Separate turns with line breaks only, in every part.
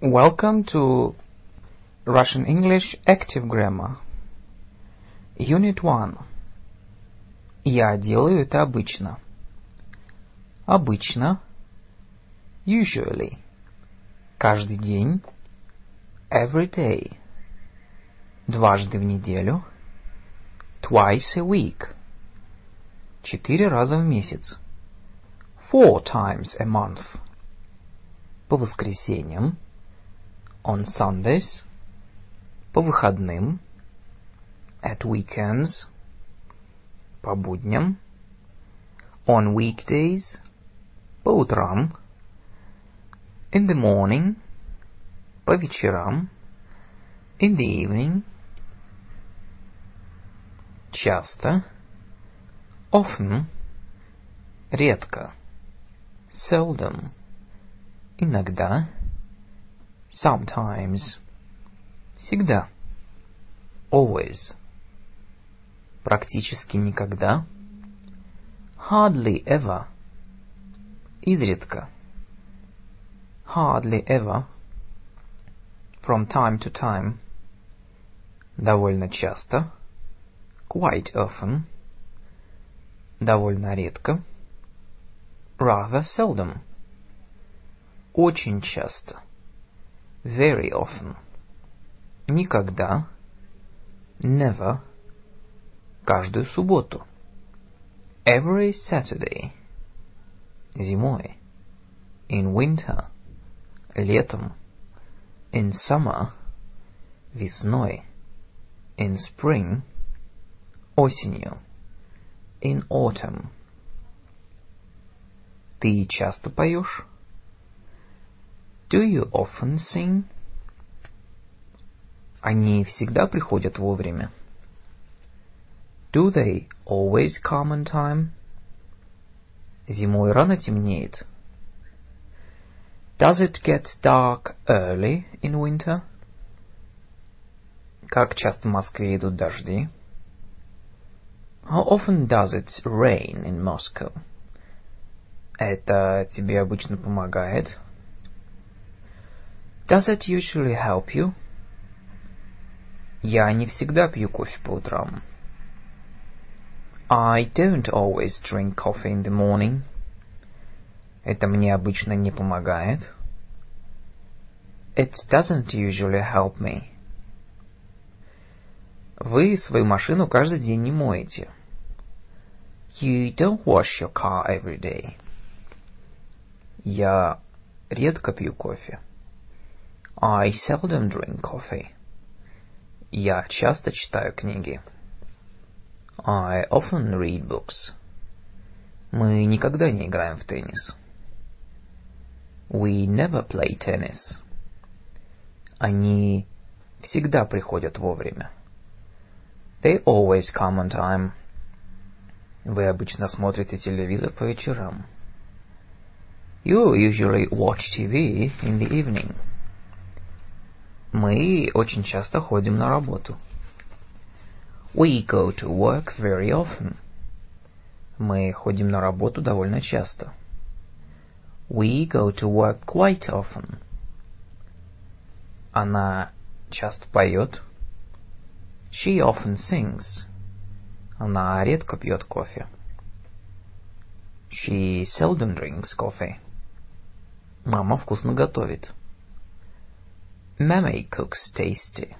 Welcome to Russian English Active Grammar. Unit 1. Я делаю это обычно. Обычно. Usually. Каждый день. Every day. Дважды в неделю. Twice a week. Четыре раза в месяц. Four times a month. По воскресеньям. On Sundays. По выходным. At weekends. По будням. On weekdays. По утрам. In the morning. По вечерам. In the evening. Часто. Often. Редко. Seldom. Иногда. Sometimes. Всегда. Always. Практически никогда. Hardly ever. Изредка. Hardly ever. From time to time. Довольно часто. Quite often. Довольно редко. Rather seldom. Очень часто. Very often. Никогда. Never. Каждую субботу. Every Saturday. Зимой. In winter. Летом. In summer. Весной. In spring. Осенью. In autumn. Ты часто поешь? Do you often sing? Они всегда приходят вовремя. Do they always come on time? Зимой рано темнеет. Does it get dark early in winter? Как часто в Москве идут дожди? How often does it rain in Moscow? Это тебе обычно помогает? Does it usually help you? Я не всегда пью кофе по утрам. I don't always drink coffee in the morning. Это мне обычно не помогает. It doesn't usually help me. Вы свою машину каждый день не моете. You don't wash your car every day. Я редко пью кофе. I seldom drink coffee. Я часто читаю книги. I often read books. Мы никогда не играем в теннис. We never play tennis. Они всегда приходят вовремя. They always come on time. Вы обычно смотрите телевизор по вечерам. You usually watch TV in the evening. Мы очень часто ходим на работу. We go to work very often. Мы ходим на работу довольно часто. We go to work quite often. Она часто поет. She often sings. Она редко пьет кофе. She seldom drinks coffee. Мама вкусно готовит. Mammy cooks tasty.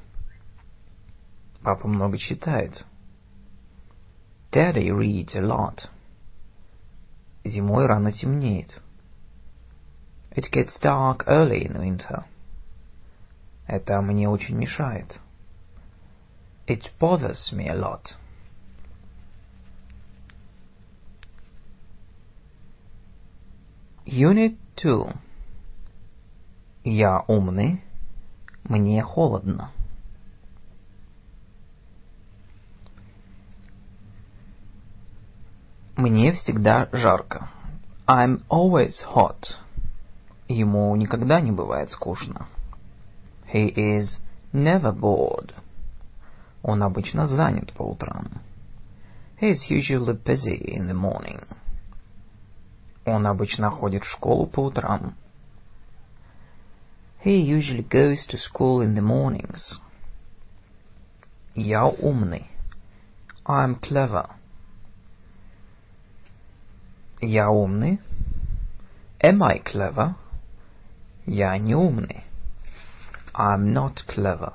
Папа много читает. Daddy reads a lot. Зимой рано темнеет. It gets dark early in winter. Это мне очень мешает. It bothers me a lot. Unit 2. Я умный. Мне холодно. Мне всегда жарко. I'm always hot. Ему никогда не бывает скучно. He is never bored. Он обычно занят по утрам. He is usually busy in the morning. Он обычно ходит в школу по утрам. He usually goes to school in the mornings. Я умный. I'm clever. Я умный. Am I clever? Я не умный. I'm not clever.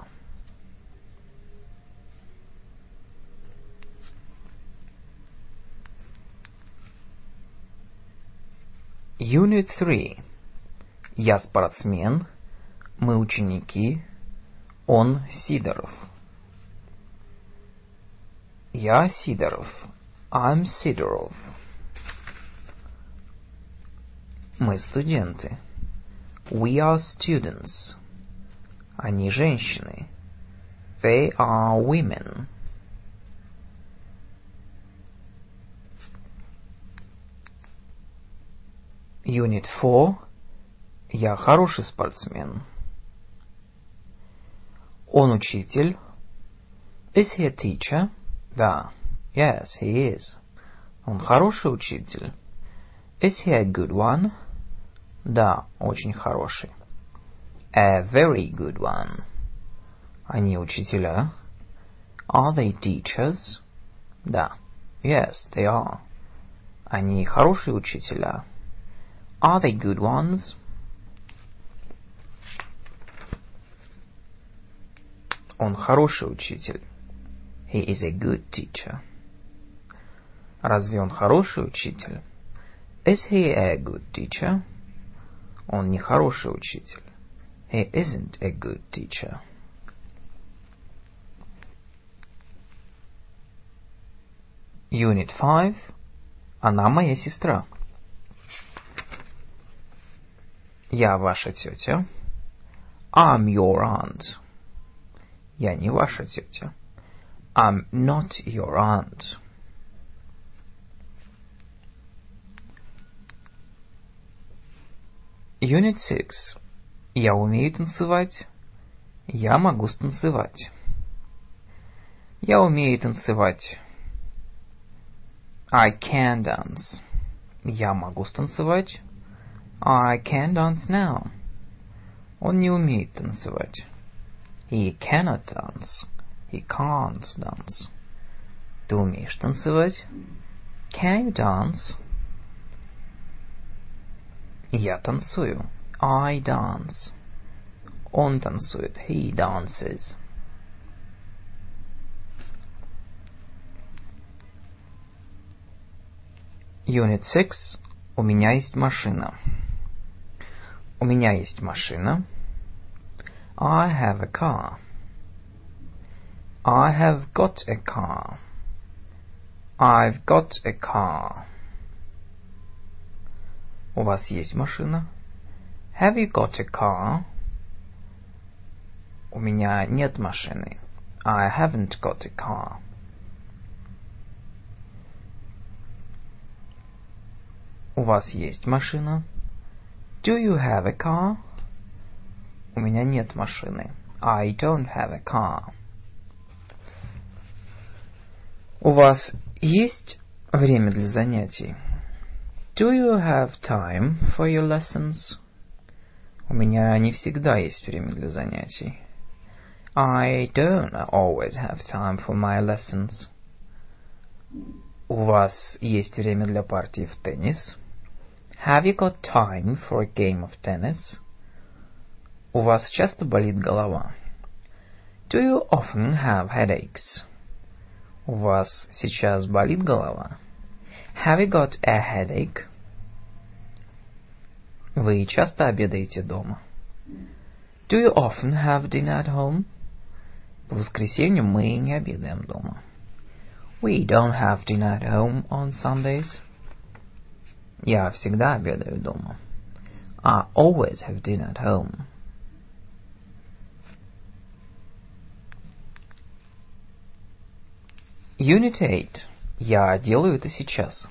Unit 3. Я спортсмен. Мы ученики. Он Сидоров. Я Сидоров. I'm Сидоров. Мы студенты. We are students. Они женщины. They are women. Unit 4. Я хороший спортсмен. Он учитель. Is he a teacher? Да. Yes, he is. Он хороший учитель. Is he a good one? Да, очень хороший. A very good one. Они учителя. Are they teachers? Да. Yes, they are. Они хорошие учителя. Are they good ones? Он хороший учитель. He is a good teacher. Разве он хороший учитель? Is he a good teacher? Он не хороший учитель. He isn't a good teacher. Unit 5. Она моя сестра. Я ваша тетя. I'm your aunt. Я не ваша тетя. I'm not your aunt. Unit 6. Я умею танцевать. Я могу станцевать. Я умею танцевать. I can dance. Я могу станцевать. I can dance now. Он не умеет танцевать. He cannot dance. He can't dance. Ты умеешь танцевать? Can you dance? Я танцую. I dance. Он танцует. He dances. Unit 6. У меня есть машина. У меня есть машина. I have a car. I have got a car. I've got a car. У вас есть машина? Have you got a car? У меня нет машины. I haven't got a car. У вас есть машина? Do you have a car? У меня нет машины. I don't have a car. У вас есть время для занятий? Do you have time for your lessons? У меня не всегда есть время для занятий. I don't always have time for my lessons. У вас есть время для партии в теннис? Have you got time for a game of tennis? У вас часто болит голова? Do you often have headaches? У вас сейчас болит голова? Have you got a headache? Вы часто обедаете дома? Do you often have dinner at home? По воскресенью мы не обедаем дома. We don't have dinner at home on Sundays. Я всегда обедаю дома. I always have dinner at home. Unit 8. Я делаю это сейчас.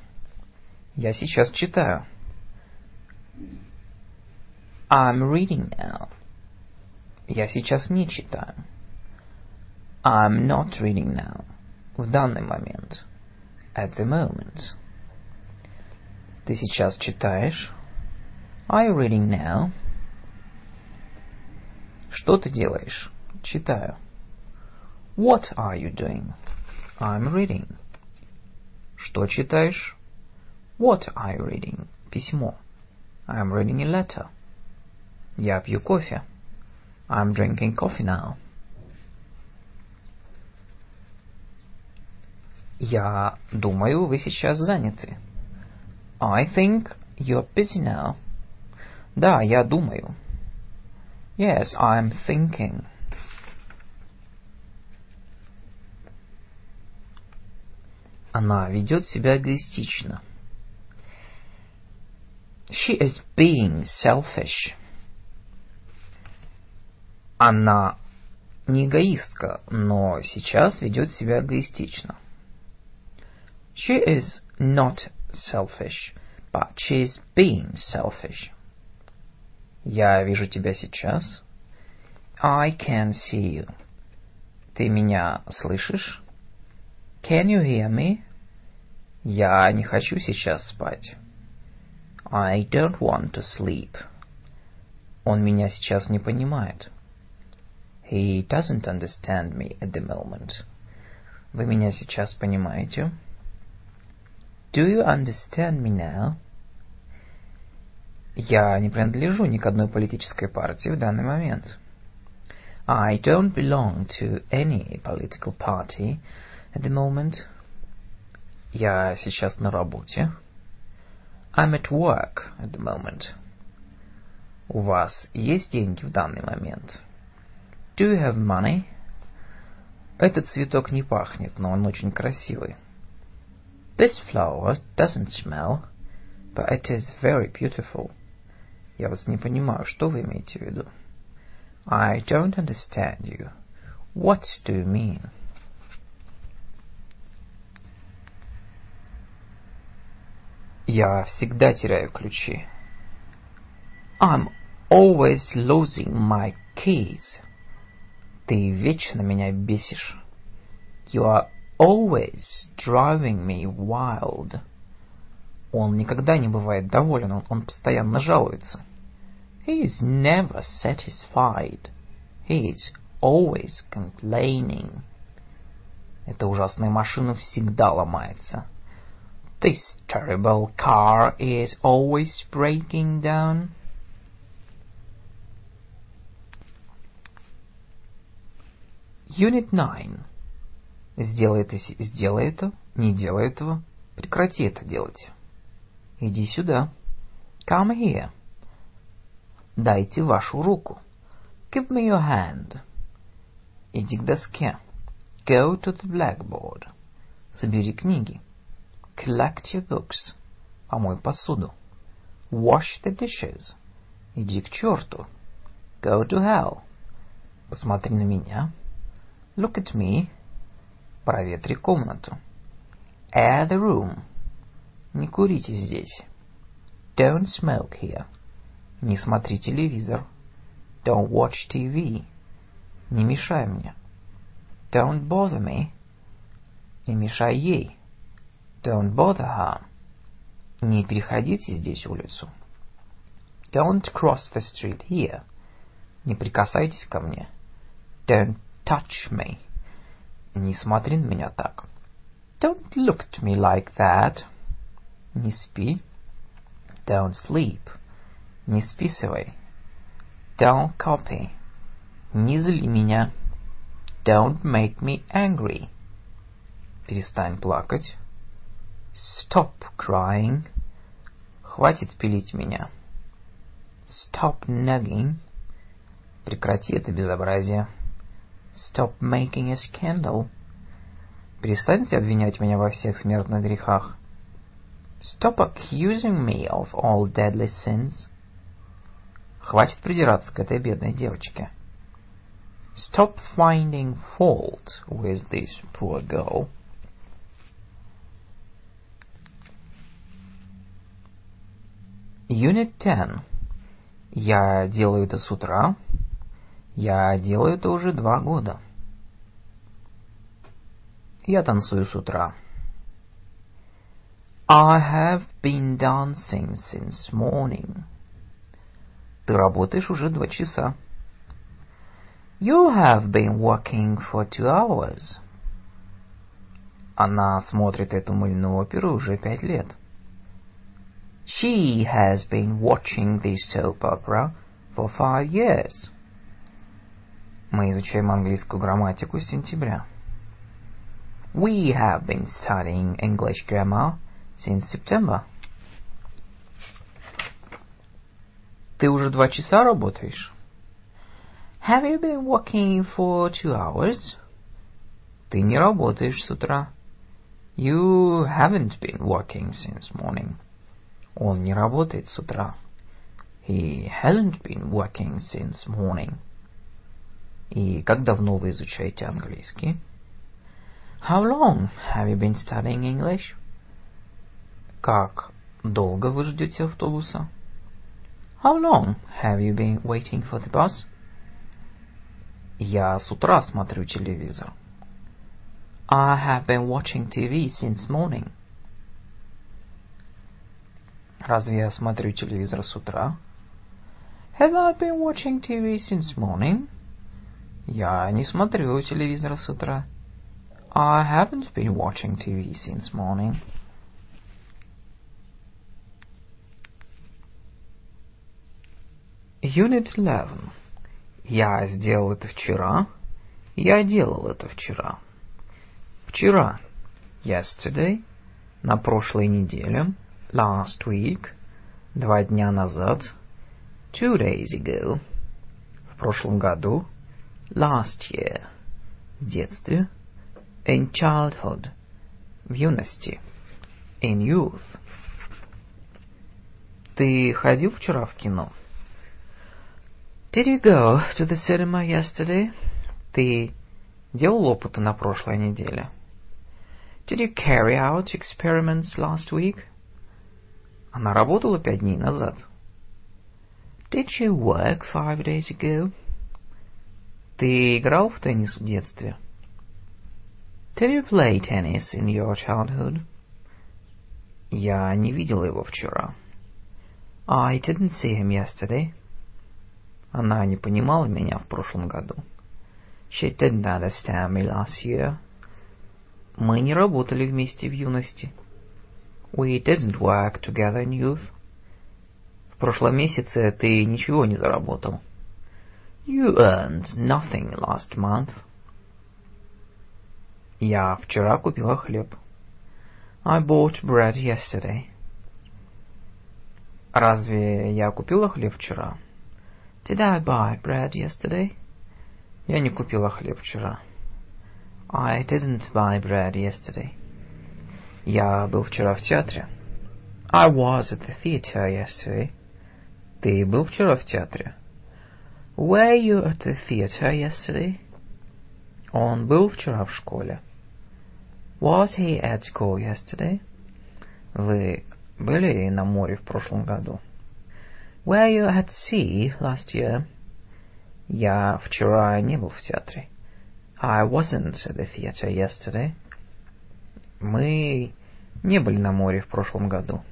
Я сейчас читаю. I'm reading now. Я сейчас не читаю. I'm not reading now. В данный момент. At the moment. Ты сейчас читаешь? Are you reading now? Что ты делаешь? Читаю. What are you doing? I'm reading. Что читаешь? What are you reading? Письмо. I'm reading a letter. Я пью кофе. I'm drinking coffee now. Я думаю, вы сейчас заняты. I think you're busy now. Да, я думаю. Yes, I'm thinking. Она ведет себя эгоистично. She is being selfish. Она не эгоистка, но сейчас ведет себя эгоистично. She is not selfish, but she is being selfish. Я вижу тебя сейчас. I can see you. Ты меня слышишь? Can you hear me? Я не хочу сейчас спать. I don't want to sleep. Он меня сейчас не понимает. He doesn't understand me at the moment. Вы меня сейчас понимаете? Do you understand me now? Я не принадлежу ни к одной политической партии в данный момент. I don't belong to any political party at the moment. Я сейчас на работе. I'm at work at the moment. У вас есть деньги в данный момент? Do you have money? Этот цветок не пахнет, но он очень красивый. This flower doesn't smell, but it is very beautiful. Я вас не понимаю, что вы имеете в виду? I don't understand you. What do you mean? Я всегда теряю ключи. I'm always losing my keys. Ты вечно меня бесишь. You are always driving me wild. Он никогда не бывает доволен, он, он постоянно жалуется. He is never satisfied. He is always complaining. Эта ужасная машина всегда ломается. This terrible car is always breaking down. Unit 9. Сделай это, сделай это, не делай этого, прекрати это делать. Иди сюда. Come here. Дайте вашу руку. Give me your hand. Иди к доске. Go to the blackboard. Собери книги. Collect your books. Помой посуду. Wash the dishes. Иди к черту. Go to hell. Посмотри на меня. Look at me. Проветри комнату. Air the room. Не курите здесь. Don't smoke here. Не смотри телевизор. Don't watch TV. Не мешай мне. Don't bother me. Не мешай ей. Don't bother her. Не переходите здесь улицу. Don't cross the street here. Не прикасайтесь ко мне. Don't touch me. Не смотри на меня так. Don't look at me like that. Не спи. Don't sleep. Не списывай. Don't copy. Не зли меня. Don't make me angry. Перестань плакать. Stop crying. Хватит пилить меня. Stop nagging. Прекрати это безобразие. Stop making a scandal. Перестаньте обвинять меня во всех смертных грехах. Stop accusing me of all deadly sins. Хватит придираться к этой бедной девочке. Stop finding fault with this poor girl. Unit 10. Я делаю это с утра. Я делаю это уже два года. Я танцую с утра. I have been dancing since morning. Ты работаешь уже два часа. You have been working for two hours. Она смотрит эту мыльную оперу уже пять лет. She has been watching this soap opera for five years. Мы изучаем английскую грамматику с сентября. We have been studying English grammar since September. Ты уже два часа работаешь? Have you been working for two hours? Ты не работаешь с утра. You haven't been working since morning. Он не работает с утра. He hasn't been working since morning. И как давно вы изучаете английский? How long have you been studying English? Как долго вы ждете автобуса? How long have you been waiting for the bus? Я с утра смотрю телевизор. I have been watching TV since morning. Разве я смотрю телевизор с утра? Have I been watching TV since morning? Я не смотрю телевизор с утра. I haven't been watching TV since morning. Unit 11. Я сделал это вчера. Я делал это вчера. Вчера. Yesterday. На прошлой неделе. Last week. Два дня назад. Two days ago. В прошлом году. Last year. В детстве in childhood, в юности, in youth. Ты ходил вчера в кино? Did you go to the cinema yesterday? Ты делал опыты на прошлой неделе? Did you carry out experiments last week? Она работала пять дней назад. Did you work five days ago? Ты играл в теннис в детстве? Did you play tennis in your childhood? Я не видел его вчера. I didn't see him yesterday. Она не понимала меня в прошлом году. She didn't understand me last year. Мы не работали вместе в юности. We didn't work together in youth. В прошлом месяце ты ничего не заработал. You earned nothing last month. Я вчера купила хлеб. I bought bread yesterday. Разве я купила хлеб вчера? Did I buy bread yesterday? Я не купила хлеб вчера. I didn't buy bread yesterday. Я был вчера в театре. I was at the theater yesterday. Ты был вчера в театре? Were you at the theater yesterday? Он был вчера в школе. Was he at school yesterday? Вы были на море в прошлом году? Were you at sea last year? Я вчера не был в театре. I wasn't at the theater yesterday. Мы не были на море в прошлом году.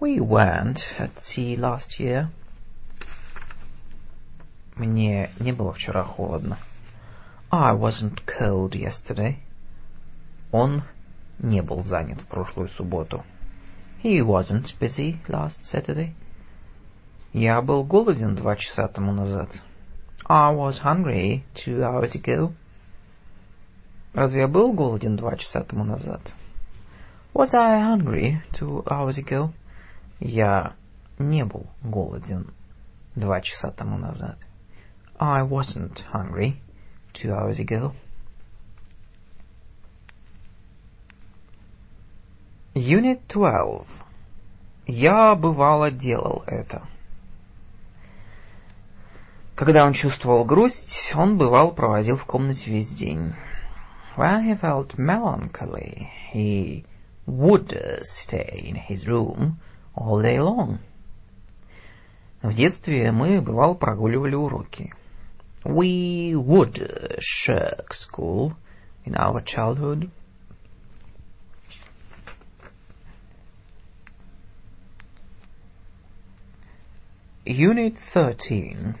We weren't at sea last year. Мне не было вчера холодно. I wasn't cold yesterday. Он не был занят в прошлую субботу. He wasn't busy last Saturday. Я был голоден два часа тому назад. I was hungry two hours ago. Разве я был голоден два часа тому назад? Was I hungry two hours ago? Я не был голоден два часа тому назад. I wasn't hungry two hours ago. Unit 12. Я, бывало, делал это. Когда он чувствовал грусть, он, бывал, проводил в комнате весь день. When he felt melancholy, he would stay in his room all day long. В детстве мы, бывал, прогуливали уроки. We would shirk school in our childhood. Unit 13.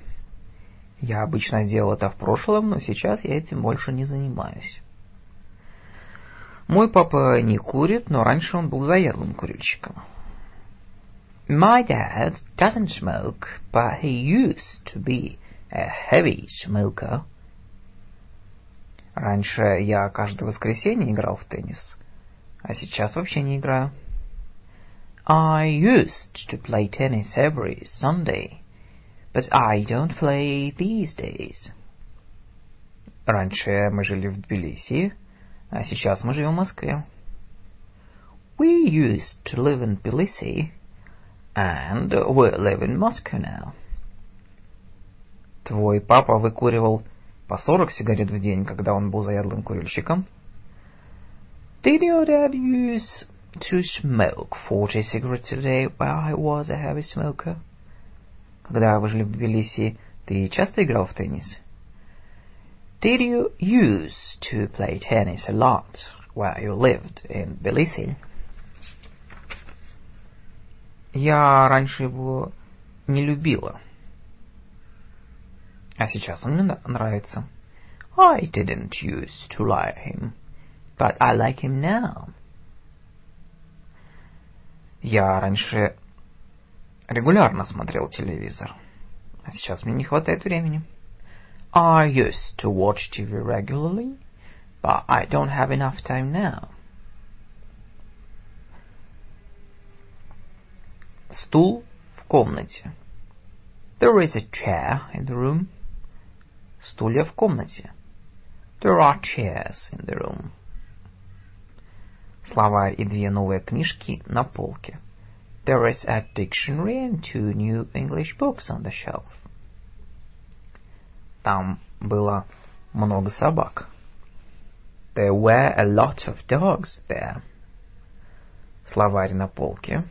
Я обычно делал это в прошлом, но сейчас я этим больше не занимаюсь. Мой папа не курит, но раньше он был заядлым курильщиком.
My dad doesn't smoke, but he used to be a heavy smoker.
Раньше я каждое воскресенье играл в теннис, а сейчас вообще не играю.
I used to play tennis every Sunday, but I don't play these days.
Раньше мы жили в Тбилиси, а сейчас мы живем в Москве.
We used to live in Tbilisi, and we live in Moscow now.
Твой папа выкуривал по 40 сигарет в день, когда он был заядлым курильщиком?
Did your dad use to smoke 40 cigarettes a day while I was a heavy smoker?
Когда вы жили в Тбилиси, ты часто играл в теннис?
Did you use to play tennis a lot while you lived in Tbilisi?
Я раньше его не любила. А сейчас он мне нравится.
I didn't used to like him, but I like him now.
Я раньше регулярно смотрел телевизор, а сейчас мне не хватает времени.
I used to watch TV regularly, but I don't have enough time now.
Стул в комнате.
There is a chair in the room.
Стулья в комнате.
There are chairs in the room.
Словарь и две новые книжки на полке.
There is a dictionary and two new English books on the shelf.
Там было много собак.
There were a lot of dogs there.
Словарь на полке.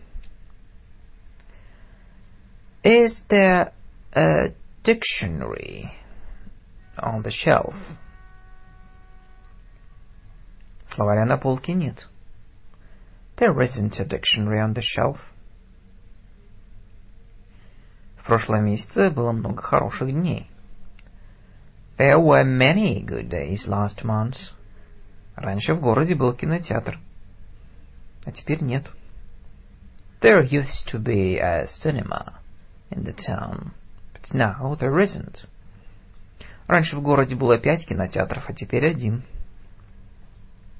Is there a dictionary on the shelf?
Словаря на полке нет.
There isn't a dictionary on the shelf.
В прошлом месяце было много хороших дней.
There were many good days last month.
Раньше в городе был кинотеатр, а теперь нет.
There used to be a cinema in the town, but now there isn't.
Раньше в городе было пять кинотеатров, а теперь один.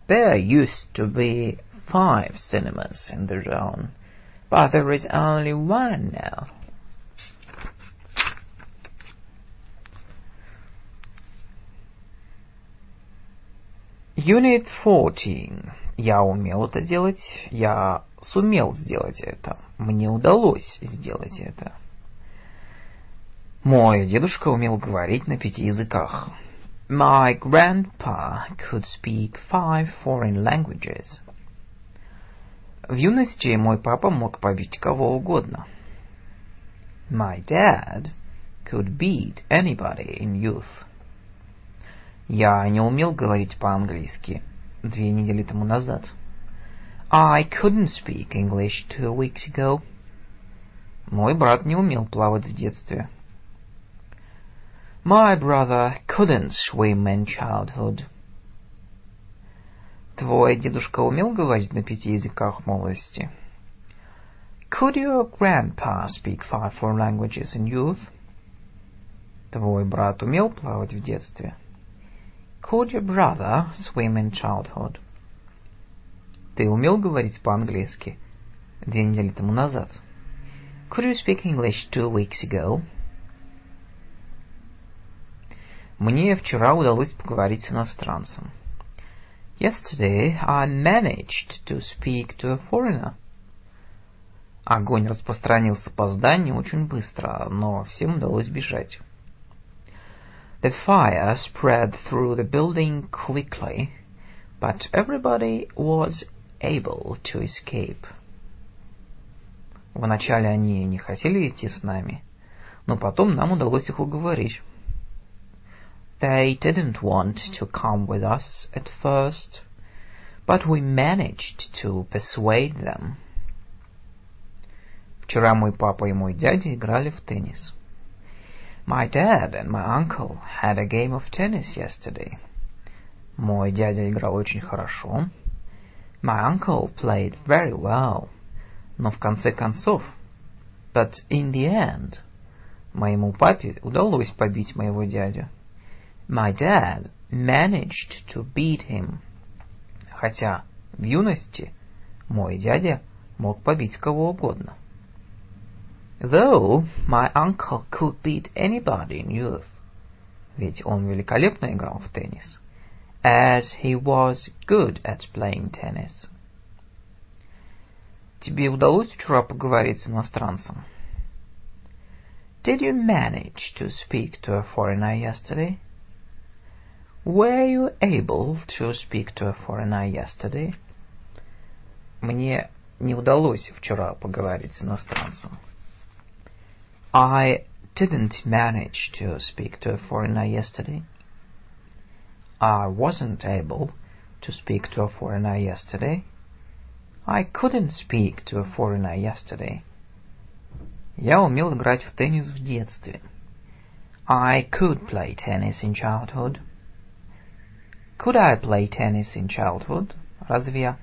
There used to be five cinemas in the town, but there is only one now.
Unit 14. Я умел это делать, я сумел сделать это, мне удалось сделать это. Мой дедушка умел говорить на пяти языках.
My grandpa could speak five foreign languages.
В юности мой папа мог побить кого угодно.
My dad could beat anybody in youth.
Я не умел говорить по-английски две недели тому назад.
I couldn't speak English two weeks ago.
Мой брат не умел плавать в детстве.
My brother couldn't swim in childhood.
Твой дедушка умел говорить на пяти языках молодости?
Could your grandpa speak five foreign languages in youth?
Твой брат умел плавать в детстве?
Could your brother swim in childhood?
Ты умел говорить по-английски две недели тому назад?
Could you speak English two weeks ago?
Мне вчера удалось поговорить с иностранцем.
Yesterday I managed to speak to a foreigner.
Огонь распространился по зданию очень быстро, но всем удалось бежать.
The fire spread through the building quickly, but everybody was able to escape.
Вначале они не хотели идти с нами, но потом нам удалось их уговорить.
They didn't want to come with us at first, but we managed to persuade them.
Вчера мой папа и мой дядя играли в теннис.
My dad and my uncle had a game of tennis yesterday. Мой дядя играл очень хорошо. My uncle played very well. Но в конце концов, but in the end, моему папе удалось побить моего дядю. My dad managed to beat him. Хотя в юности мой дядя мог побить кого угодно. Though my uncle could beat anybody in youth. Ведь он великолепно играл в теннис. As he was good at playing tennis. Тебе удалось вчера поговорить с иностранцем? Did you manage to speak to a foreigner yesterday? Were you able to speak to a foreigner yesterday? Мне не удалось вчера поговорить с иностранцем. I didn't manage to speak to a foreigner yesterday. I wasn't able to speak to a foreigner yesterday. I couldn't speak to a foreigner yesterday. Я умел играть в теннис в детстве. I could play tennis in childhood. Could I play tennis in childhood? Разве я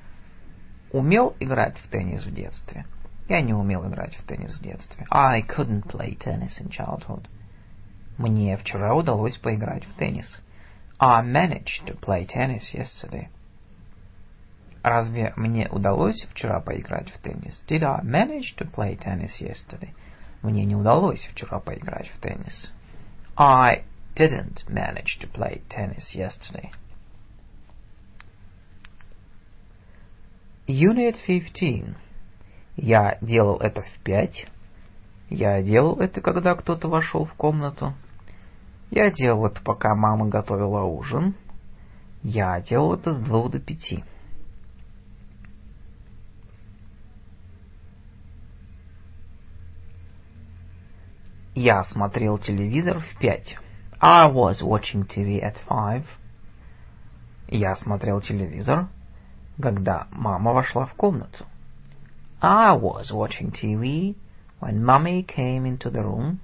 умел играть в теннис в детстве? Я не умел играть в теннис в детстве. I couldn't play tennis in childhood. Мне вчера удалось поиграть в теннис. I managed to play tennis yesterday. Разве мне удалось вчера поиграть в теннис? Did I manage to play tennis yesterday? Мне не удалось вчера поиграть в теннис. I didn't manage to play tennis yesterday. Unit 15. Я делал это в пять. Я делал это, когда кто-то вошел в комнату. Я делал это, пока мама готовила ужин. Я делал это с двух до пяти. Я смотрел телевизор в пять. I was watching TV at five. Я смотрел телевизор, когда мама вошла в комнату. I was watching TV when mommy came into the room.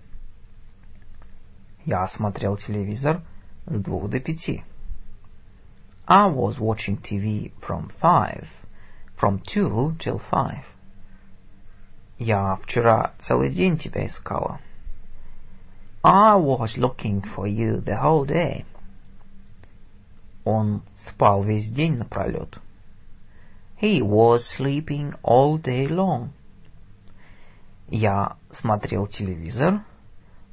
Я смотрел телевизор с двух до пяти. I was watching TV from five, from two till five. Я вчера целый день тебя искала. I was looking for you the whole day. Он спал весь день напролет. He was sleeping all day long. Я смотрел телевизор,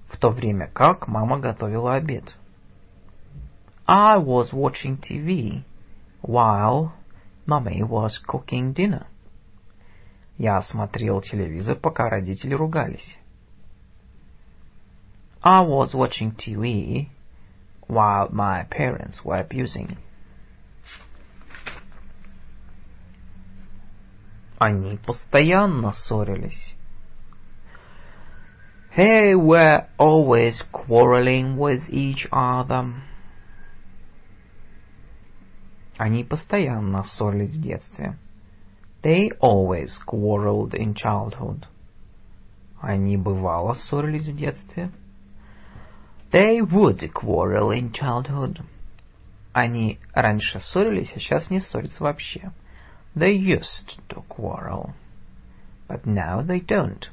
в то время как мама готовила обед. I was watching TV while mommy was cooking dinner. Я смотрел телевизор, пока родители ругались. I was watching TV while my parents were abusing. Они постоянно ссорились. They were always quarreling with each other. Они постоянно ссорились в детстве. They always quarreled in childhood. Они бывало ссорились в детстве. They would quarrel in childhood. Они раньше ссорились, а сейчас не ссорятся вообще. They used to quarrel, but now they don't.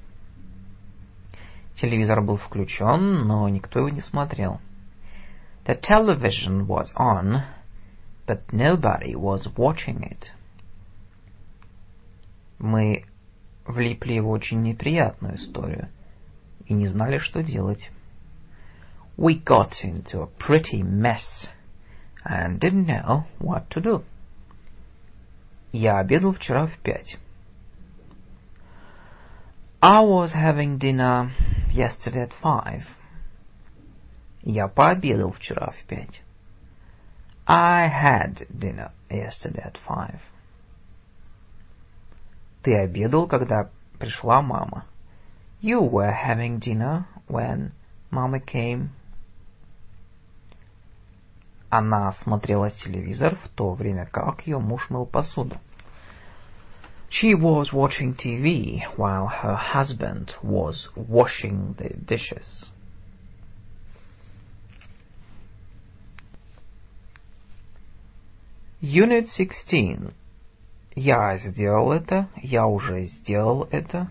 Телевизор был включен, но никто его не смотрел. The television was on, but nobody was watching it. Мы влипли в очень неприятную историю и не знали, что делать. we got into a pretty mess and didn't know what to do. Я обедал вчера в пять. I was having dinner yesterday at five. Я пообедал вчера в пять. I had dinner yesterday at five. Ты обедал, когда пришла мама. You were having dinner when mama came Она смотрела телевизор в то время, как ее муж мыл посуду. She was watching TV while her husband was washing the dishes.
Unit 16. Я сделал это, я уже сделал это,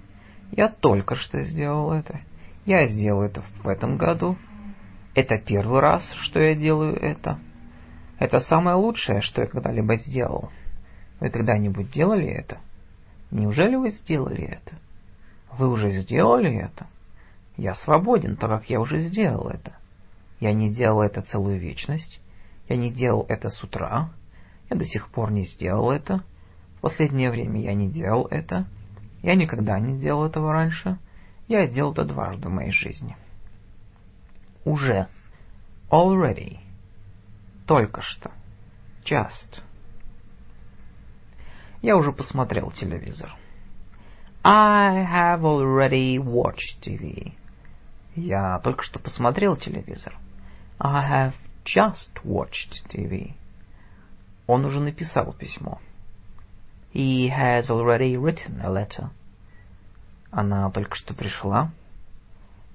я только что сделал это, я сделал это в этом году, это первый раз, что я делаю это. Это самое лучшее, что я когда-либо сделал. Вы когда-нибудь делали это? Неужели вы сделали это? Вы уже сделали это? Я свободен, так как я уже сделал это. Я не делал это целую вечность. Я не делал это с утра. Я до сих пор не сделал это. В последнее время я не делал это. Я никогда не делал этого раньше. Я делал это дважды в моей жизни. Уже. Already. Только что. Just. Я уже посмотрел телевизор. I have already watched TV. Я только что посмотрел телевизор. I have just watched TV. Он уже написал письмо. He has already written a letter. Она только что пришла.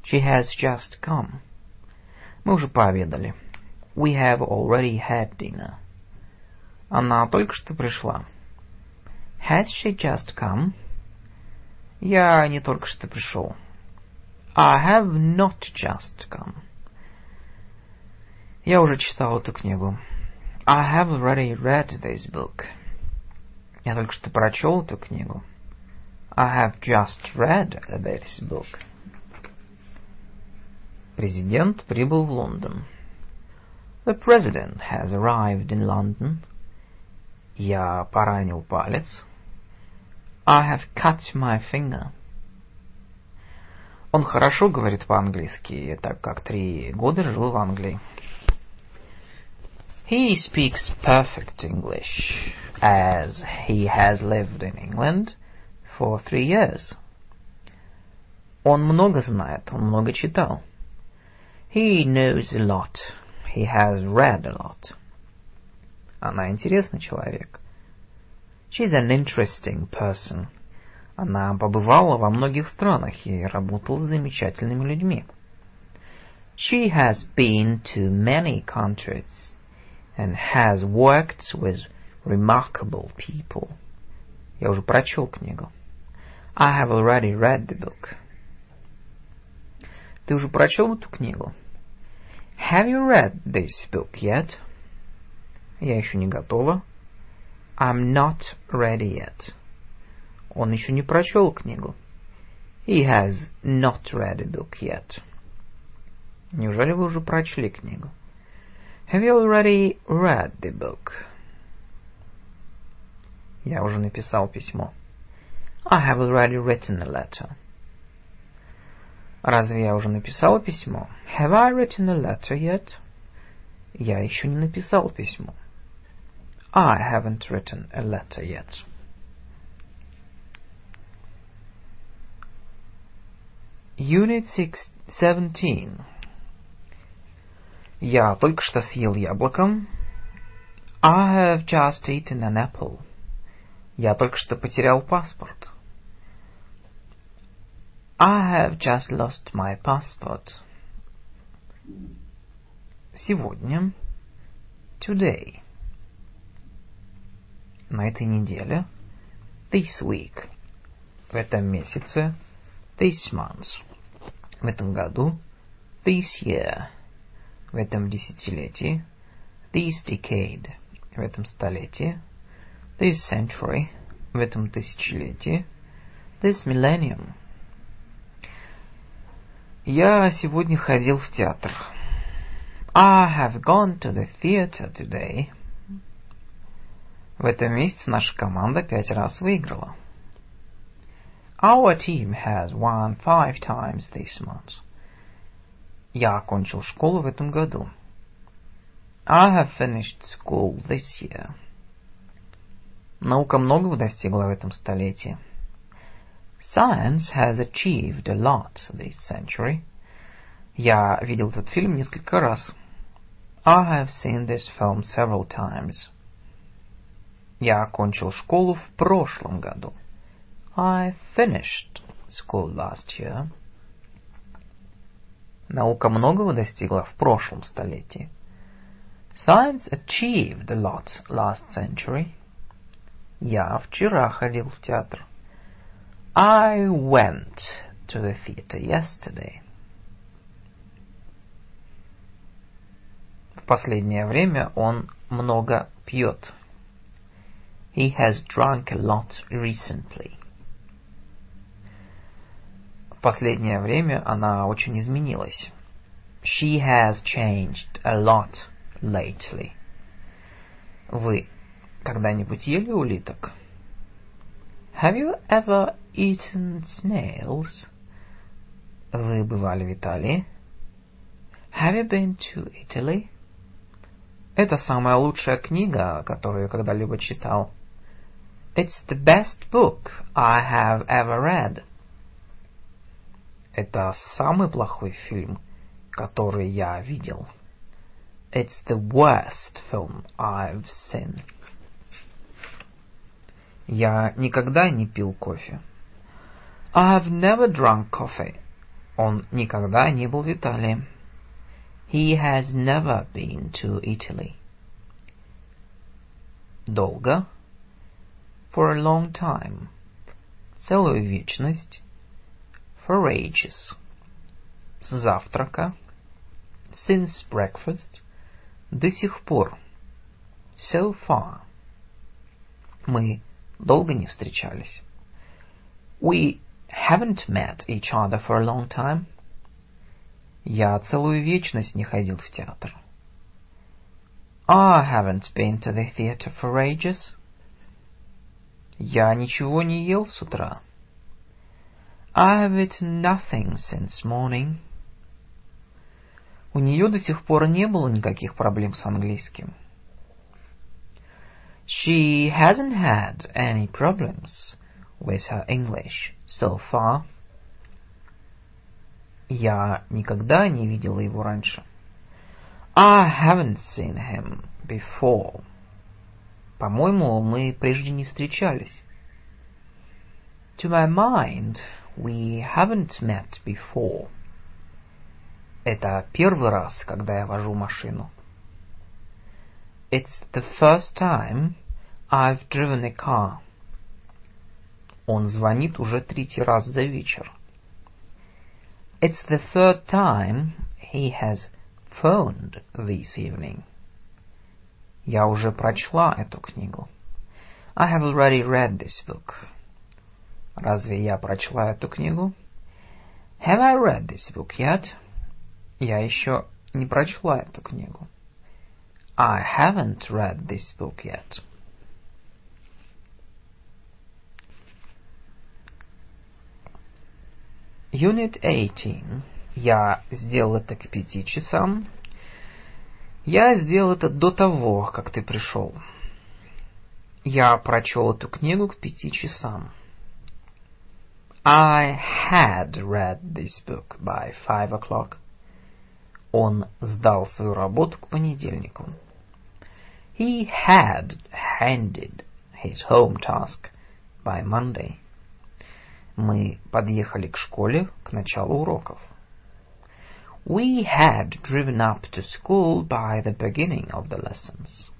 She has just come. Мы уже пообедали. We have already had dinner. Она только что пришла. Has she just come? Я не только что пришел. I have not just come. Я уже читал эту книгу. I have already read this book. Я только что прочел эту книгу. I have just read this book. Президент прибыл в Лондон. The president has arrived in London. Я поранил палец. I have cut my finger. Он хорошо говорит по-английски, так как три года жил в Англии.
He speaks perfect English, as he has lived in England for three years.
Он много знает, он много читал.
He knows a lot. He has read a lot.
Она интересный человек.
She's an interesting person.
Она побывала во многих странах и работала с замечательными людьми.
She has been to many countries and has worked with remarkable people.
Я уже прочел книгу.
I have already read the book.
Ты уже прочел эту книгу?
Have you read this book yet?
Я еще не готова.
I'm not ready yet.
Он еще не прочел книгу.
He has not read a book yet.
Неужели вы уже прочли книгу?
Have you already read the book?
Я уже написал письмо.
I have already written a letter.
Разве я уже написал письмо?
Have I written a letter yet?
Я еще не написал письмо.
I haven't written a letter yet.
Unit 6, 17 Я только что съел яблоко.
I have just eaten an apple.
Я только что потерял паспорт.
I have just lost my passport.
Сегодня.
Today.
На этой неделе.
This week.
В этом месяце.
This month.
В этом году.
This year
в этом десятилетии,
this decade,
в этом столетии,
this century,
в этом тысячелетии,
this millennium.
Я сегодня ходил в театр.
I have gone to the theater today.
В этом месяце наша команда пять раз выиграла.
Our team has won five times this month.
Я окончил школу в этом году.
I have finished school this year.
Наука многого достигла в этом столетии.
Science has achieved a lot this century.
Я видел этот фильм несколько раз.
I have seen this film several times.
Я окончил школу в прошлом году.
I finished school last year.
Наука многого достигла в прошлом столетии.
Science achieved a lot last century. Я вчера ходил в театр. I went to the theater yesterday. В последнее время он много пьет. He has drunk a lot recently. В последнее время она очень изменилась. She has changed a lot lately. Вы когда-нибудь ели улиток? Have you ever eaten snails? Вы бывали в Италии? Have you been to Italy? Это самая лучшая книга, которую я когда-либо читал. It's the best book I have ever read. Это самый плохой фильм, который я видел. It's the worst film I've seen. Я никогда не пил кофе. I've never drunk coffee. Он никогда не был в Италии. He has never been to Italy. Долго. For a long time. Целую вечность. For ages. С завтрака. Since breakfast. До сих пор. So far. Мы долго не встречались. We haven't met each other for a long time. Я целую вечность не ходил в театр. I haven't been to the theater for ages. Я ничего не ел с утра. I have eaten nothing since morning. У нее до сих пор не было никаких проблем с английским. She hasn't had any problems with her English so far. Я никогда не видела его раньше. I haven't seen him before. По-моему, мы прежде не встречались. To my mind, we haven't met before. Это первый раз, когда я вожу машину. It's the first time I've driven a car. Он звонит уже третий раз за вечер. It's the third time he has phoned this evening. Я уже прочла эту книгу. I have already read this book. Разве я прочла эту книгу? Have I read this book yet? Я еще не прочла эту книгу. I haven't read this book yet. Unit 18. Я сделал это к пяти часам. Я сделал это до того, как ты пришел. Я прочел эту книгу к пяти часам. I had read this book by five o'clock. Он сдал свою работу к понедельнику. He had handed his home task by Monday. Мы подъехали к школе к началу уроков. We had driven up to school by the beginning of the lessons.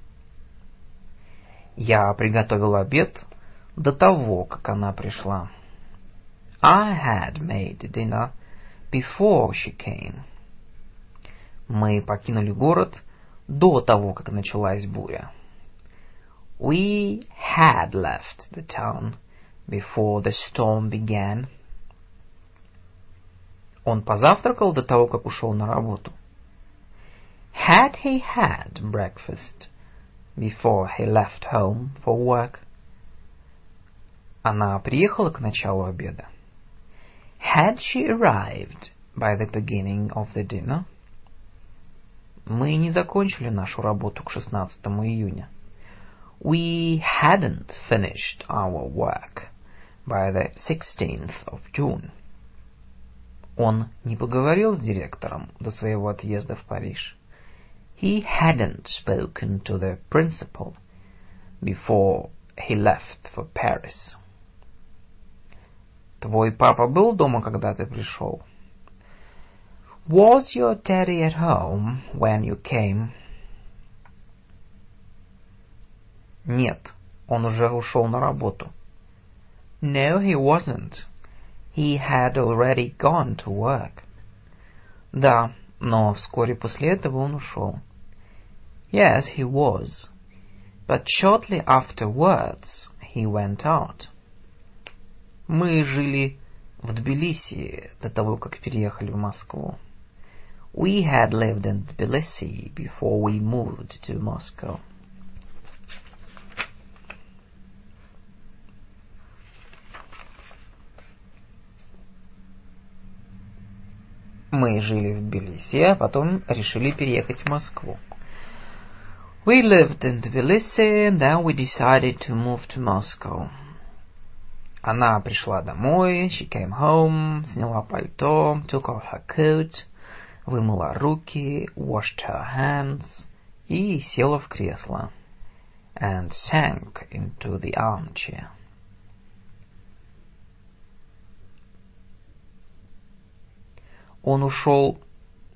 Я приготовил обед до того, как она пришла. I had made dinner before she came. Мы покинули город до того, как началась буря. We had left the town before the storm began. Он позавтракал до того, как ушел на работу. Had he had breakfast before he left home for work? Она приехала к началу обеда. Had she arrived by the beginning of the dinner? Мы не закончили нашу работу к 16 июня. We hadn't finished our work by the 16th of June. Он не поговорил с директором до своего отъезда в Париж. He hadn't spoken to the principal before he left for Paris. Твой папа был дома, когда ты пришел? Was your daddy at home when you came?
Нет, он уже ушел на работу.
No, he wasn't. He had already gone to work.
Да, но вскоре после этого он ушел.
Yes, he was. But shortly afterwards he went out.
Мы жили в Тбилиси до того, как переехали в Москву.
We had lived in Tbilisi before we moved to Moscow.
Мы жили в Тбилиси, а потом решили переехать в Москву.
We lived in Tbilisi, and then we decided to move to Moscow.
Она пришла домой, she came home, сняла пальто, took off her coat, вымыла руки, washed her hands и села в кресло.
And sank into the armchair.
Он ушел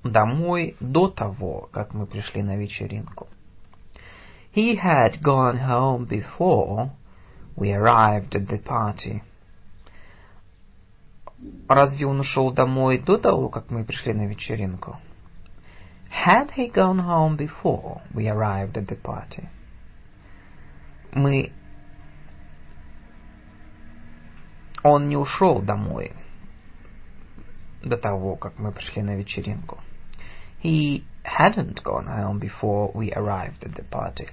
домой до того, как мы пришли на вечеринку.
He had gone home before we arrived at the party.
Разве он ушел домой до того, как мы пришли на вечеринку?
Had he gone home before we arrived at the party?
Мы... Он не ушел домой до того, как мы пришли на вечеринку.
He hadn't gone home before we arrived at the party.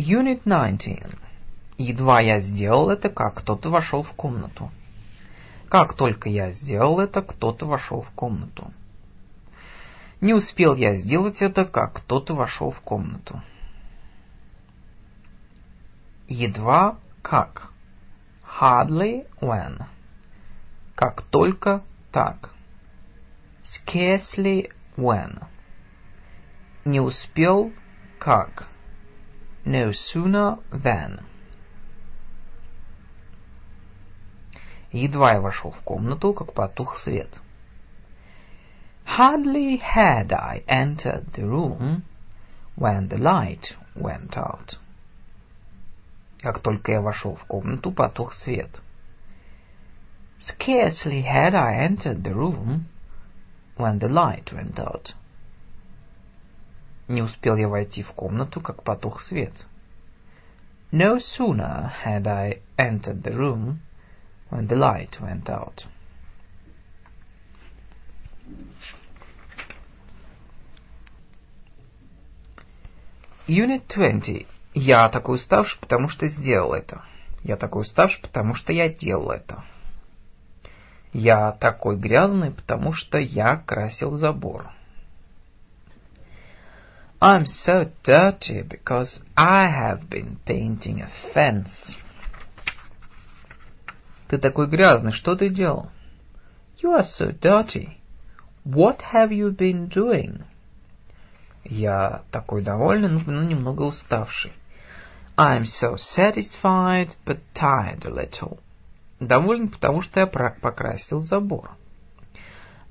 Unit 19. Едва я сделал это, как кто-то вошел в комнату. Как только я сделал это, кто-то вошел в комнату. Не успел я сделать это, как кто-то вошел в комнату. Едва как. Hardly when. Как только так.
Scarcely when.
Не успел как.
No sooner than.
Едва я вошел в комнату, как потух свет.
Hardly had I entered the room when the light went out.
Как только я вошел в комнату, потух свет.
Scarcely had I entered the room when the light went out.
Не успел я войти в комнату, как потух свет.
No sooner had I entered the room when the light went out.
Unit 20. Я такой уставший, потому что сделал это. Я такой уставший, потому что я делал это. Я такой грязный, потому что я красил забор.
I'm so dirty because I have been painting a fence.
Ты такой грязный, что ты делал?
You are so dirty. What have you been doing?
Я такой довольный, но немного уставший.
I'm so satisfied, but tired a little.
Доволен, потому что я покрасил забор.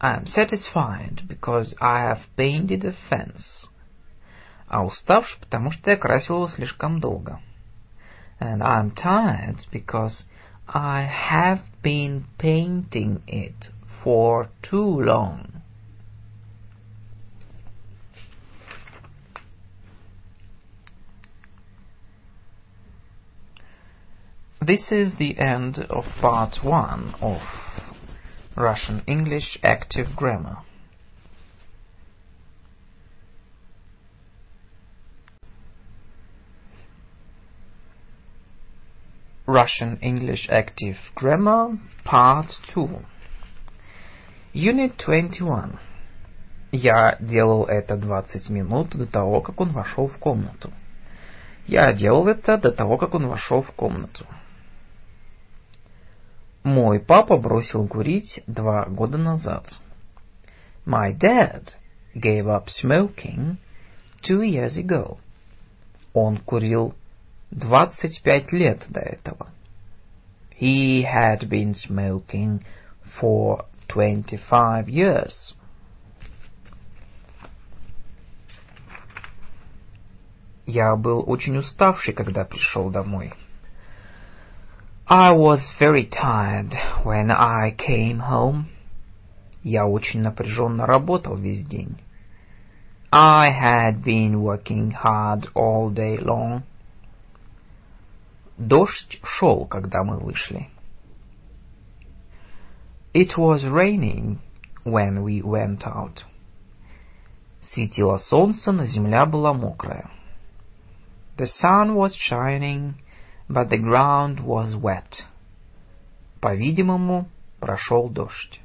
I'm satisfied because I have painted a fence.
А уставший, потому что я красил его слишком долго.
And I'm tired because I have been painting it for too long.
This is the end of part one of Russian English Active Grammar. Russian English Active Grammar, Part 2. Unit 21. Я делал это 20 минут до того, как он вошел в комнату. Я делал это до того, как он вошел в комнату. Мой папа бросил курить два года назад.
My dad gave up smoking two years ago.
Он курил 25 лет до этого.
He had been smoking for 25 years.
Я был очень уставший, когда пришел домой.
I was very tired when I came home.
Я очень напряженно работал весь день.
I had been working hard all day long.
Дождь шел, когда мы вышли.
It was raining when we went out.
Светило солнце, но земля была мокрая.
The sun was shining, but the ground was wet.
По-видимому, прошел дождь.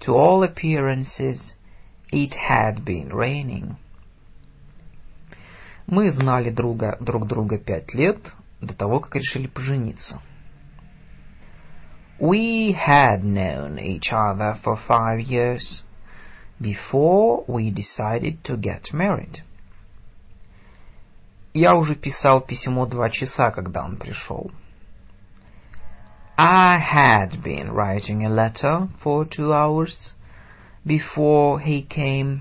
To all appearances, it had been raining.
Мы знали друга, друг друга пять лет до того, как решили пожениться.
We had known each other for five years before we decided to get married.
Я уже писал письмо два часа, когда он пришел.
I had been writing a letter for two hours before he came.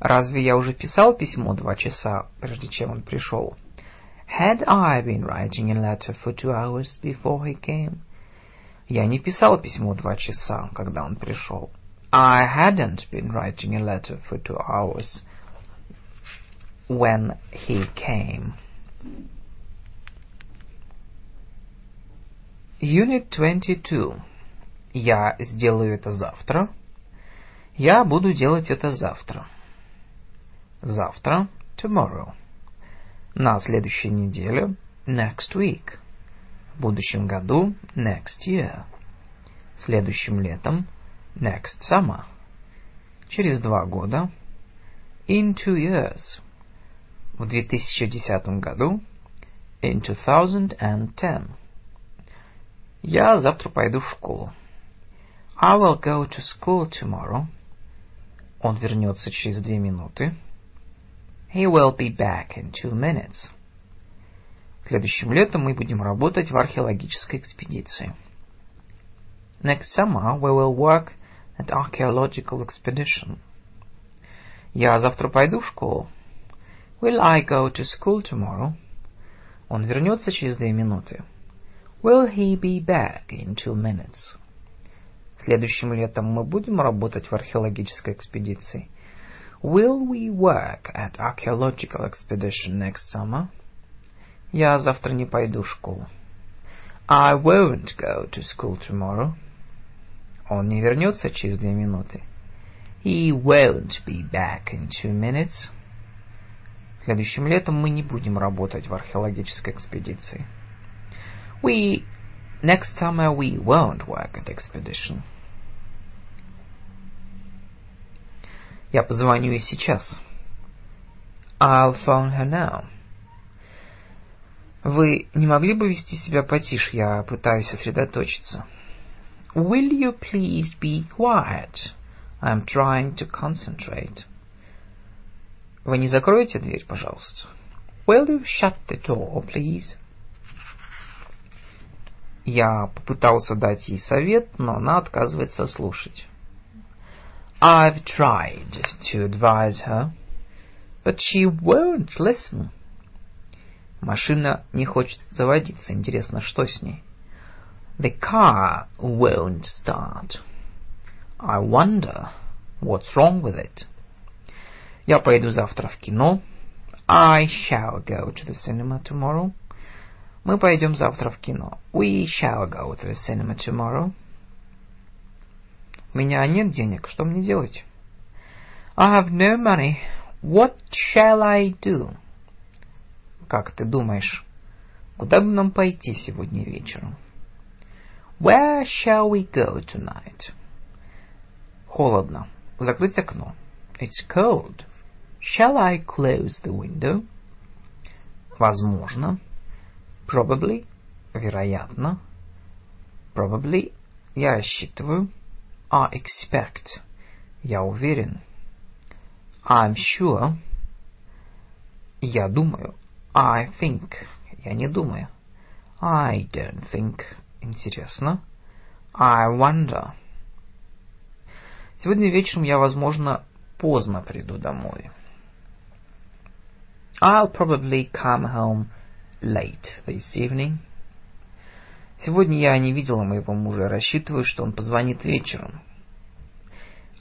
Разве я уже писал письмо два часа, прежде чем он пришел?
Had I been writing a letter for two hours before he came?
Я не писал письмо два часа, когда он пришел.
I hadn't been writing a letter for two hours when he came.
Unit 22. Я сделаю это завтра. Я буду делать это завтра. Завтра.
Tomorrow.
На следующей неделе.
Next week.
В будущем году.
Next year.
Следующим летом.
Next summer.
Через два года.
In two years.
В 2010 году.
In 2010.
Я завтра пойду в школу.
I will go to school tomorrow.
Он вернется через две минуты.
He will be back in two minutes.
Следующим летом мы будем работать в археологической экспедиции.
Next summer we will work at archaeological expedition.
Я завтра пойду в школу.
Will I go to school tomorrow?
Он вернется через две минуты.
Will he be back in two minutes?
Следующим летом мы будем работать в археологической экспедиции.
Will we work at archaeological expedition next summer?
Я завтра не пойду в школу.
I won't go to school tomorrow.
Он не вернется через две минуты.
He won't be back in two minutes.
Следующим летом мы не будем работать в археологической экспедиции.
We next summer we won't work at expedition.
Я позвоню ей сейчас.
I'll phone her now.
Вы не могли бы вести себя потише? Я пытаюсь сосредоточиться.
Will you please be quiet? I'm trying to concentrate.
Вы не закроете дверь, пожалуйста?
Will you shut the door, please?
Я попытался дать ей совет, но она отказывается слушать.
I've tried to advise her, but she won't listen.
Машина не хочет заводиться. Интересно, что с ней?
The car won't start. I wonder what's wrong with it.
Я пойду завтра в кино.
I shall go to the cinema tomorrow.
Мы пойдем завтра в кино.
We shall go to the cinema tomorrow.
Меня нет денег. Что мне делать?
I have no money. What shall I do?
Как ты думаешь, куда бы нам пойти сегодня вечером?
Where shall we go tonight?
Холодно. Закрыть окно.
It's cold. Shall I close the window?
Возможно.
Probably.
Вероятно.
Probably.
Я рассчитываю.
I expect.
Я уверен.
I'm sure.
Я думаю.
I think.
Я не думаю.
I don't think.
Интересно.
I wonder.
Сегодня вечером я, возможно, поздно приду домой.
I'll probably come home late this evening.
Сегодня я не видела моего мужа, рассчитываю, что он позвонит вечером.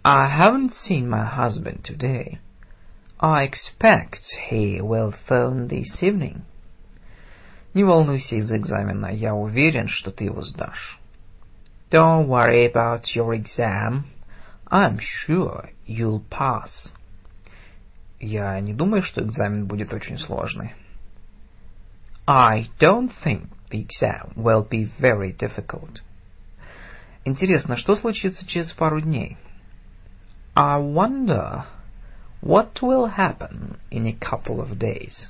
I haven't seen my husband today. I expect he will phone this evening.
Не волнуйся из-за экзамена, я уверен, что ты его сдашь.
Don't worry about your exam. I'm sure you'll pass.
Я не думаю, что экзамен будет очень сложный.
I don't think the exam will be very difficult.
Интересно, что случится через пару дней?
I wonder what will happen in a couple of days.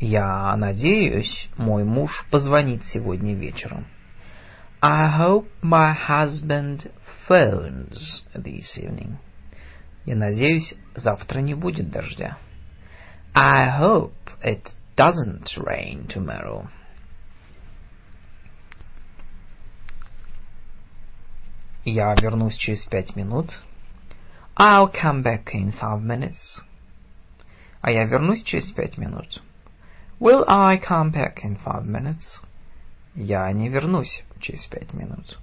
Я надеюсь, мой муж позвонит сегодня вечером.
I hope my husband phones this evening.
Я надеюсь, завтра не будет дождя.
I hope it doesn't rain tomorrow.
Я вернусь через пять минут.
I'll come back in five minutes.
А я вернусь через пять минут.
Will I come back in five minutes?
Я не вернусь через пять минут.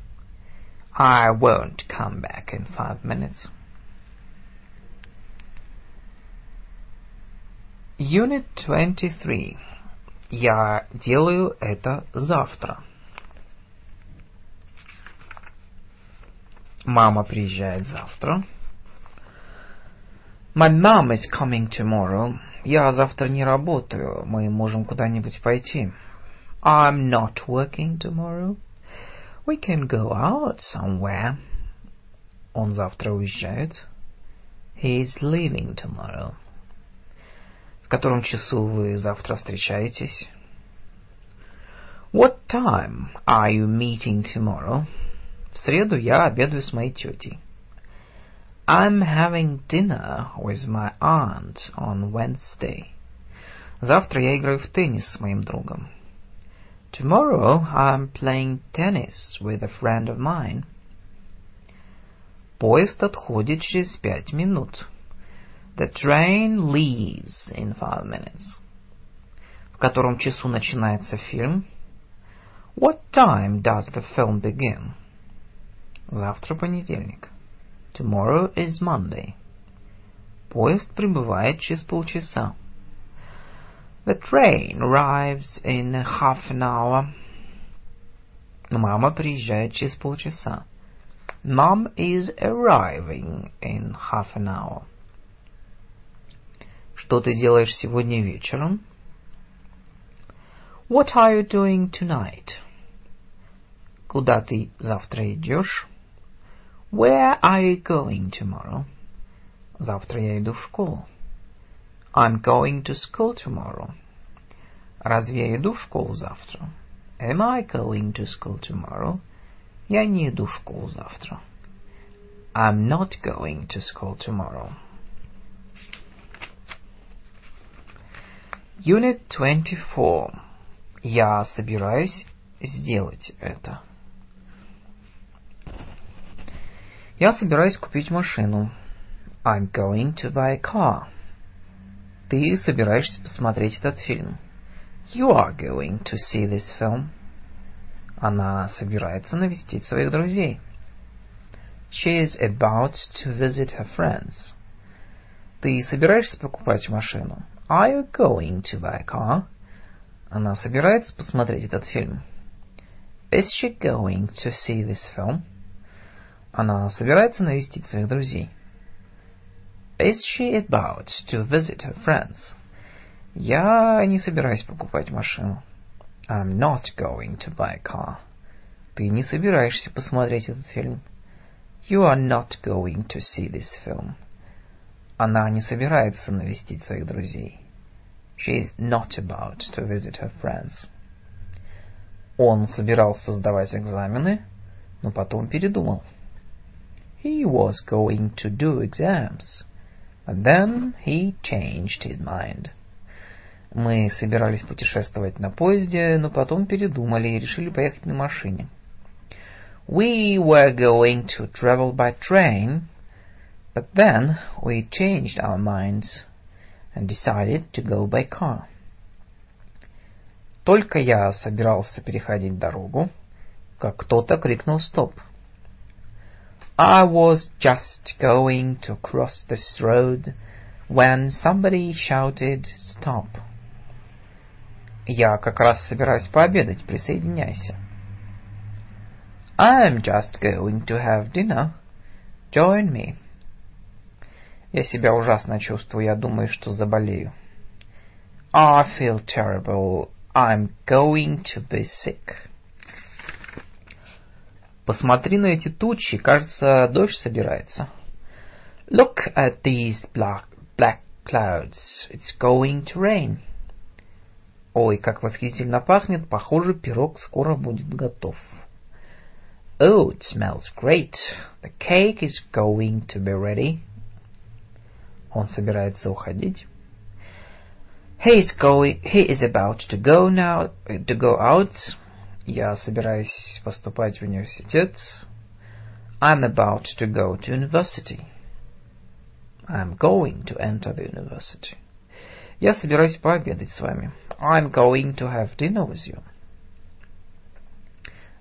I won't come back in five minutes.
Unit 23. Я делаю это завтра. Мама приезжает завтра.
My mom is coming tomorrow.
Я завтра не работаю. Мы можем куда-нибудь пойти.
I'm not working tomorrow. We can go out somewhere.
Он завтра уезжает.
He is leaving tomorrow.
В котором часу вы завтра встречаетесь?
What time are you meeting tomorrow?
В среду я обедаю с моей тетей.
I'm having dinner with my aunt on Wednesday.
Завтра я играю в теннис с моим другом.
Tomorrow I'm playing tennis with a friend of mine.
Поезд отходит через пять минут.
The train leaves in five minutes.
В котором часу начинается фильм?
What time does the film begin?
Завтра понедельник.
Tomorrow is Monday.
Поезд прибывает через полчаса.
The train arrives in half an hour.
Мама приезжает через полчаса.
Mom is arriving in half an hour.
Что ты делаешь сегодня вечером?
What are you doing tonight?
Куда ты завтра идешь?
Where are you going tomorrow?
Завтра я иду в школу.
I'm going to school tomorrow.
Разве я иду в школу завтра?
Am I going to school tomorrow?
Я не иду в школу завтра.
I'm not going to school tomorrow.
Unit 24. Я собираюсь сделать это. Я собираюсь купить машину.
I'm going to buy a car.
Ты собираешься посмотреть этот фильм.
You are going to see this film.
Она собирается навестить своих друзей.
She is about to visit her friends.
Ты собираешься покупать машину?
Are you going to buy a car?
Она собирается посмотреть этот фильм.
Is she going to see this film?
Она собирается навестить своих друзей.
Is she about to visit her friends?
Я не собираюсь покупать машину.
I'm not going to buy a car.
Ты не собираешься посмотреть этот фильм.
You are not going to see this film.
Она не собирается навестить своих друзей.
She is not about to visit her friends.
Он собирался сдавать экзамены, но потом передумал.
He was going to do exams, but then he changed his mind.
Мы собирались путешествовать на поезде, но потом передумали и решили поехать на машине.
We were going to travel by train, but then we changed our minds and decided to go by car. Только я собирался переходить дорогу, как кто-то крикнул «Стоп!». I was just going to cross this road when somebody shouted «Stop!». Я как раз собираюсь пообедать, присоединяйся. I'm just going to have dinner. Join me. Я себя ужасно чувствую, я думаю, что заболею. I feel terrible. I'm going to be sick. Посмотри на эти тучи, кажется, дождь собирается. Look at these black, black clouds. It's going to rain. Ой, как восхитительно пахнет, похоже, пирог скоро будет готов. Oh, it smells great. The cake is going to be ready. Он собирается уходить. He is going. He is about to go now. To go out. Я собираюсь поступать в университет. I'm about to go to university. I'm going to enter the university. Я собираюсь пообедать с вами. I'm going to have dinner with you.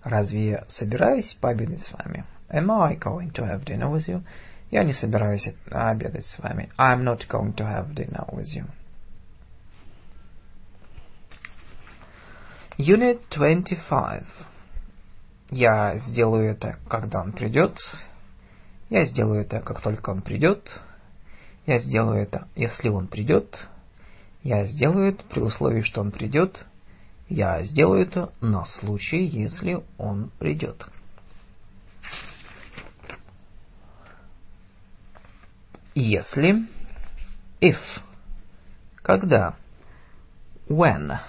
Разве я собираюсь пообедать с вами? Am I going to have dinner with you? Я не собираюсь обедать с вами. I'm not going to have dinner with you. Unit 25. Я сделаю это, когда он придет. Я сделаю это, как только он придет. Я сделаю это, если он придет. Я сделаю это при условии, что он придет. Я сделаю это на случай, если он придет. Если, if, когда, when,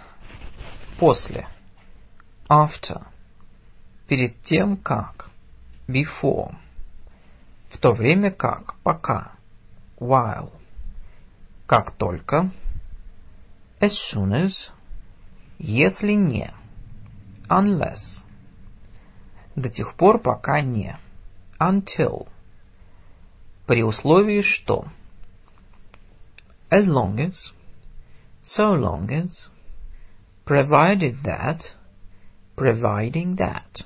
после, after, перед тем как, before, в то время как, пока, while, как только, as soon as, если не, unless, до тех пор, пока не, until, при условии, что as long as, so long as, provided that, providing that.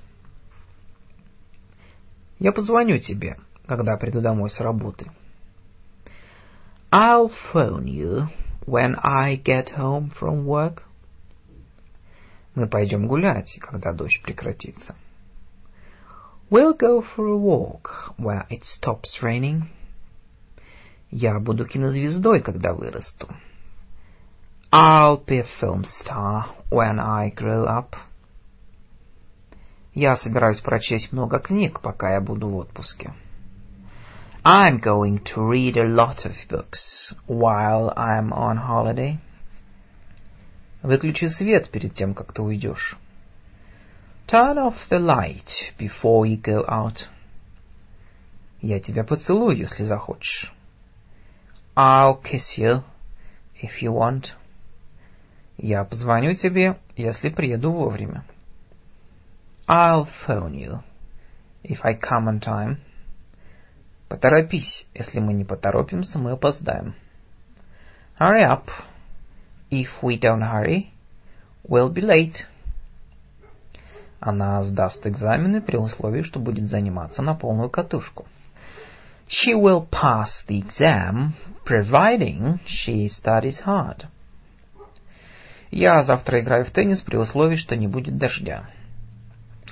Я позвоню тебе, когда приду домой с работы. I'll phone you when I get home from work. Мы пойдем гулять, когда дождь прекратится. We'll go for a walk where it stops raining. Я буду кинозвездой, когда вырасту. I'll be a film star when I grow up. Я собираюсь прочесть много книг, пока я буду в отпуске. I'm going to read a lot of books while I'm on holiday. Выключи свет перед тем, как ты уйдешь. Turn off the light before you go out. Я тебя поцелую, если захочешь. I'll kiss you if you want. Я позвоню тебе, если приеду вовремя. I'll phone you if I come on time. Поторопись, если мы не поторопимся, мы опоздаем. Hurry up. If we don't hurry, we'll be late. Она сдаст экзамены при условии, что будет заниматься на полную катушку. She will pass the exam, providing she studies hard. Я завтра играю в теннис при условии, что не будет дождя.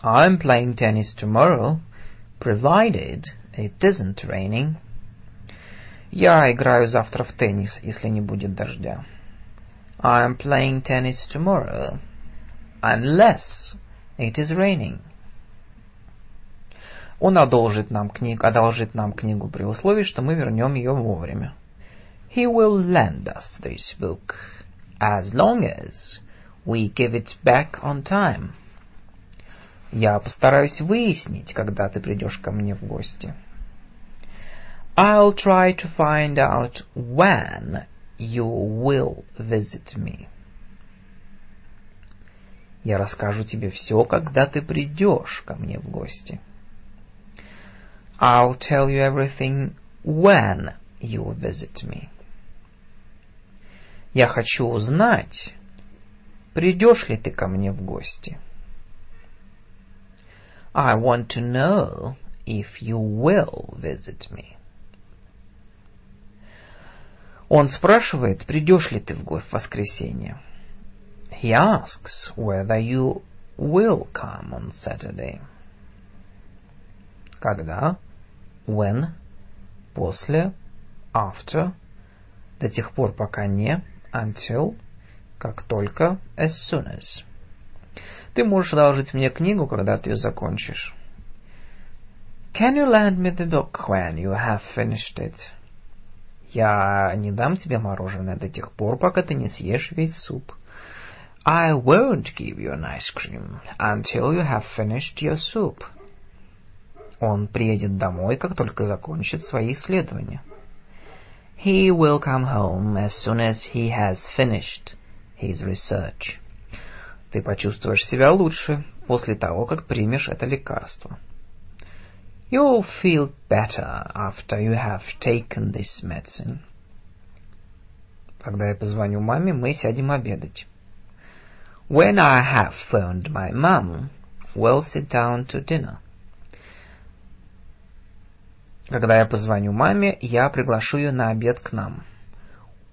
I'm playing tennis tomorrow, provided it isn't raining. Я играю завтра в теннис, если не будет дождя. I'm playing tennis tomorrow, unless It is raining. Он одолжит нам, книг, одолжит нам книгу при условии, что мы вернем ее вовремя. He will lend us this book as long as we give it back on time. Я постараюсь выяснить, когда ты придешь ко мне в гости. I'll try to find out when you will visit me. Я расскажу тебе все, когда ты придешь ко мне в гости. I'll tell you everything when you visit me.
Я хочу узнать, придешь ли ты ко мне в гости.
I want to know if you will visit me.
Он спрашивает, придешь ли ты в воскресенье.
He asks whether you will come on Saturday.
Когда?
When?
После?
After?
До тех пор, пока не.
Until?
Как только.
As soon as.
Ты можешь одолжить мне книгу, когда ты ее закончишь.
Can you lend me the book when you have finished it?
Я не дам тебе мороженое до тех пор, пока ты не съешь весь суп.
I won't give you an ice cream until you have finished your soup.
Он приедет домой, как только закончит свои исследования.
He will come home as soon as he has finished his research.
Ты почувствуешь себя лучше после того, как примешь это лекарство.
You'll feel better after you have taken this medicine.
Когда я позвоню маме, мы сядем обедать.
When I have phoned my mum, we'll sit down to dinner.
Когда я позвоню маме, я приглашу ее на обед к нам.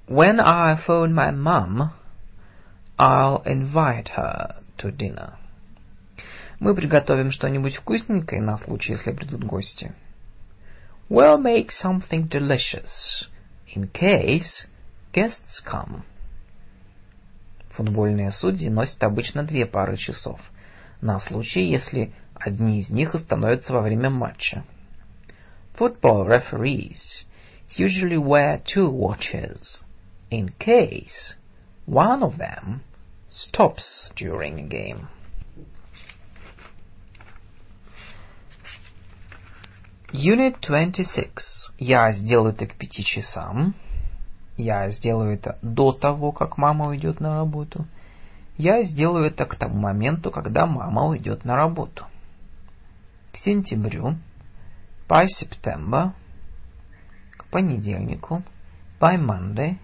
When I phone my mum, I'll invite her to dinner.
Мы приготовим что-нибудь вкусненькое на случай, если придут гости.
We'll make something delicious in case guests come.
Футбольные судьи носят обычно две пары часов, на случай, если одни из них остановятся во время матча.
Football referees usually wear two watches in case one of them stops during a game.
Unit 26. Я сделаю это к пяти часам. Я сделаю это до того, как мама уйдет на работу. Я сделаю это к тому моменту, когда мама уйдет на работу. К сентябрю. By September. К понедельнику. By Monday.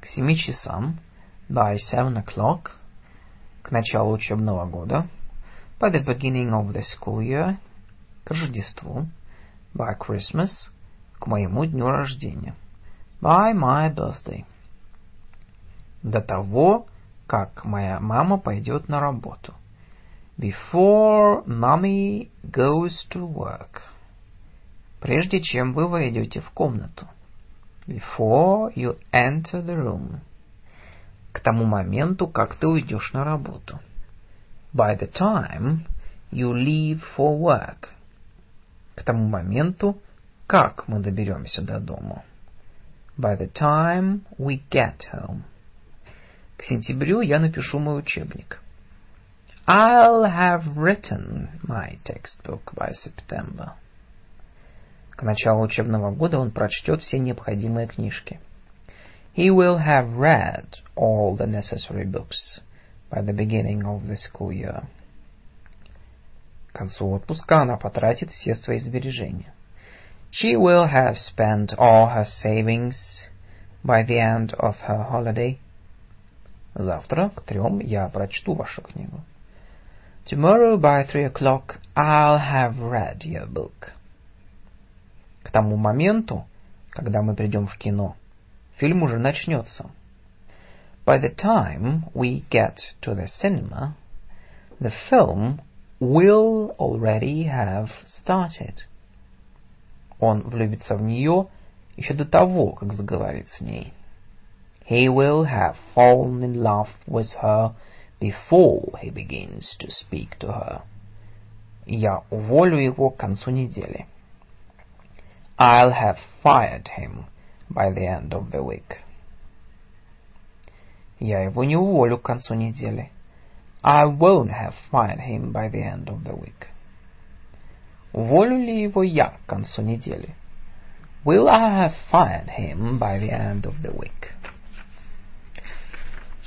К семи часам.
By seven o'clock.
К началу учебного года.
By the beginning of the school year.
К Рождеству.
By Christmas.
К моему дню рождения.
By my birthday.
До того, как моя мама пойдет на работу.
Before mommy goes to work.
Прежде чем вы войдете в комнату.
Before you enter the room.
К тому моменту, как ты уйдешь на работу.
By the time you leave for work.
К тому моменту, как мы доберемся до дома
by the time we get home.
К сентябрю я напишу мой учебник.
I'll have written my textbook by September.
К началу учебного года он прочтет все необходимые книжки.
He will have read all the necessary books by the beginning of the school year.
К концу отпуска она потратит все свои сбережения.
She will have spent all her savings by the end of her holiday.
Завтра к трем я прочту вашу книгу.
Tomorrow by three o'clock I'll have read your book.
К тому моменту, когда мы придем в кино, фильм уже начнется.
By the time we get to the cinema, the film will already have started.
Он влюбится в нее еще до того, как заговорит с ней.
He will have fallen in love with her before he begins to speak to her.
Я уволю его к концу недели.
I'll have fired him by the end of the week.
Я его не уволю к концу недели.
I won't have fired him by the end of the week.
Уволю ли его я к концу недели?
Will I have fired him by the end of the week?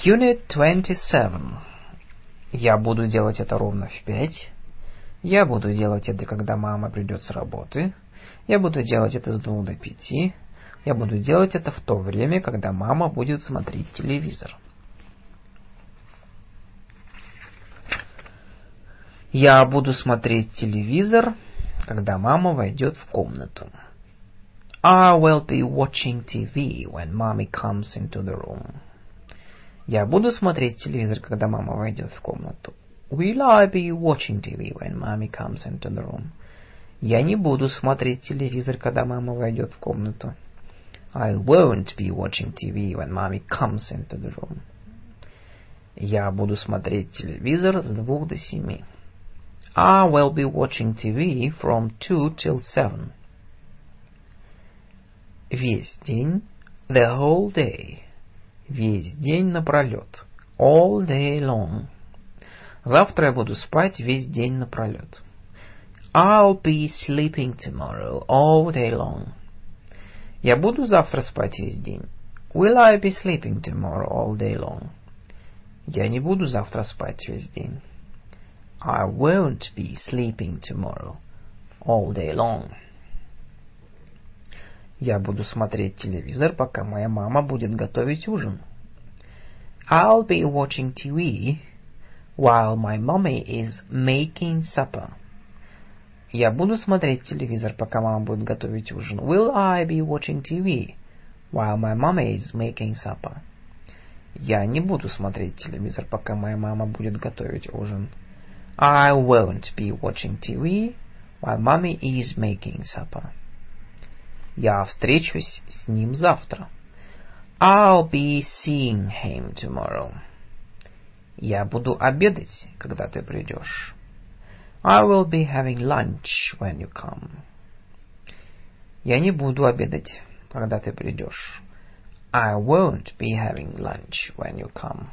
Unit 27. Я буду делать это ровно в пять. Я буду делать это, когда мама придет с работы. Я буду делать это с двух до пяти. Я буду делать это в то время, когда мама будет смотреть телевизор. Я буду смотреть телевизор, когда мама войдет в комнату.
I will be watching TV when mommy comes into the room.
Я буду смотреть телевизор, когда мама войдет в комнату.
Will I be watching TV when mommy comes into the room?
Я не буду смотреть телевизор, когда мама войдет в комнату.
I won't be watching TV when mommy comes into the room.
Я буду смотреть телевизор с двух до семи.
I will be watching TV from two till seven.
Весь день, the whole day. Весь день напролет, all day long. Завтра я буду спать весь день напролет.
I'll be sleeping tomorrow all day long.
Я буду завтра спать весь день.
Will I be sleeping tomorrow all day long?
Я не буду завтра спать весь день.
I won't be sleeping tomorrow all day long.
Я буду смотреть телевизор, пока моя мама будет готовить ужин.
I'll be watching TV while my mommy is making supper.
Я буду смотреть телевизор, пока мама будет готовить ужин.
Will I be watching TV while my mommy is making supper?
Я не буду смотреть телевизор, пока моя мама будет готовить ужин.
I won't be watching TV while mommy is making supper.
Я встречусь с ним завтра.
I'll be seeing him tomorrow.
Я буду обедать, когда ты придешь.
I will be having lunch when you come.
Я не буду обедать, когда ты придешь.
I won't be having lunch when you come.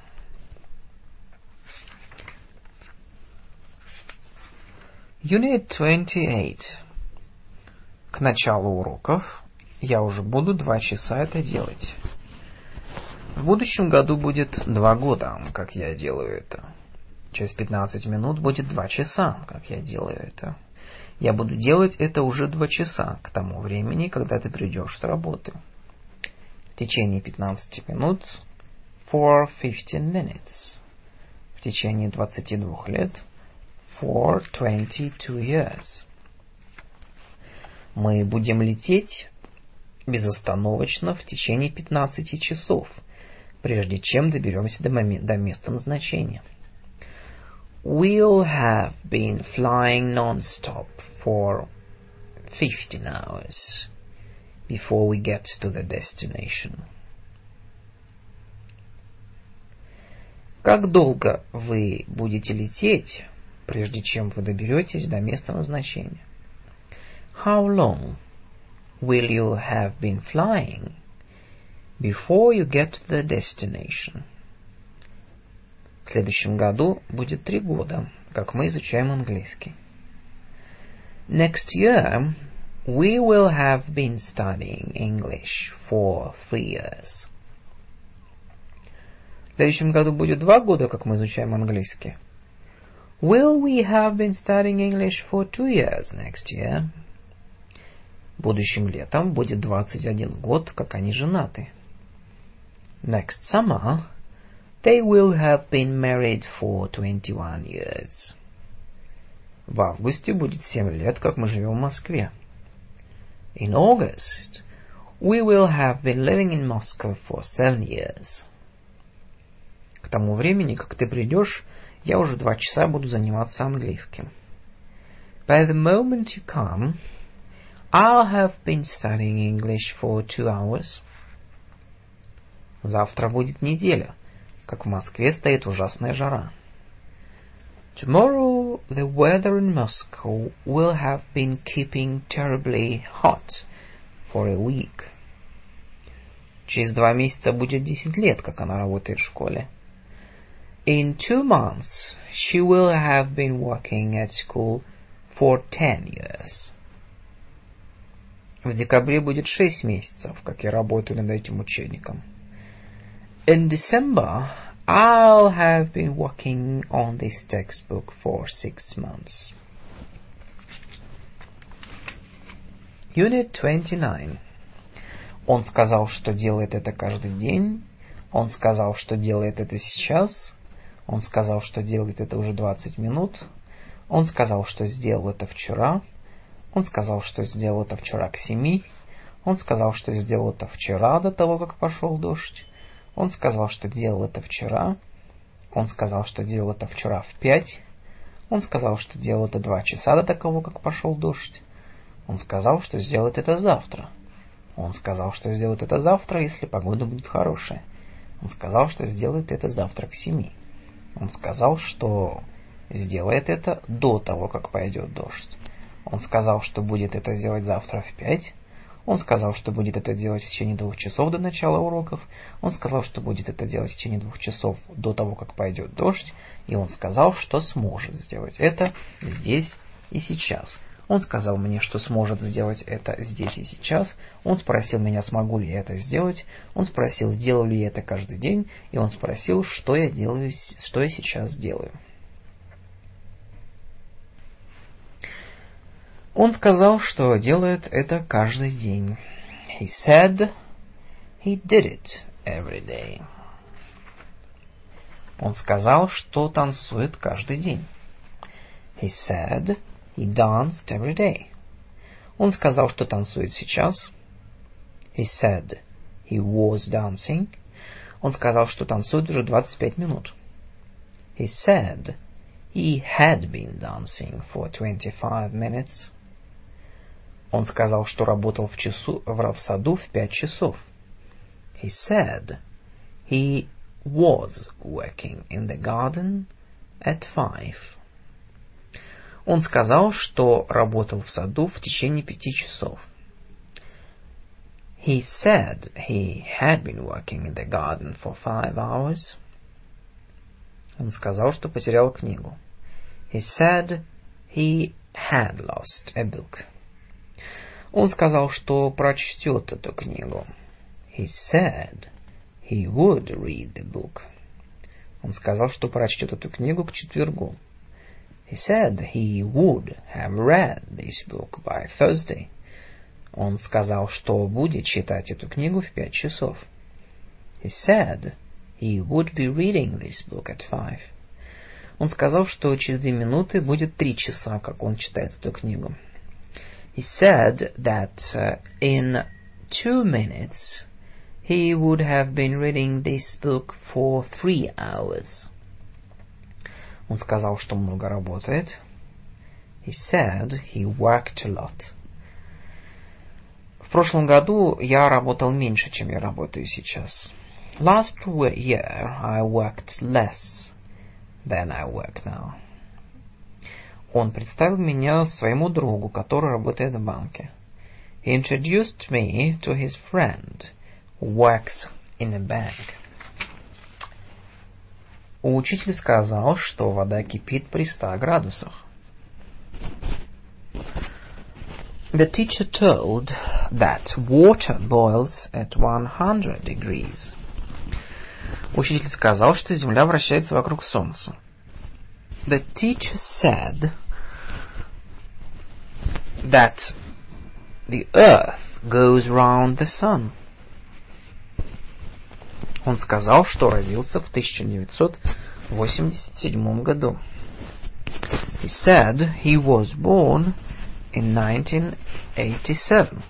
Unit 28. К началу уроков я уже буду два часа это делать. В будущем году будет два года, как я делаю это. Через 15 минут будет два часа, как я делаю это. Я буду делать это уже два часа к тому времени, когда ты придешь с работы. В течение 15 минут
for 15 minutes.
В течение 22 лет
for 22 years.
Мы будем лететь безостановочно в течение 15 часов, прежде чем доберемся до, момента, до места назначения.
We'll have been flying non-stop for 15 hours before we get to the destination.
Как долго вы будете лететь, прежде чем вы доберетесь до места назначения?
How long will you have been flying before you get to the destination?
В следующем году будет три года, как мы изучаем английский.
Next year, we will have been studying English for three years.
В следующем году будет два года, как мы изучаем английский.
Will we have been studying English for two years next year?
Будущим летом будет 21 год, как они женаты.
Next summer, they will have been married for 21 years.
В августе будет 7 лет, как мы живем в Москве.
In August, we will have been living in Moscow for seven years.
К тому времени, как ты придешь, я уже два часа буду заниматься английским.
By the moment you come, I'll have been studying English for two hours.
Завтра будет неделя, как в Москве стоит ужасная жара.
Tomorrow the weather in Moscow will have been keeping terribly hot for a week.
Через два месяца будет десять лет, как она работает в школе.
In two months, she will have been working at school for ten years.
В декабре будет шесть месяцев, как я работаю над этим учебником.
In December, I'll have been working on this textbook for six months.
Unit 29. Он сказал, что делает это каждый день. Он сказал, что делает это сейчас. Он сказал, что делает это уже 20 минут. Он сказал, что сделал это вчера. Он сказал, что сделал это вчера к семи. Он сказал, что сделал это вчера до того, как пошел дождь. Он сказал, что делал это вчера. Он сказал, что делал это вчера в пять. Он сказал, что делал это два часа до того, как пошел дождь. Он сказал, что сделает это завтра. Он сказал, что сделает это завтра, если погода будет хорошая. Он сказал, что сделает это завтра к семи. Он сказал, что сделает это до того, как пойдет дождь. Он сказал, что будет это делать завтра в пять. Он сказал, что будет это делать в течение двух часов до начала уроков. Он сказал, что будет это делать в течение двух часов до того, как пойдет дождь. И он сказал, что сможет сделать это здесь и сейчас. Он сказал мне, что сможет сделать это здесь и сейчас. Он спросил меня, смогу ли я это сделать. Он спросил, делаю ли я это каждый день. И он спросил, что я делаю, что я сейчас делаю. Он сказал, что делает это каждый день. He said he did it every day. Он сказал, что танцует каждый день. He said he danced every day. Он сказал, что танцует сейчас. He said he was dancing. Он сказал, что танцует уже 25 минут. He said he had been dancing for 25 minutes. Он сказал, что работал в, часу, в саду в пять часов. He said he was working in the garden at five. Он сказал, что работал в саду в течение пяти часов. He said he had been working in the garden for five hours. Он сказал, что потерял книгу. He said he had lost a book. Он сказал, что прочтет эту книгу. He said he would read the book. Он сказал, что прочтет эту книгу к четвергу. He said he would have read this book by Thursday. Он сказал, что будет читать эту книгу в пять часов. He said he would be reading this book at five. Он сказал, что через две минуты будет три часа, как он читает эту книгу. He said that uh, in two minutes he would have been reading this book for three hours. Он сказал, что много работает. He said he worked a lot. В прошлом году я работал меньше, чем я работаю сейчас. Last year I worked less than I work now. Он представил меня своему другу, который работает в банке. He introduced me to his friend who works in a bank. Учитель сказал, что вода кипит при 100 градусах. The teacher told that water boils at 100 degrees. Учитель сказал, что Земля вращается вокруг Солнца. The teacher said that the earth goes round the sun. Он сказал, что родился в 1987 году. He said he was born in 1987.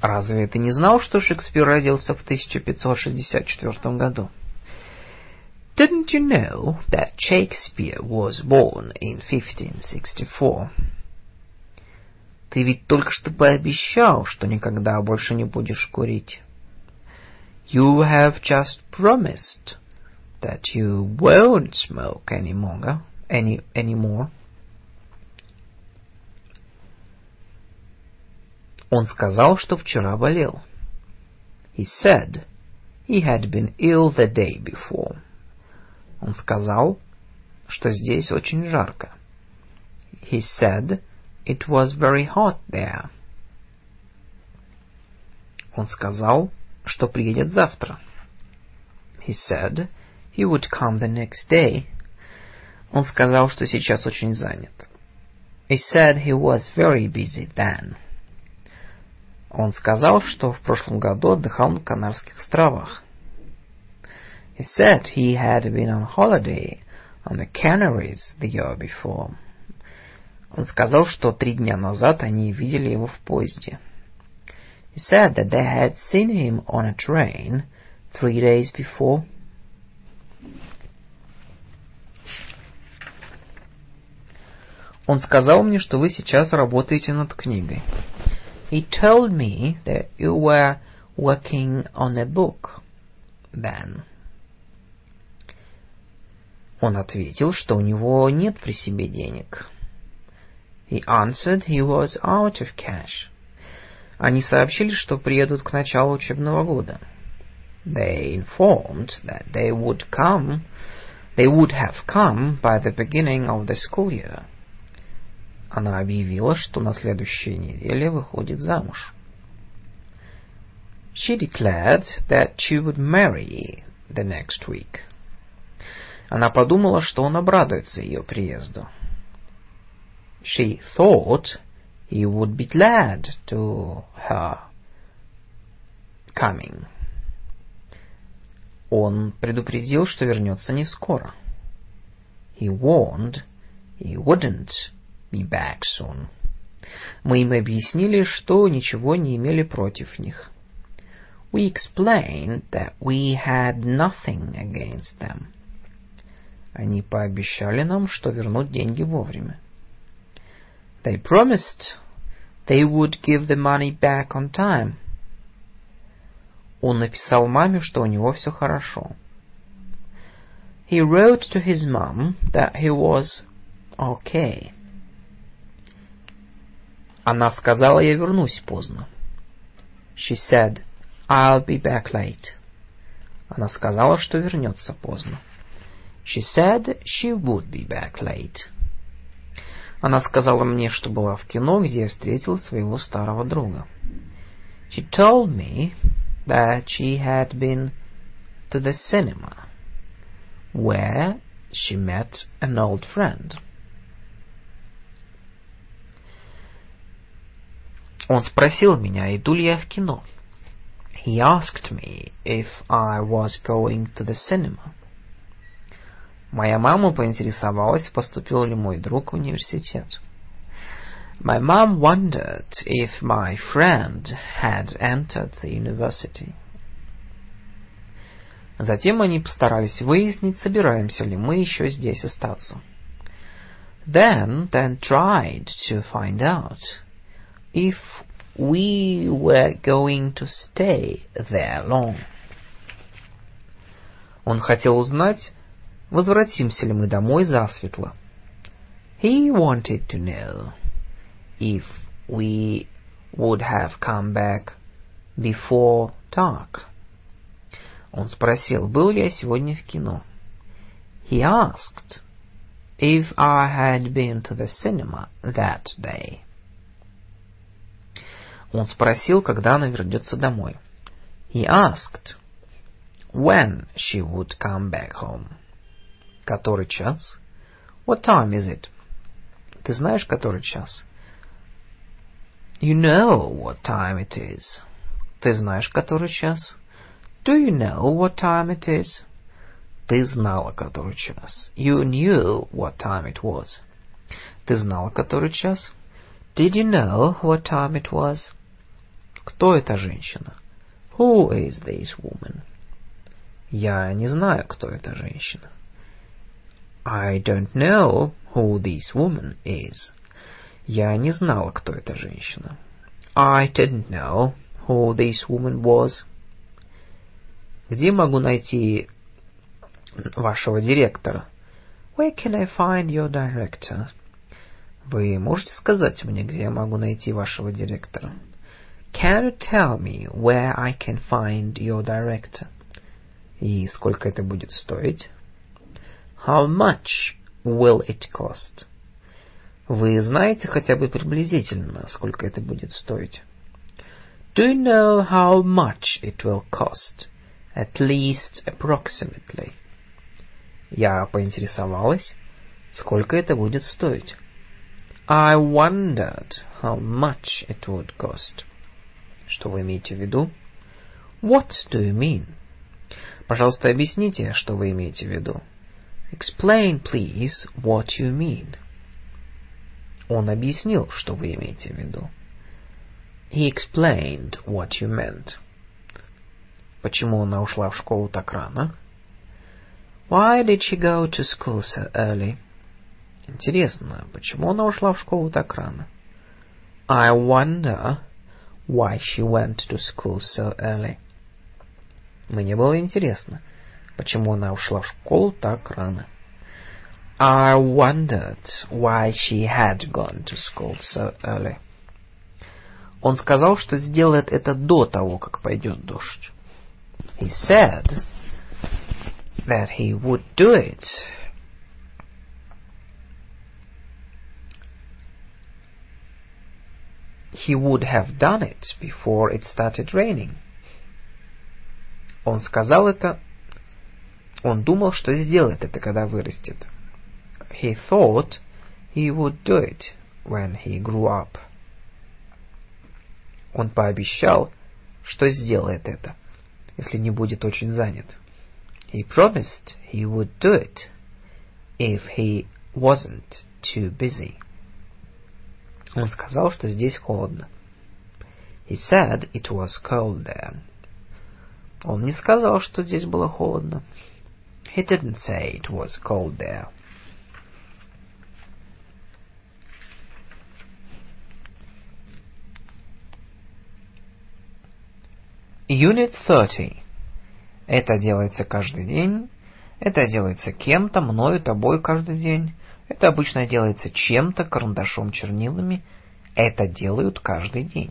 Разве ты не знал, что Шекспир родился в 1564 году? Didn't you know that Shakespeare was born in 1564? Ты ведь только что пообещал, что никогда больше не будешь курить. You have just promised that you won't smoke any longer, any anymore. Он сказал, что вчера болел. He said he had been ill the day before. Он сказал, что здесь очень жарко. He said it was very hot there. Он сказал, что приедет завтра. He said he would come the next day. Он сказал, что сейчас очень занят. He said he was very busy then. Он сказал, что в прошлом году отдыхал на Канарских островах.
He said he had been on holiday on the Canaries the year before.
Он сказал, что три дня назад они видели его в поезде.
He said that they had seen him on a train three days before.
Он сказал мне, что вы сейчас работаете над книгой.
He told me that you were working on a book then.
Он ответил, что у него нет при себе денег.
He answered he was out of cash.
Они сообщили, что приедут к началу учебного года.
They informed that they would come, they would have come by the beginning of the school year.
Она объявила, что на следующей неделе выходит замуж.
She declared that she would marry the next week.
Она подумала, что он обрадуется ее приезду.
She thought he would be glad to her coming.
Он предупредил, что вернется не скоро.
He warned he wouldn't be back soon.
Мы им объяснили, что ничего не имели против них.
We explained that we had nothing against them.
Они пообещали нам, что вернут деньги вовремя.
They promised they would give the money back on time.
Он написал маме, что у него все хорошо.
He wrote to his mom that he was okay.
Она сказала, я вернусь поздно.
She said, I'll be back late.
Она сказала, что вернется поздно.
She said she would be back late.
Она сказала мне, что была в кино, где я встретила своего старого друга.
She told me that she had been to the cinema, where she met an old friend.
Он спросил меня, иду ли я в кино.
He asked me if I was going to the cinema.
Моя мама поинтересовалась, поступил ли мой друг в университет.
My mom wondered if my friend had entered the university.
Затем они постарались выяснить, собираемся ли мы еще здесь остаться.
Then, then tried to find out if we were going to stay there long.
Он хотел узнать, возвратимся ли мы домой засветло.
He wanted to know if we would have come back before dark.
Он спросил, был ли я сегодня в кино.
He asked if I had been to the cinema that day.
Он спросил, когда она вернется домой.
He asked when she would come back home.
Который час?
What time is it?
Ты знаешь, который час?
You know what time it is.
Ты знаешь, который час?
Do you know what time it is?
Ты знала, который час.
You knew what time it was.
Ты знала, который час?
Did you know what time it was?
Кто эта женщина?
Who is this woman?
Я не знаю, кто эта женщина.
I don't know who this woman is.
Я не знала, кто эта женщина.
I didn't know who this woman was.
Где могу найти вашего директора?
Where can I find your director?
Вы можете сказать мне, где я могу найти вашего директора?
Can you tell me where I can find your director?
И сколько это будет стоить?
How much will it cost?
Вы знаете хотя бы приблизительно, сколько это будет стоить?
Do you know how much it will cost? At least approximately.
Я поинтересовалась, сколько это будет стоить.
I wondered how much it would cost.
Что вы имеете в виду?
What do you mean?
Пожалуйста, объясните, что вы имеете в виду.
Explain, please, what you mean.
Он объяснил, что вы имеете в виду.
He explained what you meant.
Почему она ушла в школу так рано?
Why did she go to school so early?
Интересно, почему она ушла в школу так рано?
I wonder why she went to school so early.
Мне было интересно, почему она ушла в школу так рано.
I wondered why she had gone to school so early.
Он сказал, что сделает это до того, как пойдет дождь.
He said that he would do it he would have done it before it started raining.
Он сказал это, он думал, что сделает это, когда вырастет.
He thought he would do it when he grew up.
Он пообещал, что сделает это, если не будет очень занят.
He promised he would do it if he wasn't too busy.
Он сказал, что здесь холодно.
He said it was cold there.
Он не сказал, что здесь было холодно.
He didn't say it was cold there.
Unit 30. Это делается каждый день. Это делается кем-то, мною, тобой каждый день. Это обычно делается чем-то, карандашом, чернилами. Это делают каждый день.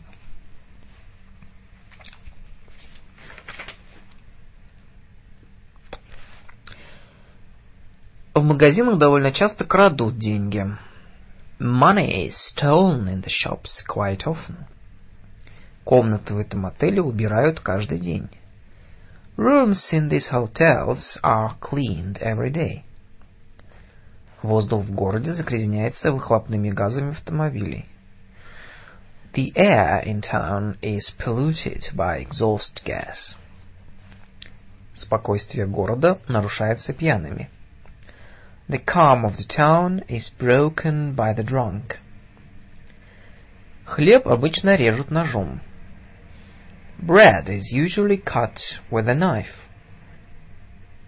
В магазинах довольно часто крадут деньги.
Money is stolen in the shops quite often.
Комнаты в этом отеле убирают каждый день.
Rooms in these hotels are cleaned every day.
Воздух в городе загрязняется выхлопными газами автомобилей.
The air in town is polluted by exhaust gas.
Спокойствие города нарушается пьяными.
The calm of the town is broken by the drunk.
Хлеб обычно режут ножом.
Bread is usually cut with a knife.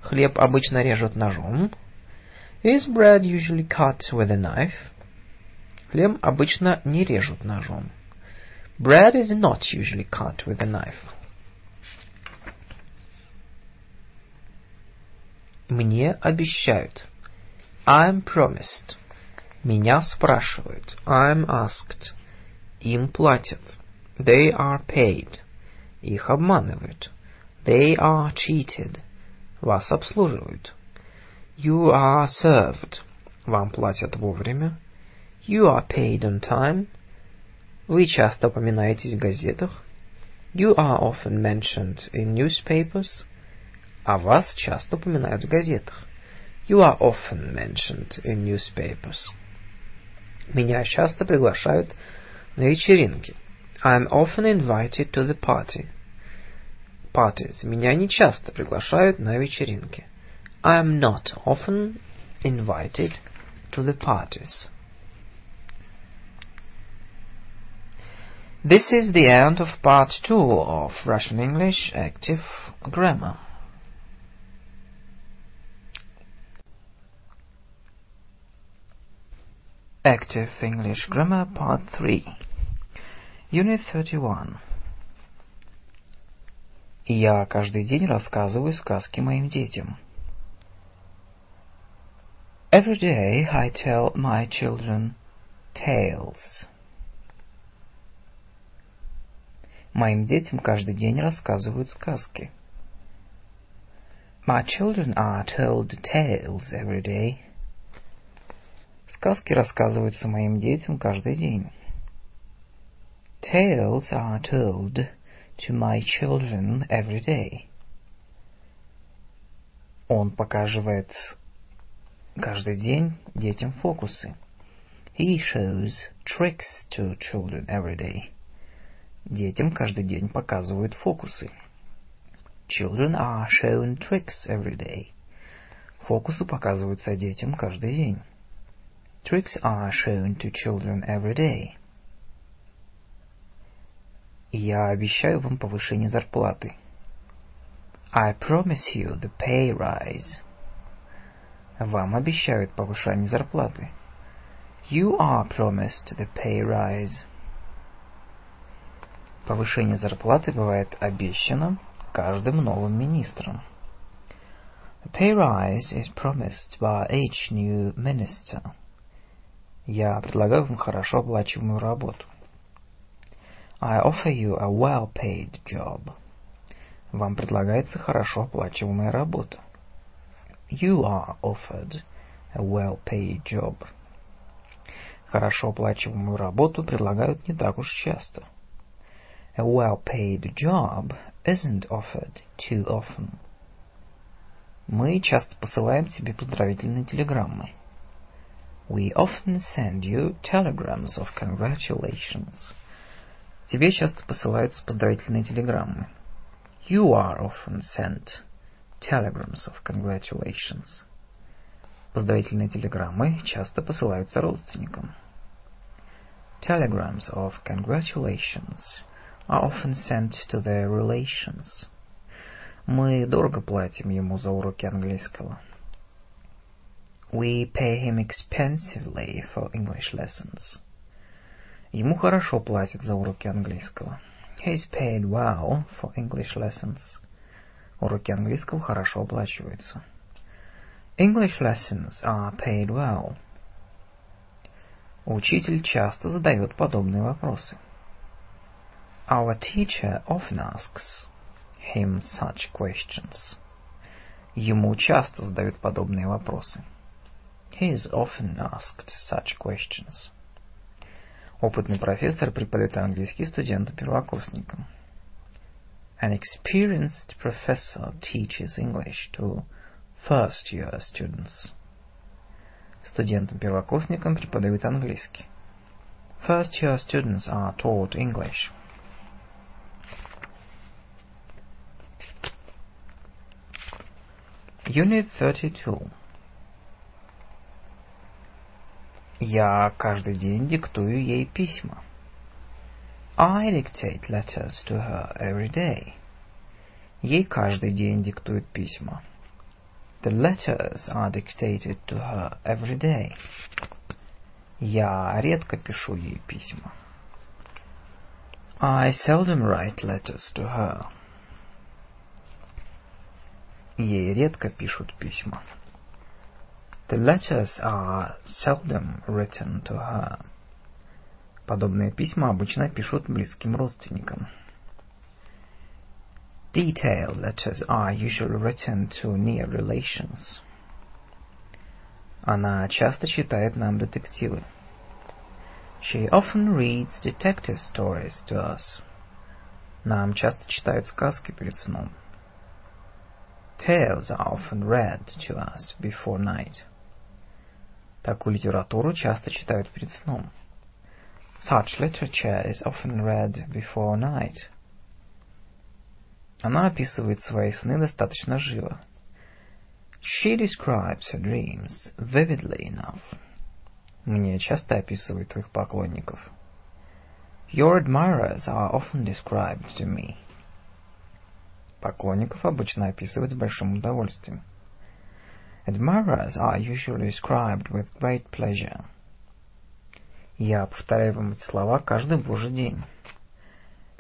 Хлеб обычно режут ножом.
Is bread usually cut with a knife?
Хлеб обычно не режут ножом.
Bread is not usually cut with a knife.
Мне обещают.
I'm promised.
Меня спрашивают.
I'm asked.
Им платят.
They are paid.
Их обманывают.
They are cheated.
Вас обслуживают.
You are served.
Вам платят вовремя.
You are paid on time.
Вы часто упоминаетесь в газетах.
You are often mentioned in newspapers.
А вас часто упоминают в газетах.
You are often mentioned in newspapers.
Меня часто приглашают на вечеринки.
I'm often invited to the party.
Parties. Меня не часто приглашают на вечеринки.
I am not often invited to the parties. This is the end of part two of Russian English Active Grammar. Active English Grammar Part 3 Unit 31
Я каждый день рассказываю сказки моим детям.
Every day I tell my children tales.
Моим детям каждый день рассказывают сказки.
My children are told tales every day.
Сказки рассказываются моим детям каждый день.
Tales are told to my children every day.
Он показывает каждый день детям фокусы.
He shows tricks to children every day.
Детям каждый день показывают фокусы.
Children are shown tricks every day.
Фокусы показываются детям каждый день.
Tricks are shown to children every day.
Я обещаю вам повышение зарплаты.
I promise you the pay rise.
Вам обещают повышение зарплаты.
You are promised the pay rise.
Повышение зарплаты бывает обещано каждым новым министром.
A pay rise is promised by each new minister.
Я предлагаю вам хорошо оплачиваемую работу.
I offer you a well-paid job.
Вам предлагается хорошо оплачиваемая работа.
You are offered a well-paid job.
Хорошо оплачиваемую работу предлагают не так уж часто.
A well-paid job isn't offered too often.
Мы часто посылаем тебе поздравительные телеграммы.
We often send you telegrams of congratulations.
Тебе часто посылаются поздравительные телеграммы.
You are often sent telegrams of congratulations.
Поздравительные телеграммы часто посылаются родственникам.
Telegrams of congratulations are often sent to their relations.
Мы дорого платим ему за уроки английского.
We pay him expensively for English lessons.
Ему хорошо платят за уроки английского.
He is paid well for English lessons.
Уроки английского хорошо оплачиваются.
English lessons are paid well.
Учитель часто задает подобные вопросы.
Our teacher often asks him such questions.
Ему часто задают подобные вопросы.
He is often asked such questions.
Опытный профессор преподает английский студентам-первокурсникам.
An experienced professor teaches English to first-year students.
Студентам-первокурсникам преподают английский.
First-year students are taught English.
Unit 32 Я каждый день диктую ей письма.
I dictate letters to her every day.
Ей каждый день диктуют письма.
The letters are dictated to her every day.
Я редко пишу ей письма.
I seldom write letters to her.
Ей редко пишут письма.
The letters are seldom written to her.
Подобные письма обычно пишут близким родственникам.
Detailed letters are usually written to near relations.
Она часто читает нам детективы.
She often reads detective stories to us.
Нам часто читают сказки перед сном.
Tales are often read to us before night.
Такую литературу часто читают перед сном.
Such literature is often read before night.
Она описывает свои сны достаточно живо.
She describes her dreams vividly enough.
Мне часто описывают их поклонников.
Your admirers are often described to me.
Поклонников обычно описывают с большим удовольствием.
Admirers are usually described with great pleasure.
Я повторяю вам эти слова каждый божий день.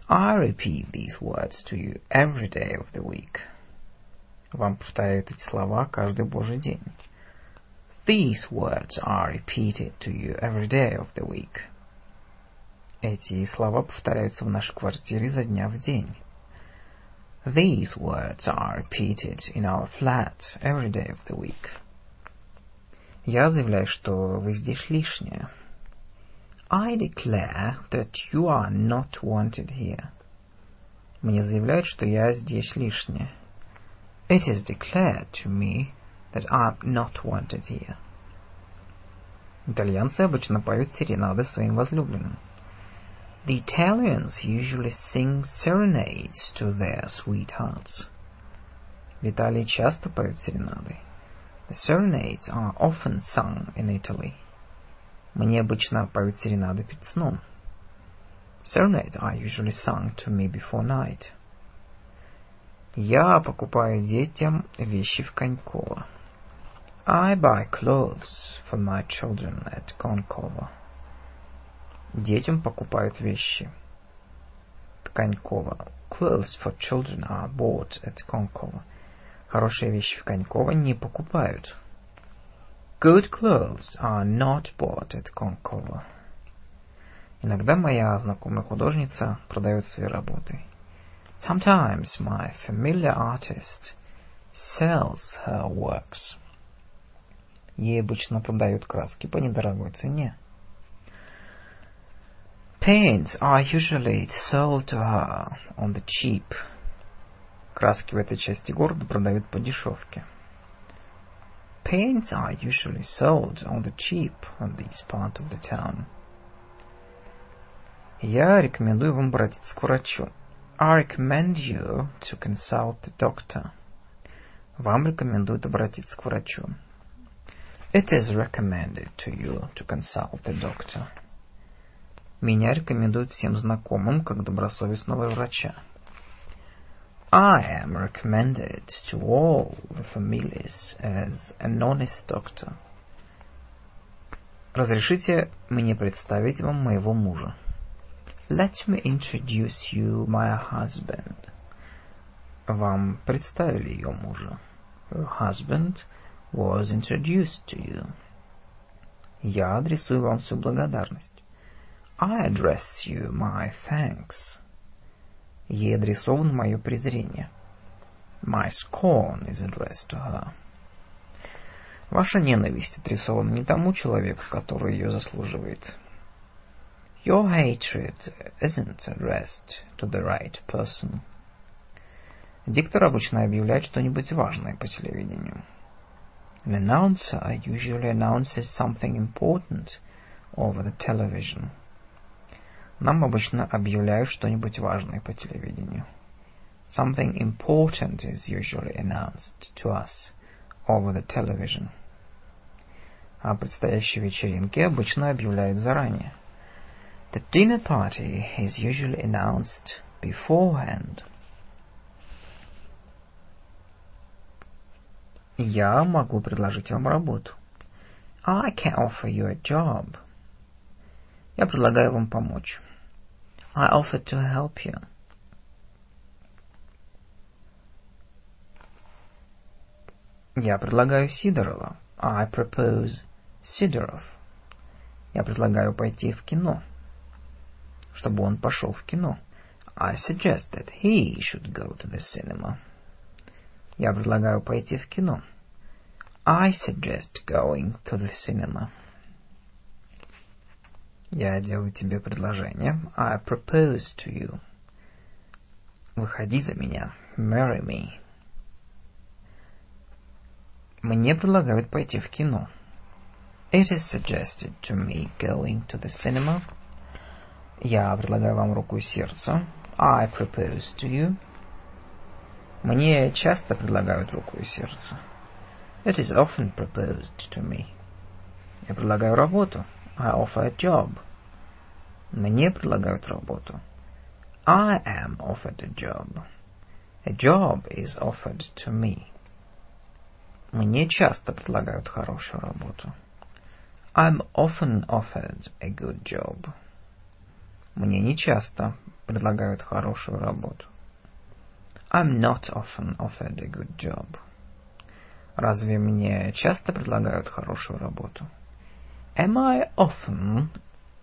I repeat these words to you every day of the week.
Вам повторяют эти слова каждый божий день.
These words are repeated to you every day of the week.
Эти слова повторяются в нашей квартире изо дня в день.
These words are repeated in our flat every day of the week.
Я заявляю, что вы здесь лишние.
I declare that you are not wanted here.
Мне заявляют, что я здесь лишняя.
It is declared to me that I'm not wanted here.
Итальянцы обычно поют серенады своим возлюбленным. The Italians usually sing serenades to their sweethearts. В Италии часто поют серенады. The serenades are often sung in Italy. Мне обычно поют серенады перед сном. Serenades are usually sung to me before night. Я покупаю детям вещи в Коньково. I buy clothes for my children at Конково. Детям покупают вещи. Конькова. Clothes for children are bought at Конково. Хорошие вещи в Коньково не покупают. Good clothes are not bought at Конково. Иногда моя знакомая художница продает свои работы. Sometimes my familiar artist sells her works. Ей обычно продают краски по недорогой цене. Paints are usually sold to her on the cheap. Краски в этой части города продают по дешевке. Paints are usually sold on the cheap in this part of the town. Я рекомендую вам обратиться к врачу. I recommend you to consult the doctor. Вам рекомендуют обратиться к врачу. It is recommended to you to consult the doctor. Меня рекомендуют всем знакомым как добросовестного врача. I am recommended to all the families as an honest doctor. Разрешите мне представить вам моего мужа. Let me introduce you my husband. Вам представили ее мужа. Her husband was introduced to you. Я адресую вам всю благодарность. I address you my thanks. Ей адресовано мое презрение. My scorn is addressed to her. Ваша ненависть адресована не тому человеку, который ее заслуживает. Your hatred isn't addressed to the right person. Диктор обычно объявляет что-нибудь важное по телевидению. An announcer usually announces something important over the television. Нам обычно объявляют что-нибудь важное по телевидению. Something important is usually announced to us over the television. О предстоящей вечеринке обычно объявляют заранее. The dinner party is usually announced beforehand. Я могу предложить вам работу. I can offer you a job. Я предлагаю вам помочь. I offer to help you. Я предлагаю Сидорова. I propose Сидоров. Я предлагаю пойти в кино. Чтобы он пошел в кино. I suggest that he should go to the cinema. Я предлагаю пойти в кино. I suggest going to the cinema. Я делаю тебе предложение. I propose to you. Выходи за меня. Marry me. Мне предлагают пойти в кино. It is suggested to me going to the cinema. Я предлагаю вам руку и сердце. I propose to you. Мне часто предлагают руку и сердце. It is often proposed to me. Я предлагаю работу. I offer a job. Мне предлагают работу. I am offered a job. A job is offered to me. Мне часто предлагают хорошую работу. I'm often offered a good job. Мне не часто предлагают хорошую работу. I'm not often offered a good job. Разве мне часто предлагают хорошую работу? Am I often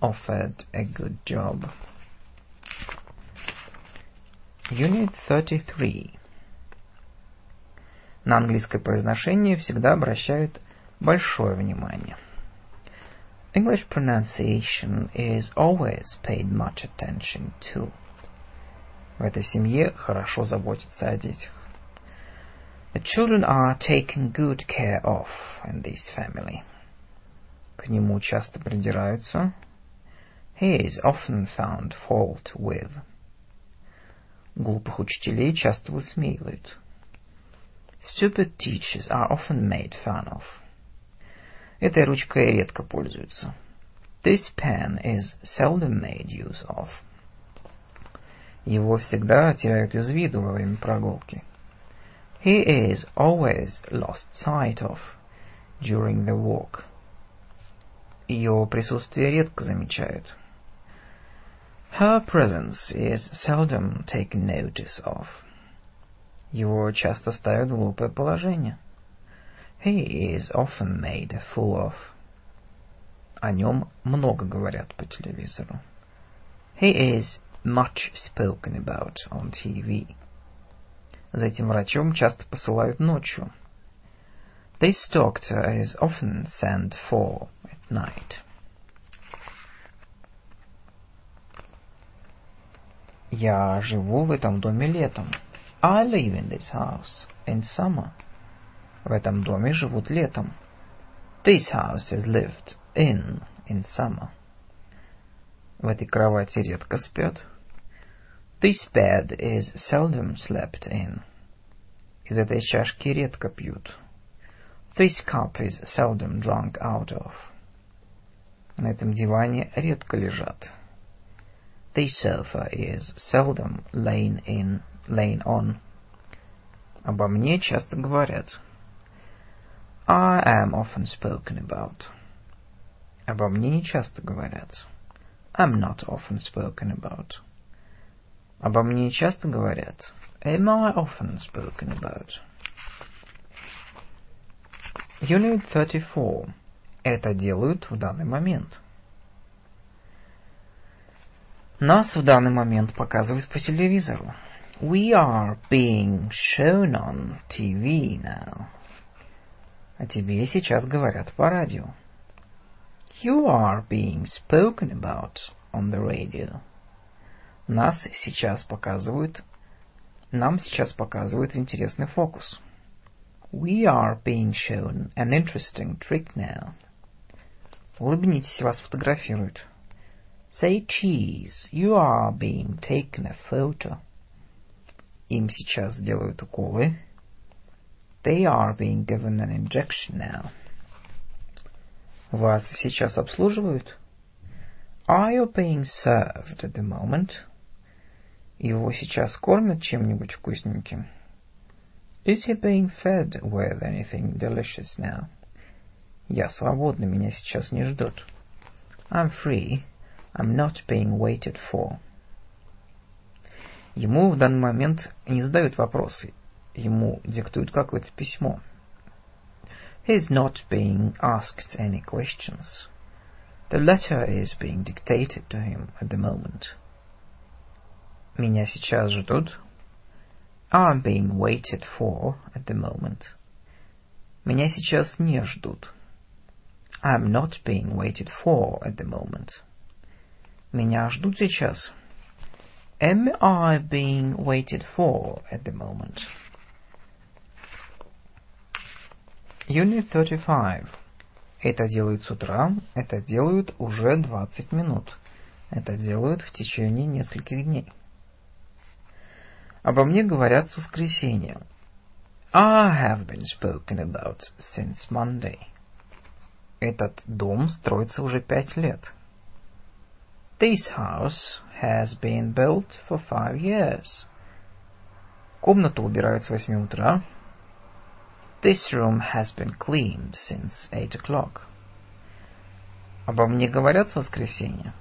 offered a good job? Unit 33. На английское произношение всегда обращают большое внимание. English pronunciation is always paid much attention to. В этой семье хорошо заботятся о детях. The children are taken good care of in this family. К нему часто придираются.
he is often found fault with.
Глупых учителей часто высмеивают.
Stupid teachers are often made fun of.
Этой ручкой редко пользуются.
This pen is seldom made use of.
Его всегда теряют из виду во время прогулки.
He is always lost sight of during the walk.
Ее присутствие редко замечают.
Her presence is seldom taken notice of.
Его часто ставят в глупое положение.
He is often made a fool of.
О нем много говорят по телевизору.
He is much spoken about on TV.
За этим врачом часто посылают ночью.
This doctor is often sent for night.
Я живу в этом доме летом.
I live in this house in summer.
В этом доме живут летом.
This house is lived in in summer.
В этой кровати редко спят.
This bed is seldom slept in.
Из этой чашки редко пьют.
This cup is seldom drunk out of.
На этом диване редко лежат.
This sofa is seldom lain in, lain on.
Обо мне часто говорят.
I am often spoken about.
Обо мне не часто говорят.
I'm not often spoken about.
Обо мне часто говорят.
Am I often spoken about?
Unit 34. Это делают в данный момент. Нас в данный момент показывают по телевизору.
We are being shown on TV now.
О тебе сейчас говорят по радио.
You are being spoken about on the radio.
Нас сейчас показывают... Нам сейчас показывают интересный фокус.
We are being shown an interesting trick now.
Улыбнитесь, вас фотографируют.
Say cheese, you are being taken a photo.
Им сейчас делают уколы.
They are being given an injection now.
Вас сейчас обслуживают?
Are you being served at the moment?
Его сейчас кормят чем-нибудь вкусненьким?
Is he being fed with anything delicious now?
Я свободный, меня сейчас не ждут.
I'm free. I'm not being waited for.
Ему в данный момент не задают вопросы. Ему диктуют какое-то письмо.
He is not being asked any questions. The letter is being dictated to him at the moment.
Меня сейчас ждут.
I'm being waited for at the moment.
Меня сейчас не ждут.
I'm not being waited for at the moment.
Меня ждут сейчас.
Am I being waited for at the moment?
Unit 35. Это делают с утра, это делают уже 20 минут. Это делают в течение нескольких дней. Обо мне говорят с воскресенья.
I have been spoken about since Monday.
Этот дом строится уже пять лет.
This house has been built for five years.
Комнату убирают с восьми утра.
This room has been cleaned since eight o'clock.
Обо мне говорят с воскресенья.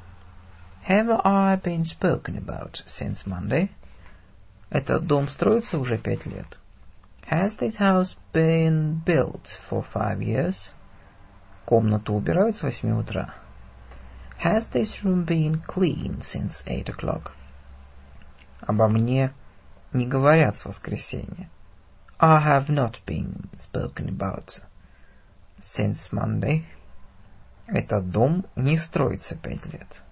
Have I been spoken about since Monday?
Этот дом строится уже пять лет.
Has this house been built for five years?
Комнату убирают с восьми утра.
Has this room been cleaned since eight o'clock?
Обо мне не говорят с воскресенья.
I have not been spoken about since Monday.
Этот дом не строится пять лет.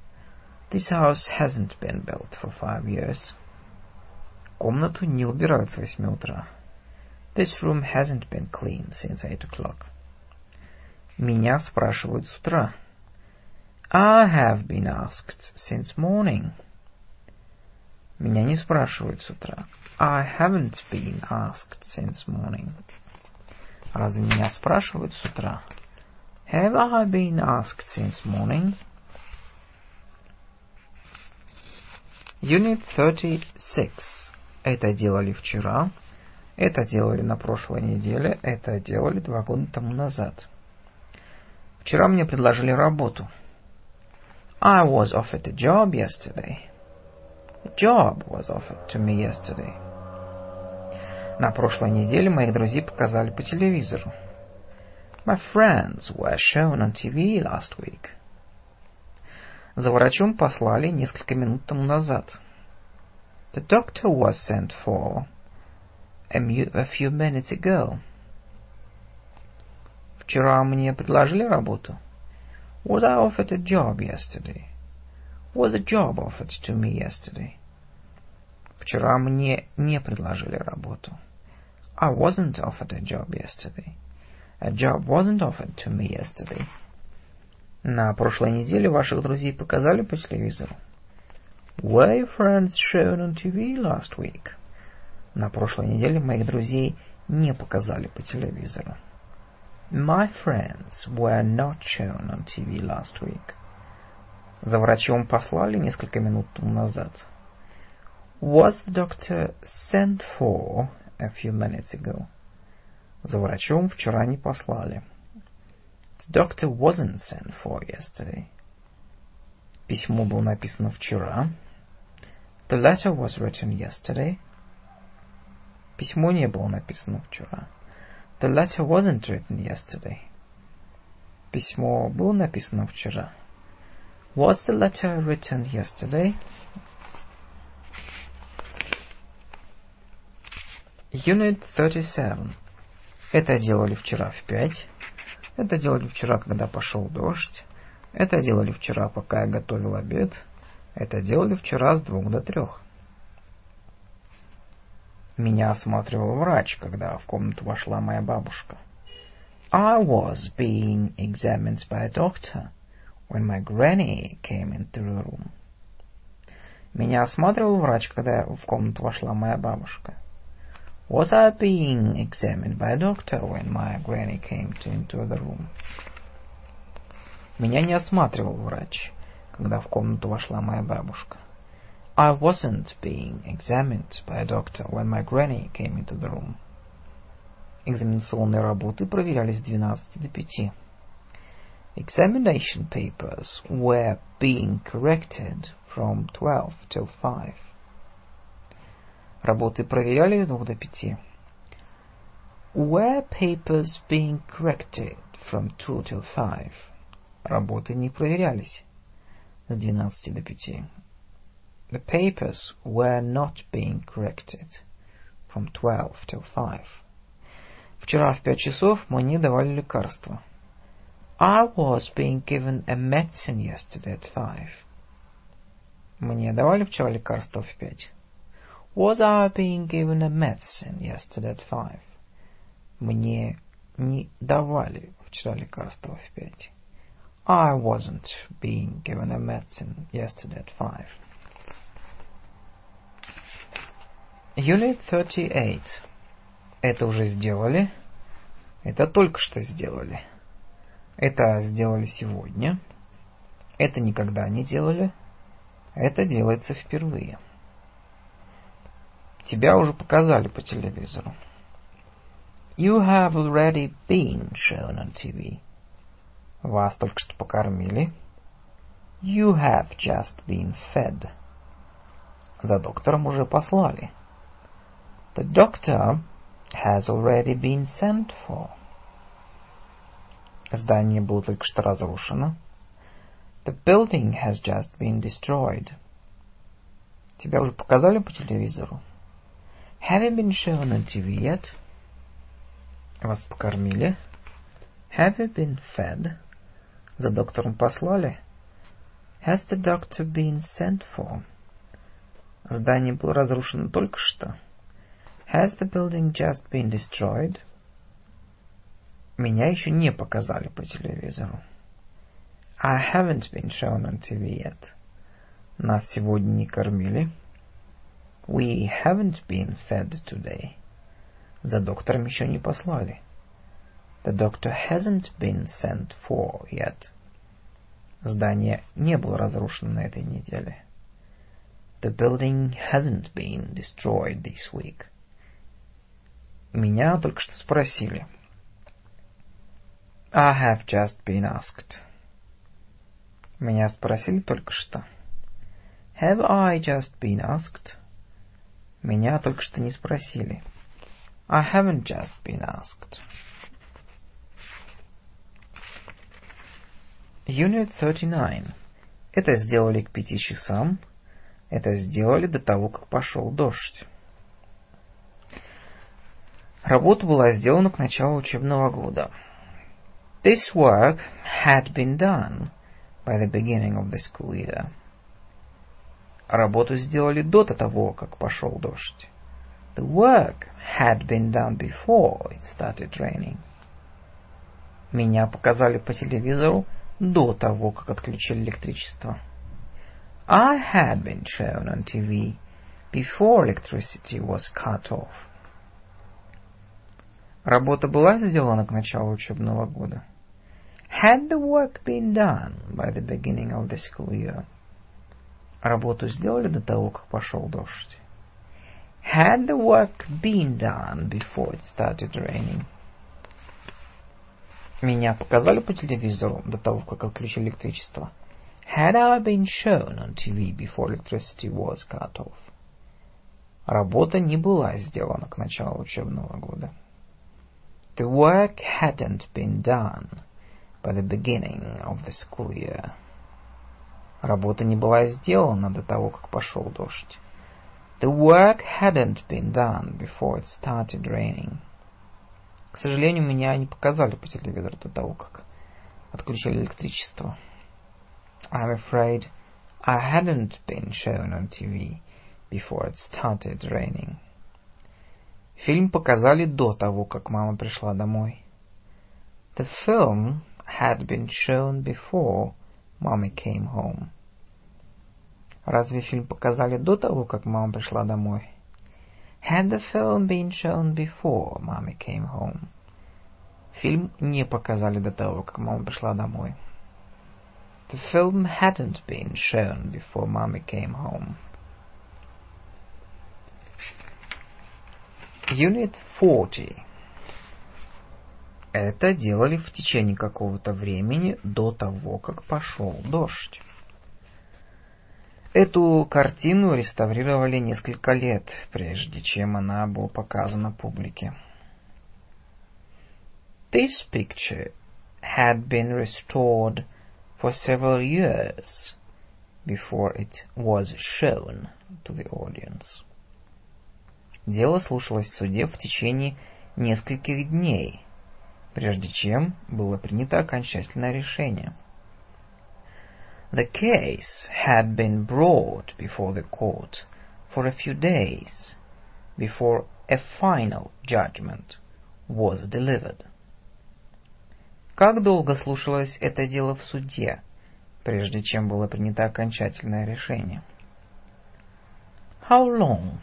This house hasn't been built for five years.
Комнату не убирают с восьми утра.
This room hasn't been cleaned since eight o'clock.
Меня спрашивают с утра.
I have been asked since morning.
Меня не спрашивают с утра.
I haven't been asked since morning.
Разве меня спрашивают с утра?
Have I been asked since morning?
Unit 36. Это делали вчера. Это делали на прошлой неделе. Это делали два года тому назад. Вчера мне предложили работу.
I was offered a job yesterday. A job was offered to me yesterday.
На прошлой неделе моих друзей показали по телевизору.
My friends were shown on TV last week.
За врачом послали несколько минут тому назад.
The doctor was sent for a, a few minutes ago.
Вчера мне предложили работу.
Was I offered a job yesterday? Was a job offered to me yesterday?
Вчера мне не предложили работу.
I wasn't offered a job yesterday. A job wasn't offered to me yesterday.
На прошлой неделе ваших друзей показали по телевизору.
Were your friends shown on TV last week?
На прошлой неделе моих друзей не показали по телевизору.
My friends were not shown on TV last week.
За врачом послали несколько минут тому назад.
Was the doctor sent for a few minutes ago?
За врачом вчера не послали.
The doctor wasn't sent for yesterday.
Письмо было написано вчера.
The letter was written yesterday.
Письмо не было написано вчера.
The letter wasn't written yesterday.
Письмо было написано вчера.
Was the letter written yesterday?
Unit 37. Это делали вчера в пять. Это делали вчера, когда пошел дождь. Это делали вчера, пока я готовил обед. Это делали вчера с двух до трех. Меня осматривал врач, когда в комнату вошла моя бабушка.
I was being examined by a doctor when my granny came into the room.
Меня осматривал врач, когда в комнату вошла моя бабушка.
Was I being examined by a doctor when my granny came to, into the room?
Меня не осматривал врач, когда в комнату вошла моя бабушка.
I wasn't being examined by a doctor when my granny came into the room.
Экзаменационные работы проверялись с 12 до 5.
Examination papers were being corrected from 12 till 5.
Работы проверялись с 2 до 5.
Were papers being corrected from 2 till 5?
Работы не проверялись с 12 до 5.
The papers were not being corrected from 12 till 5.
Вчера в 5 часов мне давали лекарства.
I was being given a medicine yesterday at 5.
Мне давали вчера лекарства в 5.
Was I being given a medicine yesterday at 5?
Мне не давали вчера лекарства в 5.
I wasn't being given a medicine yesterday at 5.
Unit 38. Это уже сделали. Это только что сделали. Это сделали сегодня. Это никогда не делали. Это делается впервые. Тебя уже показали по телевизору.
You have already been shown on TV.
Вас только что покормили.
You have just been fed.
За доктором уже послали.
The doctor has already been sent for.
Здание было только что разрушено.
The building has just been destroyed.
Тебя уже показали по телевизору.
Have you been shown on TV yet?
Вас покормили.
Have you been fed?
За доктором послали.
Has the doctor been sent for?
Здание было разрушено только что.
Has the building just been destroyed?
Меня еще не показали по телевизору.
I haven't been shown on TV yet. Нас сегодня не кормили. We haven't been fed today. За доктором еще не послали. The doctor hasn't been sent for yet. Здание не было разрушено на этой неделе. The building hasn't been destroyed this week. Меня только что спросили. I have just been asked. Меня спросили только что. Have I just been asked? Меня только что не спросили. I haven't just been asked. Unit 39. Это сделали к пяти часам. Это сделали до того, как пошел дождь. Работа была сделана к началу учебного года. This work had been done by the beginning of the school year. Работу сделали до того, как пошел дождь. The work had been done before it started raining. Меня показали по телевизору до того, как отключили электричество. I had been shown on TV before electricity was cut off. Работа была сделана к началу учебного года. Had the work been done by the beginning of the school year? Работу сделали до того, как пошел дождь. Had the work been done before it started raining? Меня показали по телевизору до того, как отключили электричество. Had I been shown on TV before electricity was cut off? Работа не была сделана к началу учебного года. The work hadn't been done by the beginning of the school year. Работа не была сделана до того, как пошел дождь. The work hadn't been done before it started raining. К сожалению, меня не показали по телевизору до того, как отключили электричество. I'm afraid I hadn't been shown on TV before it started raining. Фильм показали до того, как мама пришла домой. The film had been shown before mommy came home. Разве фильм показали до того, как мама пришла домой? Had the film been shown before mommy came home? Фильм не показали до того, как мама пришла домой. The film hadn't been shown before mommy came home. Unit 40. Это делали в течение какого-то времени до того, как пошел дождь. Эту картину реставрировали несколько лет, прежде чем она была показана публике. This picture had been restored for several years before it was shown to the audience. Дело слушалось в суде в течение нескольких дней, прежде чем было принято окончательное решение. The case had been brought before the court for a few days before a final judgment was delivered. Как долго слушалось это дело в суде, прежде чем было принято окончательное решение? How long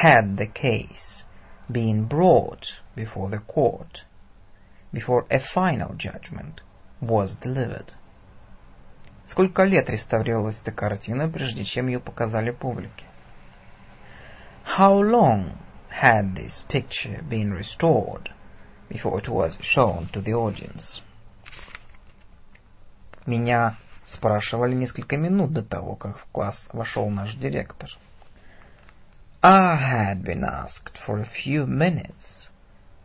had the case been brought before the court before a final judgment was delivered. Сколько лет реставрировалась эта картина, прежде чем ее показали публике? How long had this picture been restored before it was shown to the audience? Меня спрашивали несколько минут до того, как в класс вошел наш директор. I had been asked for a few minutes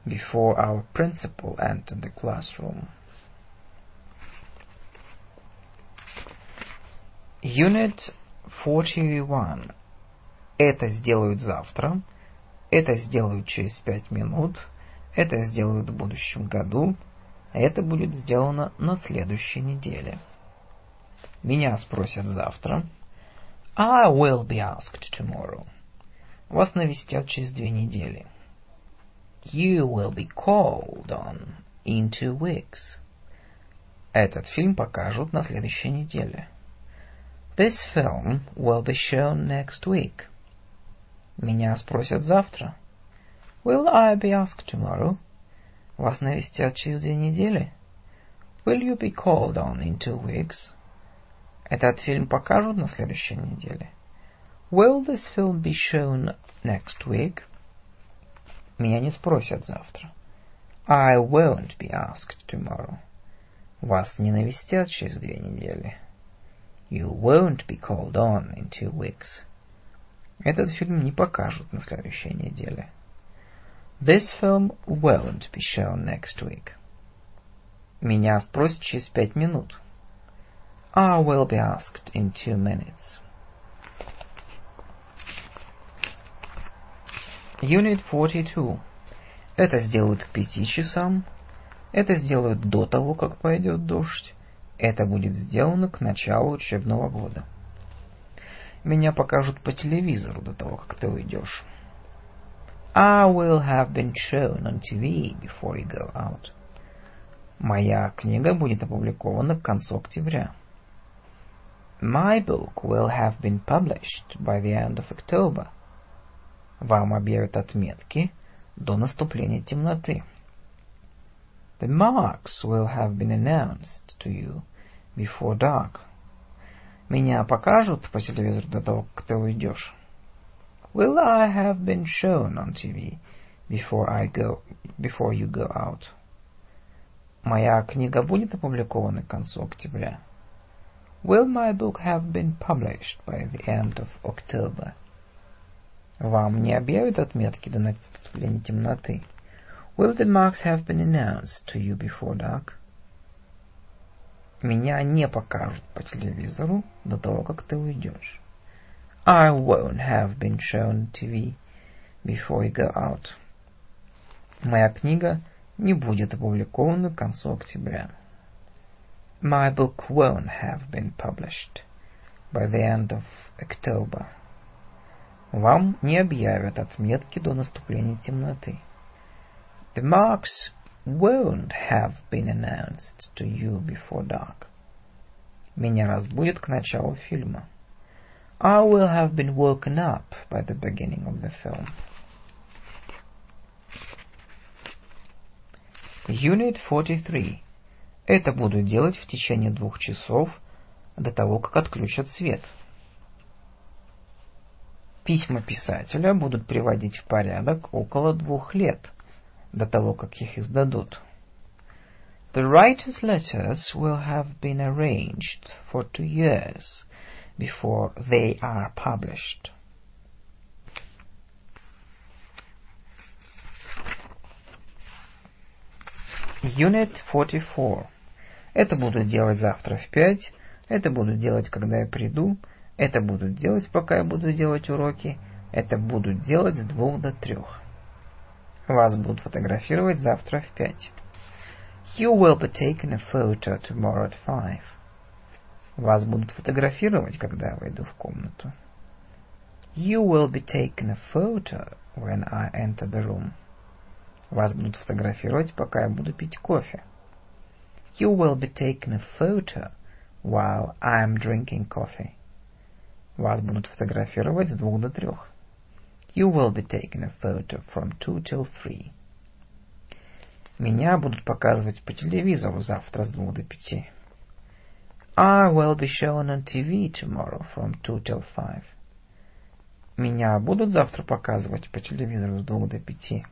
before our principal entered the classroom. Unit 41. Это сделают завтра, это сделают через пять минут, это сделают в будущем году, это будет сделано на следующей неделе. Меня спросят завтра. I will be asked tomorrow. Вас навестят через две недели. You will be called on in two weeks.
Этот фильм покажут на следующей неделе.
This film will be shown next week.
Меня спросят завтра.
Will I be asked tomorrow?
Вас навестят через две недели.
Will you be called on in two weeks?
Этот фильм покажут на следующей неделе.
Will this film be shown next week?
Меня не спросят завтра.
I won't be asked tomorrow.
Вас не навестят через две недели.
You won't be called on in two weeks.
Этот фильм не покажут на следующей неделе.
This film won't be shown next week.
Меня спросят через пять минут.
I will be asked in two minutes.
Unit 42. Это сделают к пяти часам. Это сделают до того, как пойдет дождь. Это будет сделано к началу учебного года. Меня покажут по телевизору до того, как ты уйдешь.
I will have been shown on TV before you go out.
Моя книга будет опубликована к концу октября.
My book will have been published by the end of October.
Вам объявят отметки до наступления темноты.
The marks will have been announced to you before dark.
Меня покажут по телевизору до того, как ты уйдешь.
Will I have been shown on TV before I go before you go out?
Моя книга будет опубликована к концу октября.
Will my book have been published by the end of October?
Вам не объявят отметки до наступления темноты.
Will the marks have been announced to you before dark?
Меня не покажут по телевизору до того, как ты уйдешь.
I won't have been shown TV before you go out.
Моя книга не будет опубликована к концу октября.
My book won't have been published by the end of October.
Вам не объявят отметки до наступления темноты.
The marks won't have been announced to you before dark.
Меня разбудят к началу фильма.
I will have been woken up by the beginning of the film.
Unit 43. Это буду делать в течение двух часов до того, как отключат свет. Письма писателя будут приводить в порядок около двух лет – до того, как их издадут.
The writer's letters will have been arranged for two years before they are published.
Unit 44. Это буду делать завтра в пять, это буду делать, когда я приду, это буду делать, пока я буду делать уроки, это буду делать с двух до трех. Вас будут фотографировать завтра в пять.
You will be taken a photo tomorrow at five.
Вас будут фотографировать, когда я войду в комнату.
You will be taken a photo when I enter the room.
Вас будут фотографировать, пока я буду пить кофе.
You will be taken a photo while I am drinking coffee.
Вас будут фотографировать с двух до трех.
You will be taken a photo from two till three.
Меня будут показывать по телевизору завтра с двух до пяти.
I will be shown on TV tomorrow from two till five.
Меня будут завтра показывать по телевизору с двух до пяти.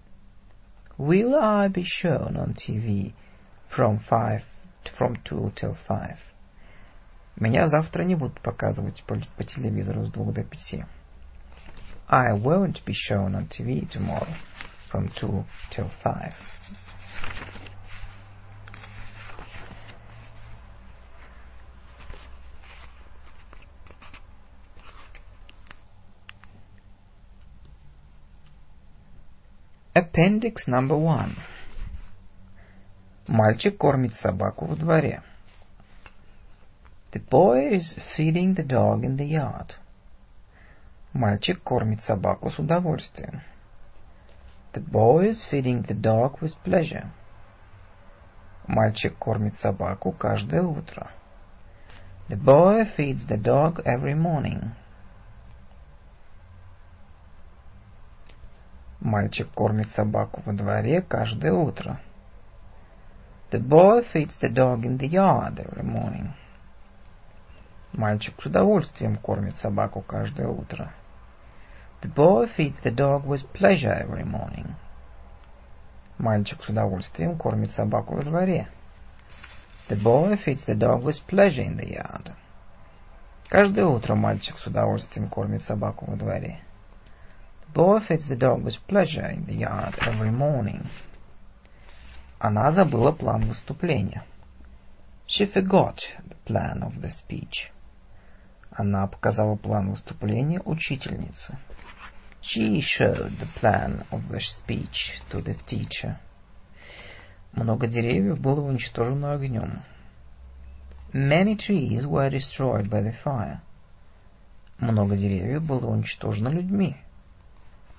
Will I be shown on TV from five from two till five?
Меня завтра не будут показывать по, по телевизору с двух до пяти.
I won't be shown on TV tomorrow from 2 till 5.
Appendix number one. Мальчик кормит собаку в дворе.
The boy is feeding the dog in the yard.
Мальчик кормит собаку с удовольствием.
The boy is feeding the dog with pleasure.
Мальчик кормит собаку каждое утро. The boy feeds the dog every morning. Мальчик кормит собаку во дворе каждое утро. The boy feeds the dog in the yard every morning. Мальчик с удовольствием кормит собаку каждое утро. The boy feeds the dog with pleasure every morning. Мальчик с удовольствием кормит собаку во дворе. The boy feeds the dog with pleasure in the yard. Каждое утро мальчик с удовольствием кормит собаку во дворе. The boy feeds the dog with pleasure in the yard every morning. Она забыла план выступления. She forgot the plan of the speech. Она показала план выступления учительнице. She showed the plan of the speech to the teacher. Много деревьев было уничтожено огнем. Many trees were destroyed by the fire. Много деревьев было уничтожено людьми.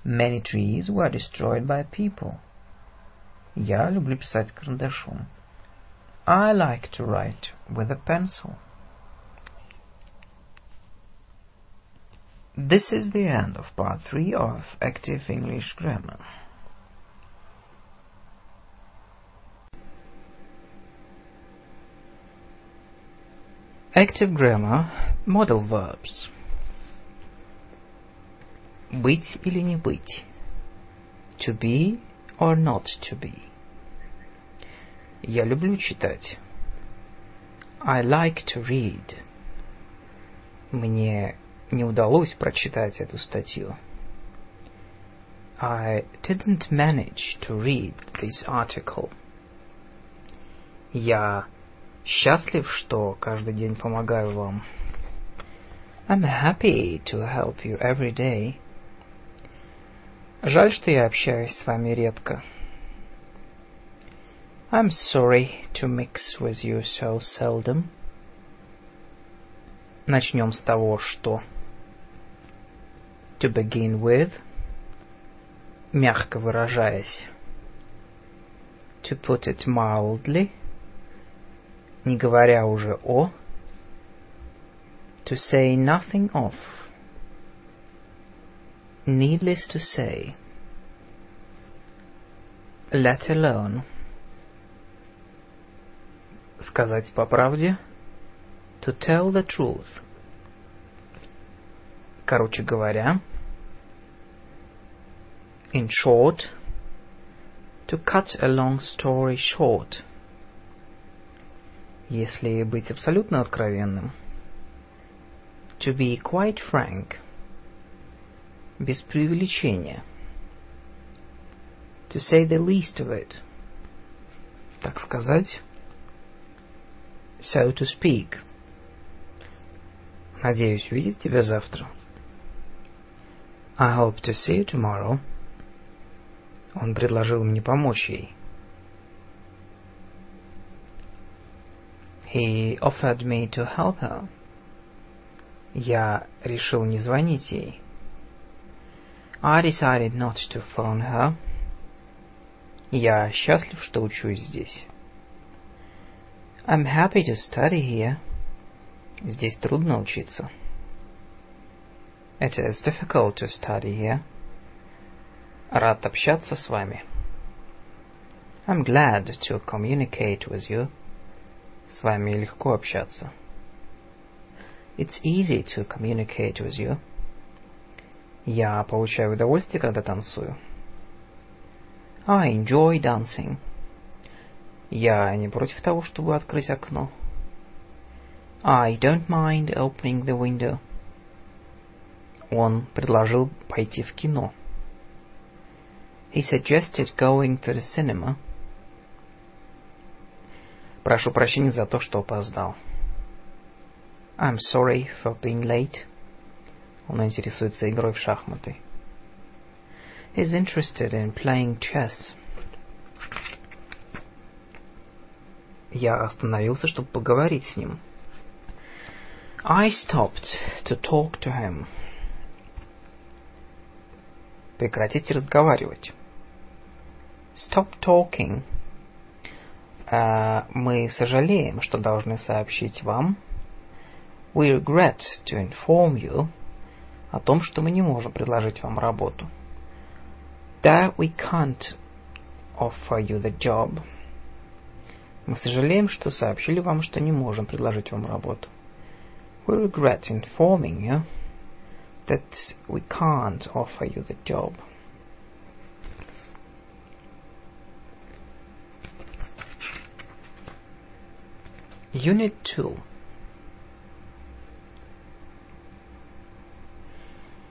Many trees were destroyed by people. Я люблю писать карандашом. I like to write with a pencil. This is the end of part 3 of Active English Grammar. Active Grammar Model Verbs Быть или не быть To be or not to be Я люблю читать I like to read Мне не удалось прочитать эту статью I didn't manage to read this article. Я Счастлив, что каждый день помогаю вам. I'm happy to help you every day. Жаль, что я общаюсь с вами редко. I'm sorry to mix with you so seldom. Начнем с того, что... To begin with. Мягко выражаясь. To put it mildly не говоря уже о, to say nothing of, needless to say, let alone, сказать по правде, to tell the truth, короче говоря, in short, to cut a long story short – Если быть абсолютно откровенным, to be quite frank, без преувеличения, to say the least of it, так сказать, so to speak. Надеюсь увидеть тебя завтра. I hope to see you tomorrow. Он предложил мне помочь ей. He offered me to help her. Я решил не звонить ей. I decided not to phone her. Я счастлив, что учусь здесь. I'm happy to study here. Здесь трудно учиться. It is difficult to study here. Рад общаться с вами. I'm glad to communicate with you. С вами легко общаться. It's easy to communicate with you. Я получаю удовольствие, когда танцую. I enjoy dancing. Я не против того, чтобы открыть окно. I don't mind opening the window. Он предложил пойти в кино. He suggested going to the cinema. Прошу прощения за то, что опоздал. I'm sorry for being late. Он интересуется игрой в шахматы. He's interested in playing chess. Я остановился, чтобы поговорить с ним. I stopped to talk to him. Прекратите разговаривать. Stop talking. Uh, мы сожалеем, что должны сообщить вам. We regret to inform you о том, что мы не можем предложить вам работу. That we can't offer you the job. Мы сожалеем, что сообщили вам, что не можем предложить вам работу. We regret informing you that we can't offer you the job. Unit 2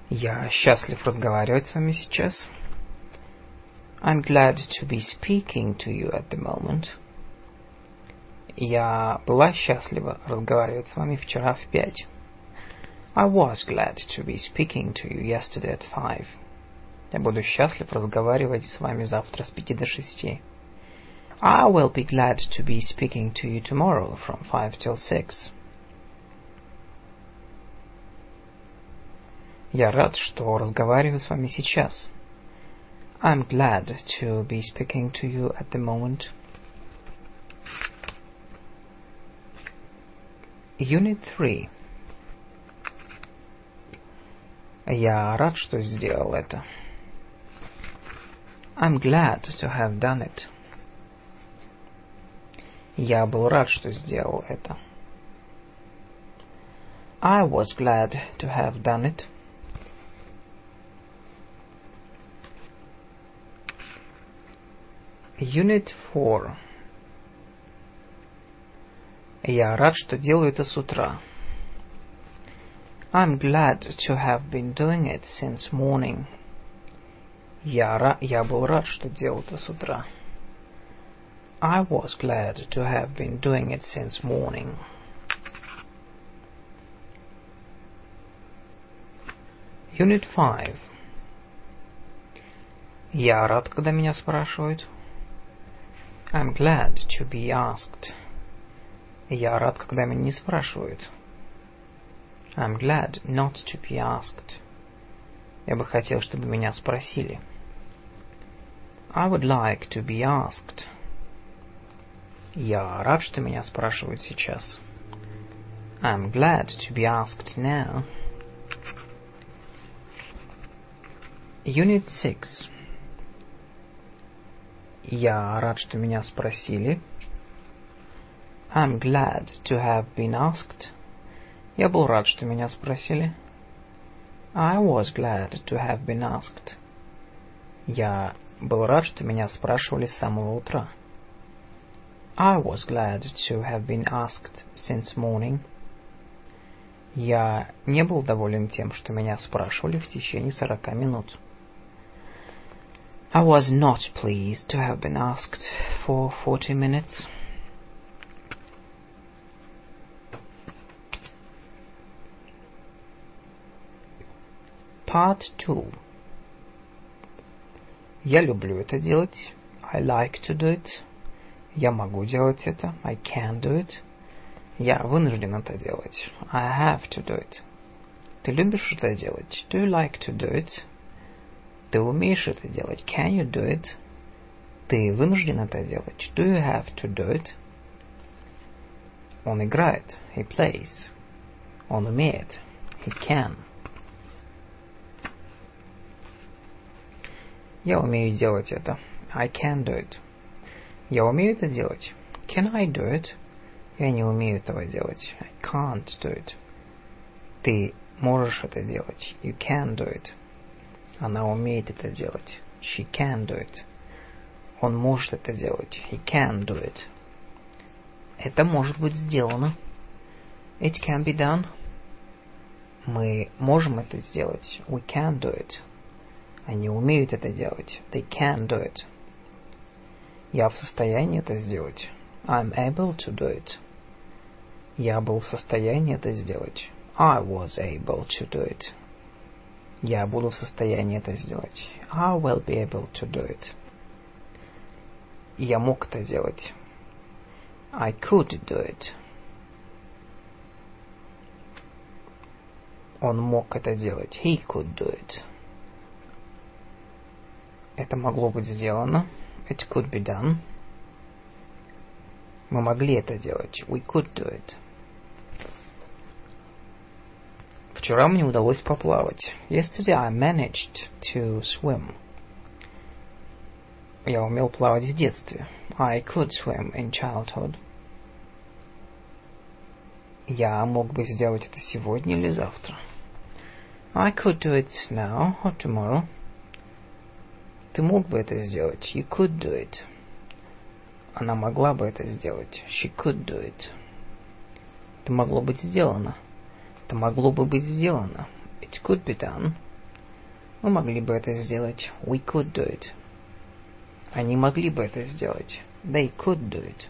Я счастлив разговаривать с вами сейчас. I'm glad to be speaking to you at the moment. Я была счастлива разговаривать с вами вчера в пять. I was glad to be speaking to you yesterday at five. Я буду счастлив разговаривать с вами завтра с пяти до шести. I will be glad to be speaking to you tomorrow from five till six. Я рад, что разговариваю с вами сейчас. I'm glad to be speaking to you at the moment. Unit 3. Я рад, что сделал это. I'm glad to have done it. Я был рад, что сделал это. I was glad to have done it. Unit 4. Я рад, что делаю это с утра. I'm glad to have been doing it since morning. Я, ра... я был рад, что делал это с утра. I was glad to have been doing it since morning. Unit 5. Я рад, когда меня спрашивают. I'm glad to be asked. Я рад, когда меня не спрашивают. I'm glad not to be asked. Я бы хотел, чтобы меня спросили. I would like to be asked. Я рад, что меня спрашивают сейчас. I'm glad to be asked now. Unit 6. Я рад, что меня спросили. I'm glad to have been asked. Я был рад, что меня спросили. I was glad to have been asked. Я был рад, что меня спрашивали с самого утра. I was glad to have been asked since morning. Я не был доволен тем, что меня спрашивали в течение сорока минут. I was not pleased to have been asked for 40 minutes. Part 2 Я люблю это делать. I like to do it. Я могу делать это. I can do it. Я вынужден это делать. I have to do it. Ты любишь это делать? Do you like to do it? Ты умеешь это делать? Can you do it? Ты вынужден это делать? Do you have to do it? Он играет. He plays. Он умеет. He can. Я умею делать это. I can do it. Я умею это делать. Can I do it? Я не умею этого делать. I can't do it. Ты можешь это делать. You can do it. Она умеет это делать. She can do it. Он может это делать. He can do it. Это может быть сделано. It can be done. Мы можем это сделать. We can do it. Они умеют это делать. They can do it. Я в состоянии это сделать. I'm able to do it. Я был в состоянии это сделать. I was able to do it. Я буду в состоянии это сделать. I will be able to do it. Я мог это делать. I could do it. Он мог это делать. He could do it. Это могло быть сделано. It could be done. Мы могли это делать. We could do it. Вчера мне удалось поплавать.
Yesterday I managed to swim.
Я умел плавать в детстве.
I could swim in childhood.
Я мог бы сделать это сегодня или завтра.
I could do it now or tomorrow.
Ты мог бы это сделать.
You could do it.
Она могла бы это сделать.
She could do it.
Это могло быть сделано.
Это могло бы быть сделано.
It could be done.
Мы могли бы это сделать.
We could do it.
Они могли бы это сделать.
They could do it.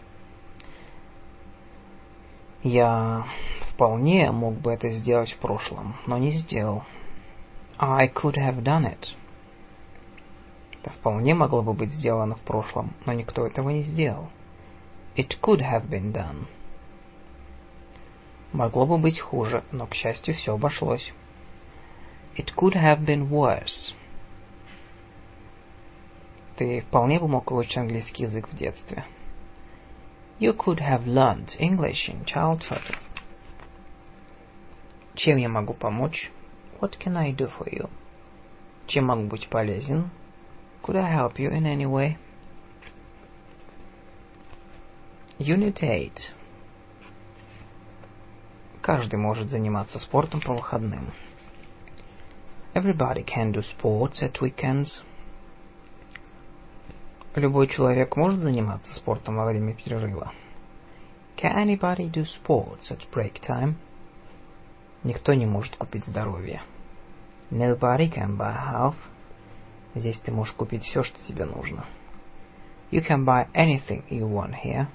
Я вполне мог бы это сделать в прошлом, но не сделал.
I could have done it.
Это вполне могло бы быть сделано в прошлом, но никто этого не сделал.
It could have been done.
Могло бы быть хуже, но, к счастью, все обошлось.
It could have been worse.
Ты вполне бы мог выучить английский язык в детстве.
You could have learned English in childhood.
Чем я могу помочь?
What can I do for you?
Чем могу быть полезен?
Could I help you in any way?
Unit 8. Каждый может заниматься спортом по выходным.
Everybody can do sports at weekends.
Любой человек может заниматься спортом во время перерыва.
Can anybody do sports at break time?
Никто не может купить здоровье.
Nobody can buy health.
Здесь ты можешь купить все, что тебе нужно.
You can buy anything you want here.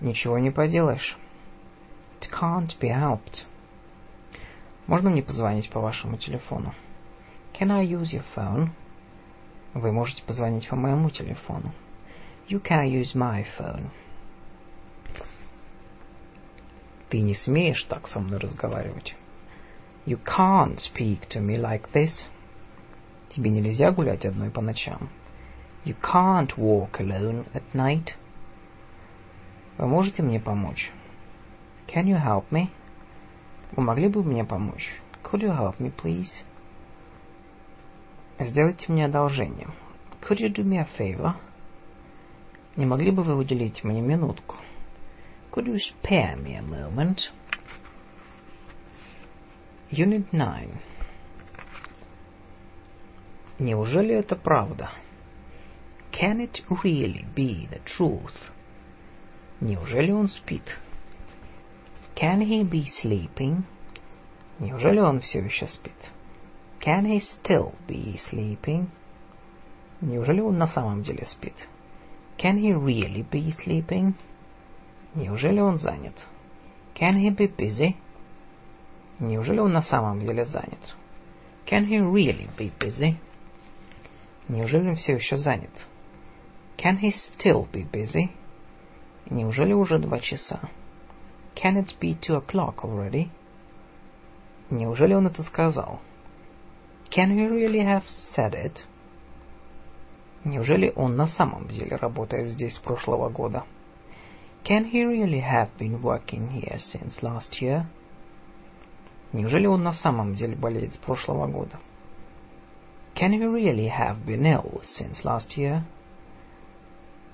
Ничего не поделаешь.
It can't be helped.
Можно мне позвонить по вашему телефону?
Can I use your phone?
Вы можете позвонить по моему телефону.
You can use my phone.
Ты не смеешь так со мной разговаривать.
You can't speak to me like this.
Тебе нельзя гулять одной по ночам.
You can't walk alone at night.
Вы можете мне помочь?
Can you help me?
Вы могли бы мне помочь?
Could you help me, please?
Сделайте мне одолжение.
Could you do me a favor?
Не могли бы вы уделить мне минутку?
Could you spare me a moment?
Unit 9. Неужели это правда?
Can it really be the truth?
Неужели он спит?
Can he be sleeping?
Неужели он все еще спит?
Can he still be sleeping?
Неужели он на самом деле спит?
Can he really be sleeping?
Неужели он занят?
Can he be busy?
Неужели он на самом деле занят?
Can he really be busy?
Неужели он все еще занят?
Can he still be busy?
Неужели уже два часа?
Can it be two o'clock already?
Неужели он это сказал?
Can he really have said it?
Неужели он на самом деле работает здесь с прошлого года?
Can he really have been working here since last year?
Неужели он на самом деле болеет с прошлого года?
Can he really have been ill since last year?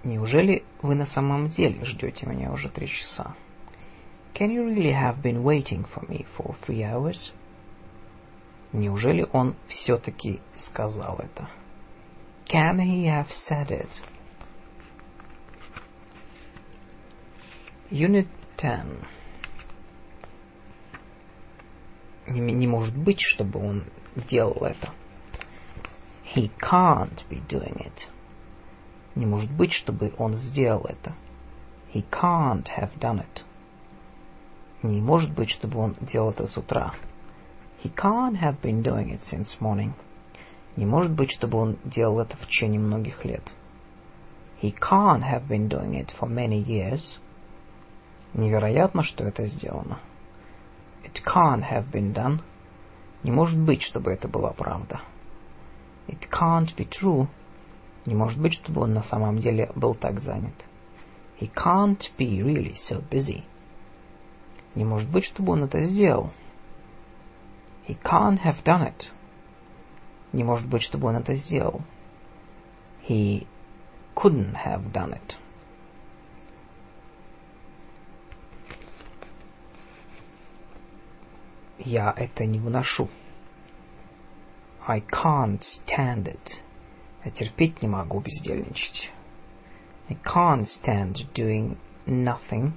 Неужели вы на самом деле ждете меня уже три часа?
Can you really have been waiting for me for three hours?
Неужели он все-таки сказал это?
Can he have said it?
Unit 10. Не, не может быть, чтобы он делал это.
He can't be doing it.
Не может быть, чтобы он сделал это.
He can't have done it.
Не может быть, чтобы он делал это с утра.
He can't have been doing it since morning.
Не может быть, чтобы он делал это в течение многих лет.
He can't have been doing it for many years.
Невероятно, что это сделано.
It can't have been done.
Не может быть, чтобы это была правда.
It can't be true.
Не может быть, чтобы он на самом деле был так занят.
He can't be really so busy.
Не может быть, чтобы он это сделал.
He can't have done it.
Не может быть, чтобы он это сделал.
He couldn't have done it.
Я это не выношу.
I can't stand it.
Я терпеть не могу бездельничать.
I can't stand doing nothing.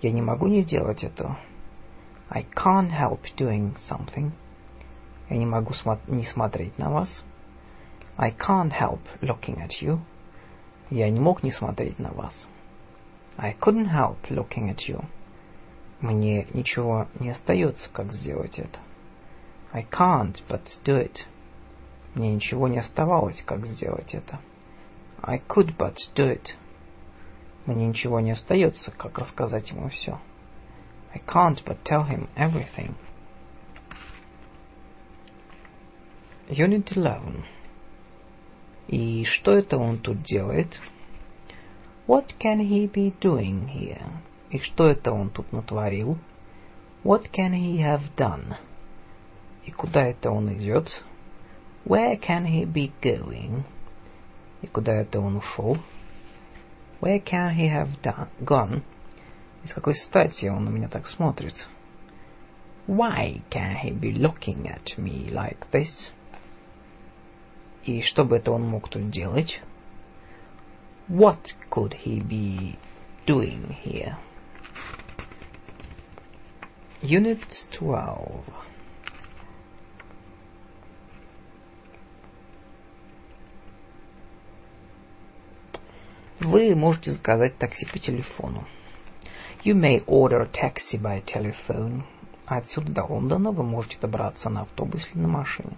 Я не могу не делать этого.
I can't help doing something.
Я не могу смо не смотреть на вас.
I can't help looking at you.
Я не мог не смотреть на вас.
I couldn't help looking at you.
Мне ничего не остается, как сделать это.
I can't but do it.
Мне ничего не оставалось, как сделать это.
I could but do it.
Мне ничего не остается, как рассказать ему все.
I can't but tell him everything.
Unit 11. И что это он тут делает?
What can he be doing here?
И что это он тут натворил?
What can he have done?
И куда это он идет?
Where can he be going?
И куда это он ушел?
Where can he have done, gone?
И с какой стати он на меня так смотрит?
Why can he be looking at me like this?
И что бы это он мог тут делать?
What could he be doing here?
Unit 12. Вы можете заказать такси по телефону.
You may order a taxi by telephone.
Отсюда до Лондона вы можете добраться на автобусе или на машине.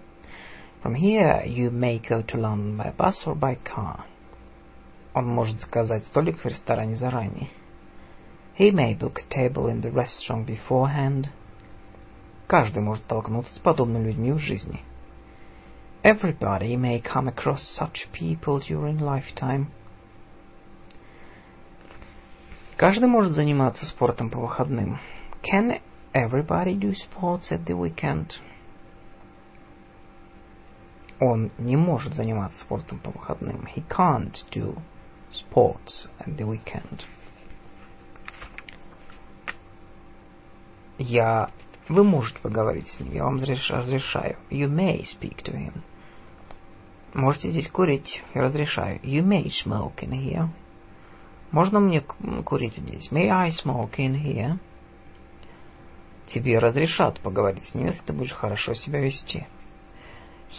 From here you may go to London by bus or by car.
Он может заказать столик в ресторане заранее.
He may book a table in the restaurant beforehand.
Каждый может столкнуться с подобными людьми в жизни.
Everybody may come across such people during lifetime.
Каждый может заниматься спортом по выходным.
Can everybody do sports at the weekend?
Он не может заниматься спортом по выходным.
He can't do sports at the weekend.
Я... Вы можете поговорить с ним, я вам разрешаю.
You may speak to him.
Можете здесь курить, я разрешаю.
You may smoke in here.
Можно мне курить здесь?
May I smoke in here?
Тебе разрешат поговорить с ним, если ты будешь хорошо себя вести.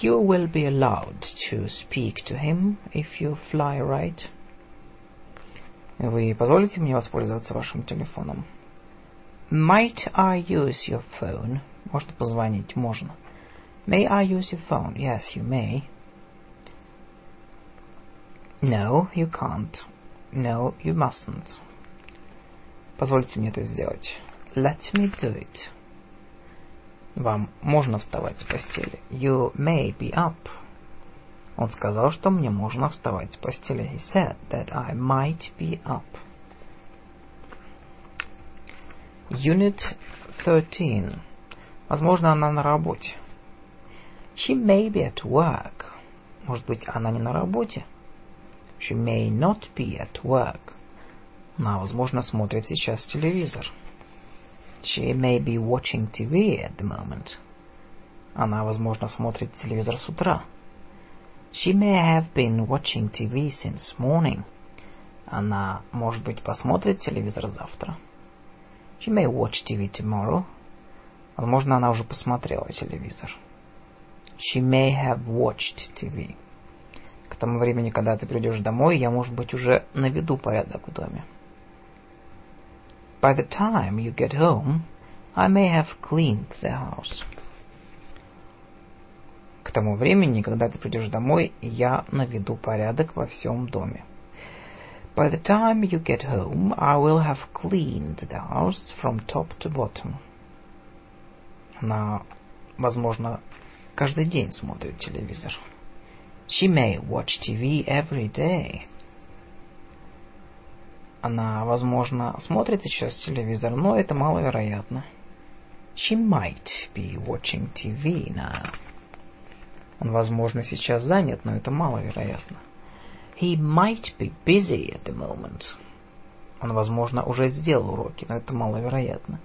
You will be allowed to speak to him if you fly right.
Вы позволите мне воспользоваться вашим телефоном?
Might I use your phone?
Можно позвонить, можно.
May I use your phone? Yes, you may.
No, you can't.
No, you mustn't.
Позвольте мне это сделать.
Let me do it.
Вам можно вставать с постели.
You may be up.
Он сказал, что мне можно вставать с постели.
He said that I might be up.
Unit 13. Возможно, она на работе.
She may be at work.
Может быть, она не на работе?
She may not be at work.
Она, возможно, смотрит сейчас телевизор.
She may be watching TV at the moment.
Она, возможно, смотрит телевизор с утра.
She may have been watching TV since morning.
Она, может быть, посмотрит телевизор завтра.
She may watch TV tomorrow.
Возможно, она уже посмотрела телевизор.
She may have watched TV.
К тому времени, когда ты придешь домой, я, может быть, уже наведу порядок в доме.
By the time you get home, I may have cleaned the house.
К тому времени, когда ты придешь домой, я наведу порядок во всем доме.
By the time you get home, I will have cleaned the house from top to bottom.
Она, возможно, каждый день смотрит телевизор.
She may watch TV every day.
Она, возможно, смотрит сейчас телевизор, но это маловероятно.
She might be watching TV now.
Он, возможно, сейчас занят, но это маловероятно.
He might be busy at the moment.
Он, возможно, уже сделал уроки, но это маловероятно.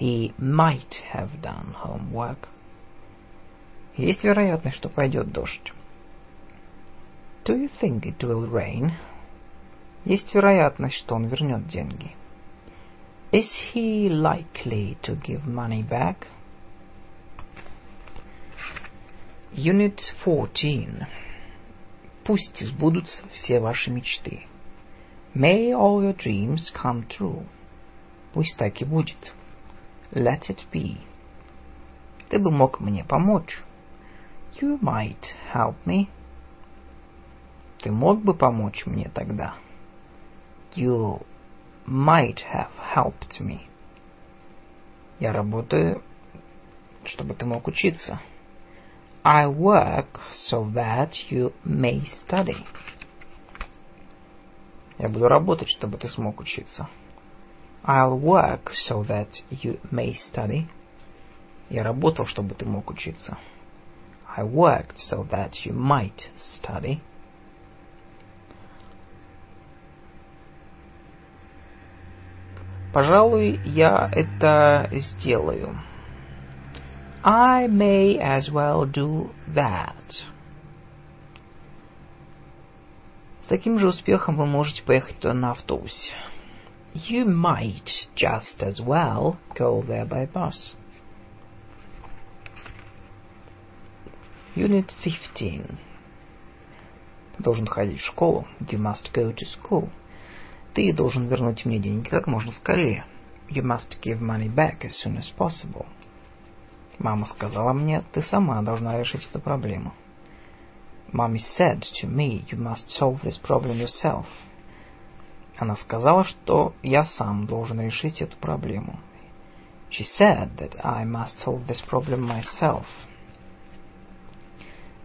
He might have done homework.
Есть вероятность, что пойдет дождь.
Do you think it will rain?
Есть вероятность, что он вернет деньги.
Is he likely to give money back?
Unit 14. Пусть сбудутся все ваши мечты.
May all your dreams come true.
Пусть так и будет.
Let it be.
Ты бы мог мне помочь.
You might help me.
Ты мог бы помочь мне тогда.
You might have helped me.
Я работаю, чтобы ты мог учиться.
I work so that you may study.
Я буду работать, чтобы ты смог учиться.
I'll work so that you may study.
Я работал, чтобы ты мог учиться.
I worked so that you might study.
Пожалуй, я это сделаю.
I may as well do that.
С таким же успехом вы можете поехать на автобусе.
You might just as well go there by bus.
Unit 15. Ты должен ходить в школу.
You must go to school.
Ты должен вернуть мне деньги как можно скорее.
You must give money back as soon as possible.
Мама сказала мне, ты сама должна решить эту проблему.
Mommy said to me, you must solve this problem yourself.
Она сказала, что я сам должен решить эту проблему.
She said that I must solve this problem myself.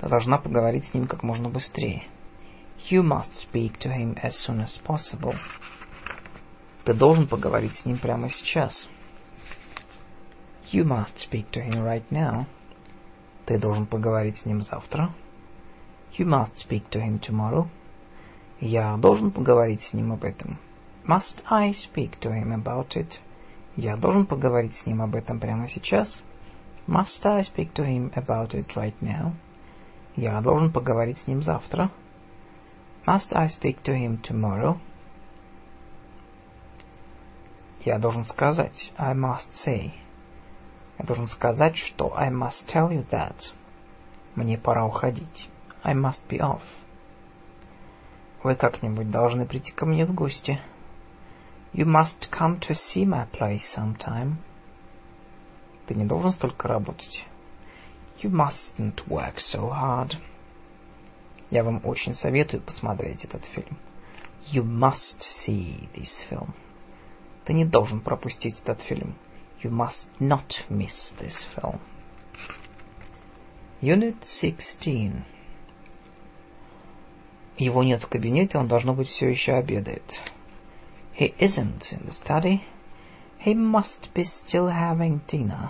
Ты должна поговорить с ним как можно быстрее.
You must speak to him as soon as possible.
Ты должен поговорить с ним прямо сейчас.
You must speak to him right now.
Ты должен поговорить с ним завтра.
You must speak to him tomorrow.
Я должен поговорить с ним об этом.
Must I speak to him about it?
Я должен поговорить с ним об этом прямо сейчас.
Must I speak to him about it right now?
Я должен поговорить с ним завтра.
Must I speak to him tomorrow?
Я должен сказать.
I must say.
Я должен сказать, что I must tell you that. Мне пора уходить.
I must be off.
Вы как-нибудь должны прийти ко мне в гости.
You must come to see my place sometime.
Ты не должен столько работать.
You mustn't work so hard.
Я вам очень советую посмотреть этот фильм.
You must see this film.
Ты не должен пропустить этот фильм.
You must not miss this film.
Unit 16. Его нет в кабинете, он, должно быть, все еще обедает.
He isn't in the study. He must be still having dinner.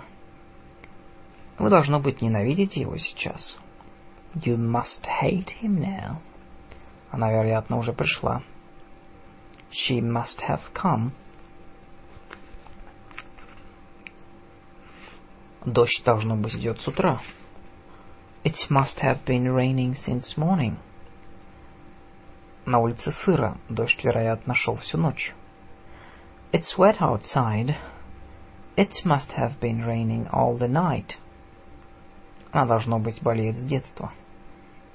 Вы, должно быть, ненавидите его сейчас.
You must hate him now.
Она, вероятно, уже пришла.
She must have come.
Дождь, должно быть, идет с утра.
It must have been raining since morning.
На улице сыро, дождь, вероятно, шел всю ночь.
It's wet outside. It must have been raining all the night.
Она, должно быть, болеет с детства.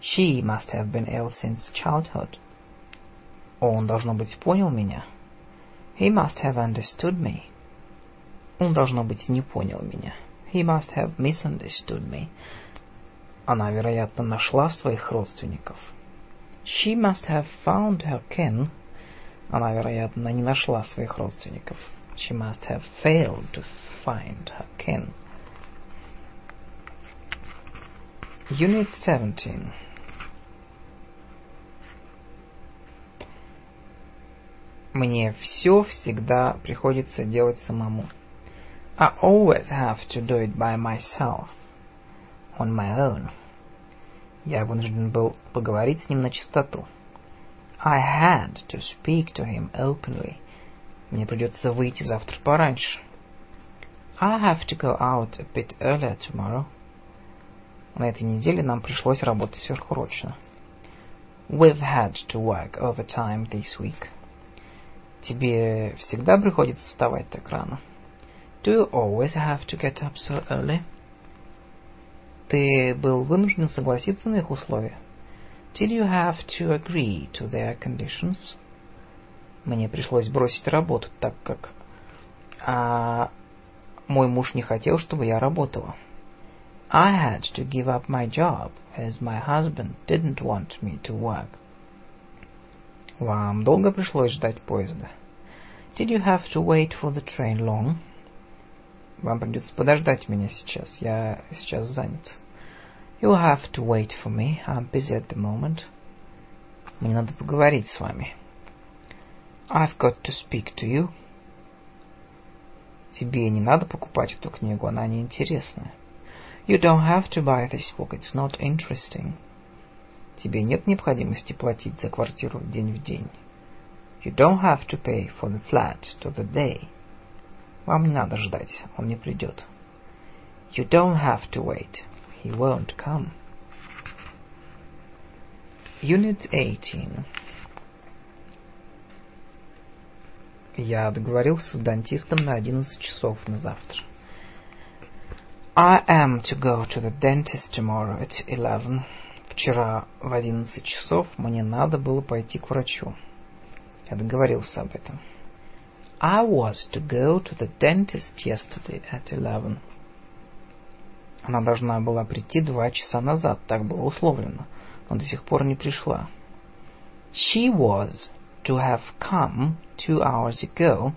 She must have been ill since childhood.
Он, должно быть, понял меня.
He must have understood me.
Он, должно быть, не понял меня.
He must have misunderstood me.
Она, вероятно, нашла своих родственников.
She must have found her kin.
Она, вероятно, не нашла своих родственников.
She must have failed to find her kin.
Unit 17. Мне все всегда приходится делать самому. I always have to do it by myself. On my own. Я вынужден был поговорить с ним на чистоту. I had to speak to him openly. Мне придется выйти завтра пораньше. I have to go out a bit earlier tomorrow. На этой неделе нам пришлось работать сверхурочно. We've had to work overtime this week. Тебе всегда приходится вставать так рано? Do you always have to get up so early? Ты был вынужден согласиться на их условия? Did you have to agree to their conditions? Мне пришлось бросить работу, так как а, мой муж не хотел, чтобы я работала. I had to give up my job, as my husband didn't want me to work. Вам долго пришлось ждать поезда? Did you have to wait for the train long? Вам придется подождать меня сейчас. Я сейчас занят. You'll have to wait for me. I'm busy at the moment. Мне надо поговорить с вами. I've got to speak to you. Тебе не надо покупать эту книгу, она неинтересная. You don't have to buy this book, it's not interesting. Тебе нет необходимости платить за квартиру день в день. You don't have to pay for the flat to the day. Вам не надо ждать, он не придет. You don't have to wait, he won't come. Unit 18 Я договорился с дантистом на 11 часов на завтра. I am to go to the dentist tomorrow at 11. Вчера в 11 часов мне надо было пойти к врачу. Я договорился об этом. I was to go to the dentist yesterday at 11. Она должна была прийти два часа назад, так было условлено, но до сих пор не пришла. She was to have come two hours ago,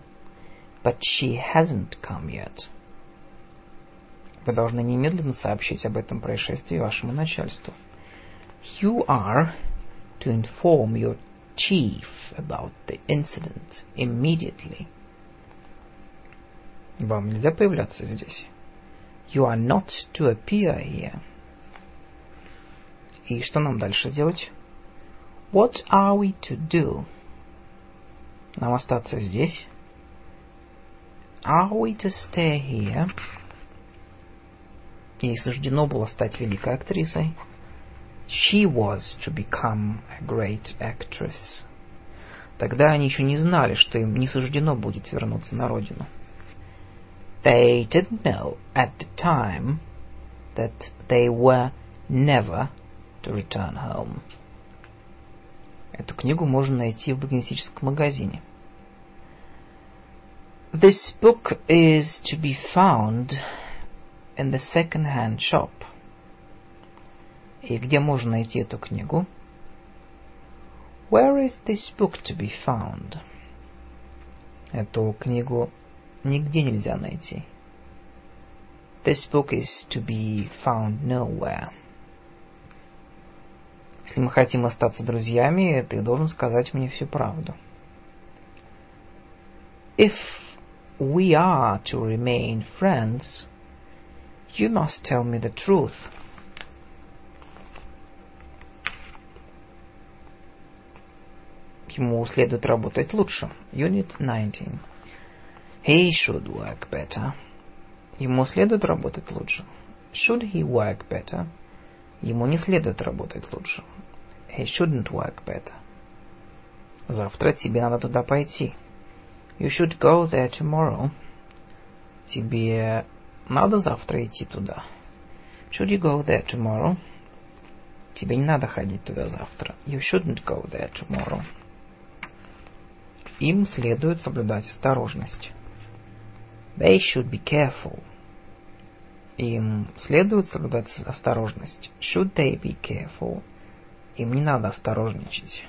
but she hasn't come yet. Вы должны немедленно сообщить об этом происшествии вашему начальству. You are to inform your chief about the incident immediately. Вам нельзя появляться здесь. You are not to appear here. И что нам дальше делать? What are we to do? Нам остаться здесь? Are we to stay here? Ей суждено было стать великой актрисой. She was to become a great actress. Тогда они еще не знали, что им не суждено будет вернуться на родину. They didn't know at the time that they were never to return home. Эту книгу можно найти в букинистическом магазине. This book is to be found in the second-hand shop. И где можно найти эту книгу? Where is this book to be found? Эту книгу нигде нельзя найти. This book is to be found nowhere. Если мы хотим остаться друзьями, ты должен сказать мне всю правду. If we are to remain friends, you must tell me the truth. Ему следует работать лучше. Unit 19. He should work better. Ему следует работать лучше. Should he work better? Ему не следует работать лучше. He shouldn't work better. Завтра тебе надо туда пойти. You should go there tomorrow. Тебе надо завтра идти туда. Should you go there tomorrow? Тебе не надо ходить туда завтра. You shouldn't go there tomorrow. Им следует соблюдать осторожность. They should be careful. Им следует соблюдать осторожность. Should they be careful? Им не надо осторожничать.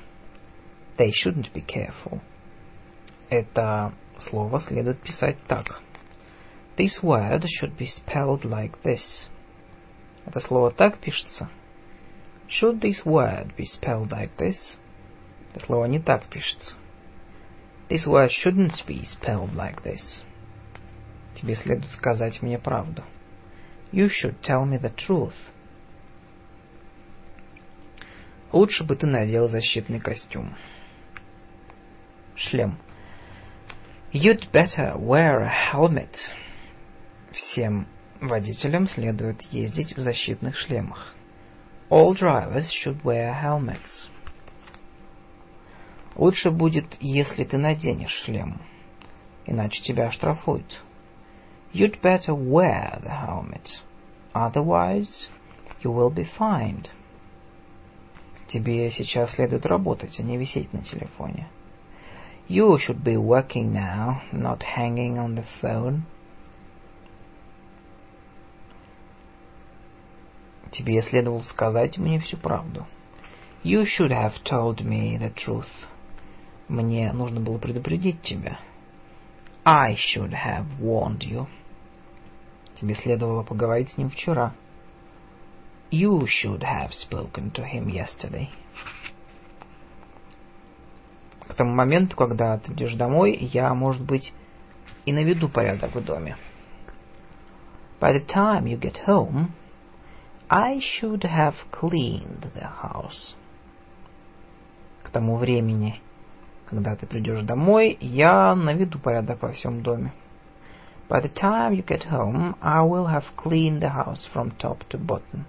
They shouldn't be careful. Это слово следует писать так. This word should be spelled like this. Это слово так пишется. Should this word be spelled like this? Это слово не так пишется.
This word shouldn't be spelled like this. Тебе следует сказать мне правду. You should tell me the truth. Лучше бы ты надел защитный костюм. Шлем. You'd better wear a helmet. Всем водителям следует ездить в защитных шлемах. All drivers should wear helmets. Лучше будет, если ты наденешь шлем, иначе тебя оштрафуют. You'd better wear the helmet, otherwise you will be fined. Тебе сейчас следует работать, а не висеть на телефоне. You should be working now, not hanging on the phone. Тебе следовало сказать мне всю правду. You should have told me the truth. Мне нужно было предупредить тебя. I should have warned you. Тебе следовало поговорить с ним вчера. You should have spoken to him yesterday. К тому моменту, когда ты идешь домой, я, может быть, и наведу порядок в доме. By the time you get home, I should have cleaned the house. К тому времени, когда ты придешь домой, я наведу порядок во всем доме. By the time you get home, I will have cleaned the house from top to bottom.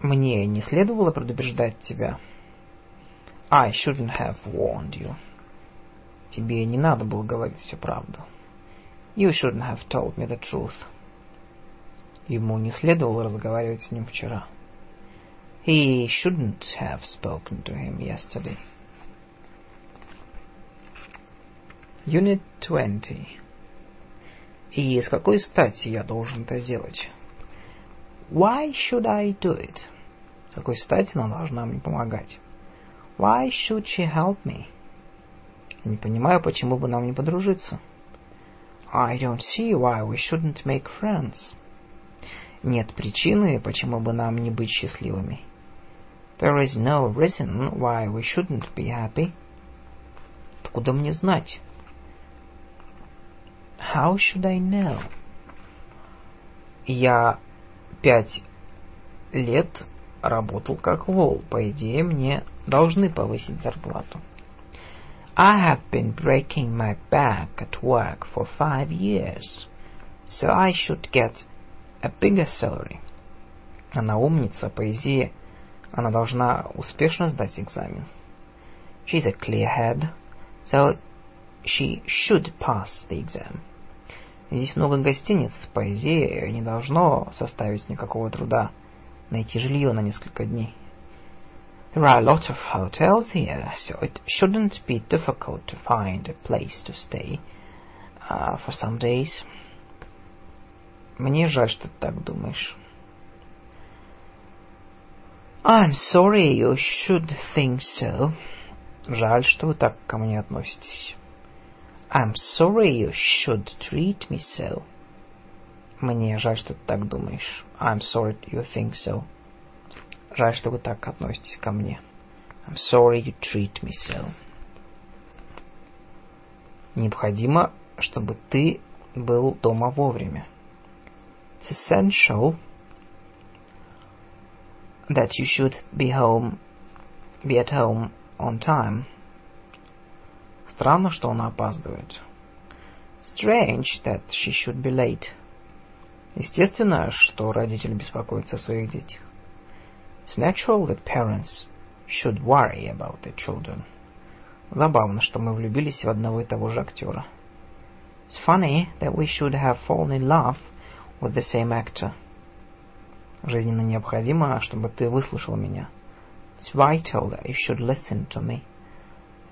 Мне не следовало предупреждать тебя. I shouldn't have warned you. Тебе не надо было говорить всю правду. You shouldn't have told me the truth. Ему не следовало разговаривать с ним вчера. He shouldn't have spoken to him yesterday. Unit 20. И с какой стати я должен это делать? Why should I do it? С какой стати она должна мне помогать? Why should she help me? Не понимаю, почему бы нам не подружиться. I don't see why we shouldn't make friends. Нет причины, почему бы нам не быть счастливыми. There is no reason why we shouldn't be happy. Откуда мне знать? How should I know? Я пять лет работал как вол. По идее, мне должны повысить зарплату. I have been breaking my back at work for five years, so I should get a bigger salary. Она умница, по идее, она должна успешно сдать экзамен. She's a clear head, so she should pass the exam. Здесь много гостиниц, по идее, не должно составить никакого труда найти жилье на несколько дней. There are a lot of hotels here, so it shouldn't be difficult to find a place to stay uh, for some days. Мне жаль, что ты так думаешь. I'm sorry you should think so. Жаль, что вы так ко мне относитесь. I'm sorry you should treat me so. Мне жаль, что ты так думаешь. I'm sorry you think so. Жаль, что вы так относитесь ко мне. I'm sorry you treat me so. Необходимо, чтобы ты был дома вовремя. It's essential that you should be home, be at home on time. Странно, что она опаздывает. Strange that she should be late. Естественно, что родители беспокоятся о своих детях. It's natural that parents should worry about their children. Забавно, что мы влюбились в одного и того же актера. It's funny that we should have fallen in love with the same actor. Жизненно необходимо, чтобы ты выслушал меня. It's vital that you should listen to me.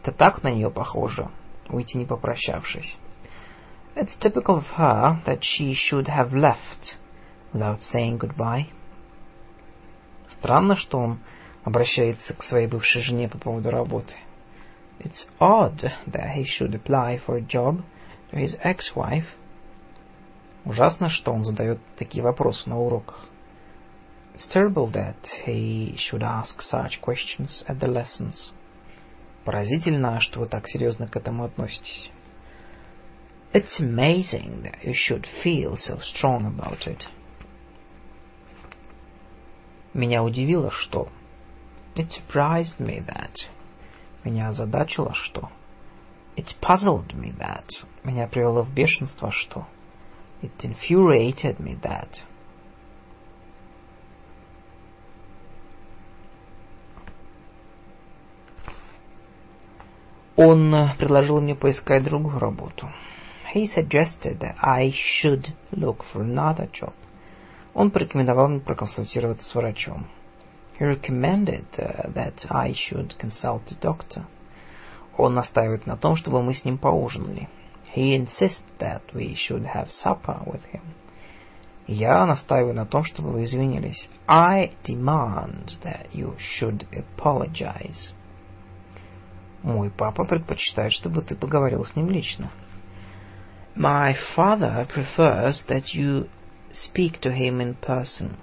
Это так на нее похоже, уйти не попрощавшись. It's typical of her that she should have left without saying goodbye. Странно, что он обращается к своей бывшей жене по поводу работы. It's odd that he should apply for a job to his ex-wife. Ужасно, что он задает такие вопросы на уроках.
It's terrible that he should ask such questions at the lessons. Поразительно, что вы так серьезно к этому относитесь.
It's amazing that you should feel so strong about it.
Меня удивило, что...
It surprised me that...
Меня озадачило, что...
It puzzled me that...
Меня привело в бешенство, что...
It infuriated me that...
Он предложил мне поискать другую работу.
He suggested that I should look for another job.
Он порекомендовал мне проконсультироваться с врачом.
He recommended uh, that I should consult a doctor.
Он настаивает на том, чтобы мы с ним поужинали.
He insists that we should have supper with him.
Я настаиваю на том, чтобы вы извинились.
I demand that you should apologize.
Мой папа предпочитает, чтобы ты поговорил с ним лично.
My father prefers that you speak to him in person.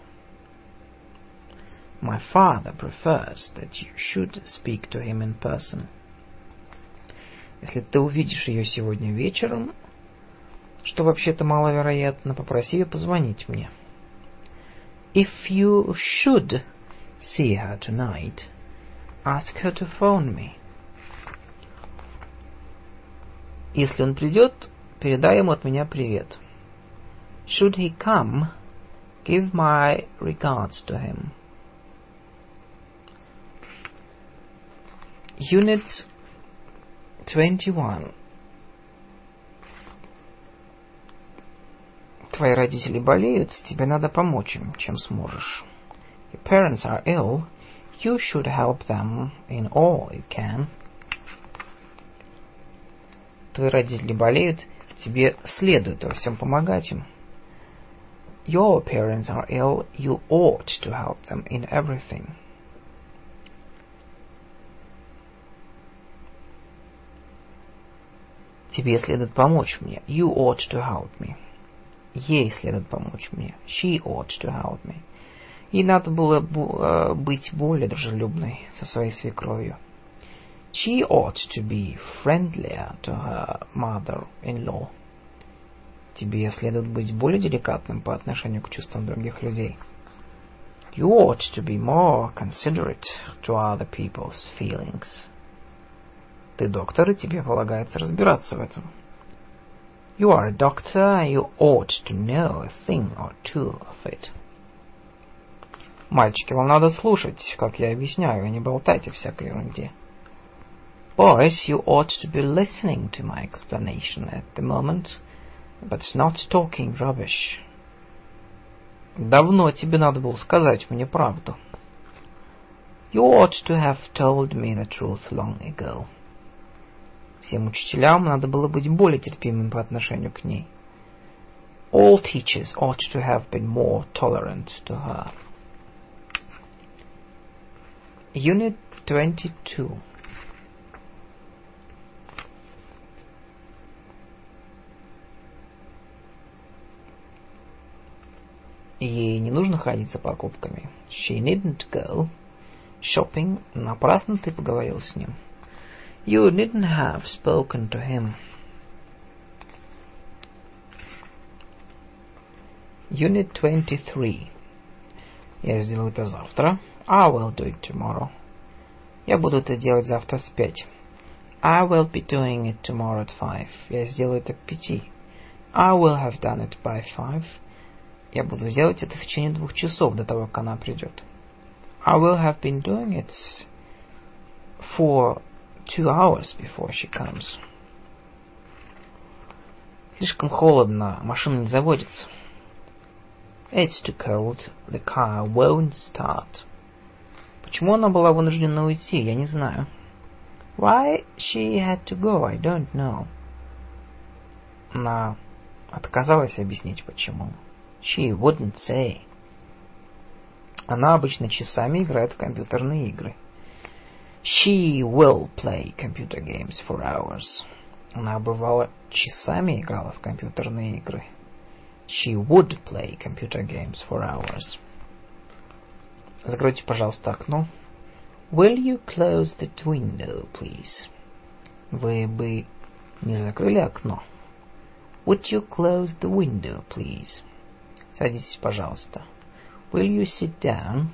My father prefers that you should speak to him in person. Если ты увидишь ее сегодня вечером, что вообще-то маловероятно, попроси ее позвонить мне.
If you should see her tonight, ask her to phone me.
Если он придет, передай ему от меня привет.
Should he come, give my regards to him.
Unit 21. Твои родители болеют, тебе надо помочь им, чем сможешь.
Your parents are ill, you should help them in all you can.
Твои родители болеют, тебе следует во всем помогать им.
Your parents are ill, you ought to help them in everything.
Тебе следует помочь мне.
You ought to help me.
Ей следует помочь мне.
She ought to help me.
Ей надо было быть более дружелюбной со своей свекровью.
She ought to be friendlier to her mother-in-law.
Тебе следует быть более деликатным по отношению к чувствам других людей.
You ought to be more considerate to other people's feelings.
Ты доктор, и тебе полагается разбираться в этом.
You are a doctor, and you ought to know a thing or two of it.
Мальчики, вам надо слушать, как я объясняю, а не болтайте всякой ерунде.
Boys, you ought to be listening to my explanation at the moment, but not talking rubbish.
Давно тебе надо было сказать мне правду.
You ought to have told me the truth long ago.
Всем учителям надо было быть более терпимым по отношению к ней.
All teachers ought to have been more tolerant to her.
Unit 22 Ей не нужно ходить за покупками.
She needn't go shopping.
Напрасно ты поговорил с ним.
You needn't have spoken to him.
Unit 23. Я сделаю это завтра.
I will do it tomorrow.
Я буду это делать завтра с пять.
I will be doing it tomorrow at five.
Я сделаю это к пяти.
I will have done it by five.
Я буду делать это в течение двух часов до того, как она придет.
I will have been doing it for two hours before she comes.
Слишком холодно, машина не заводится.
It's too cold, the car won't start.
Почему она была вынуждена уйти, я не знаю.
Why she had to go, I don't know.
Она отказалась объяснить, почему.
She wouldn't say.
Она обычно часами играет в компьютерные игры.
She will play computer games for hours.
Она бывало часами играла в компьютерные игры.
She would play computer games for hours.
Закройте, пожалуйста, окно.
Will you close that window, please?
Вы бы не закрыли окно?
Would you close the window, please?
Садитесь, пожалуйста.
Will you sit down?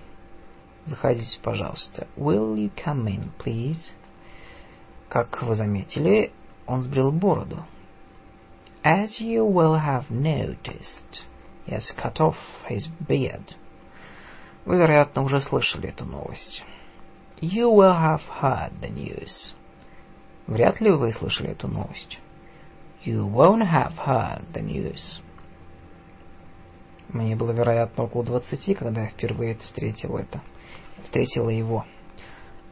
Заходите, пожалуйста.
Will you come in, please?
Как вы заметили, он сбрил бороду.
As you will have noticed, he has cut off his beard.
Вы, вероятно, уже слышали эту новость.
You will have heard the news.
Вряд ли вы слышали эту новость.
You won't have heard the news.
Мне было, вероятно, около двадцати, когда я впервые встретил это. Встретила его.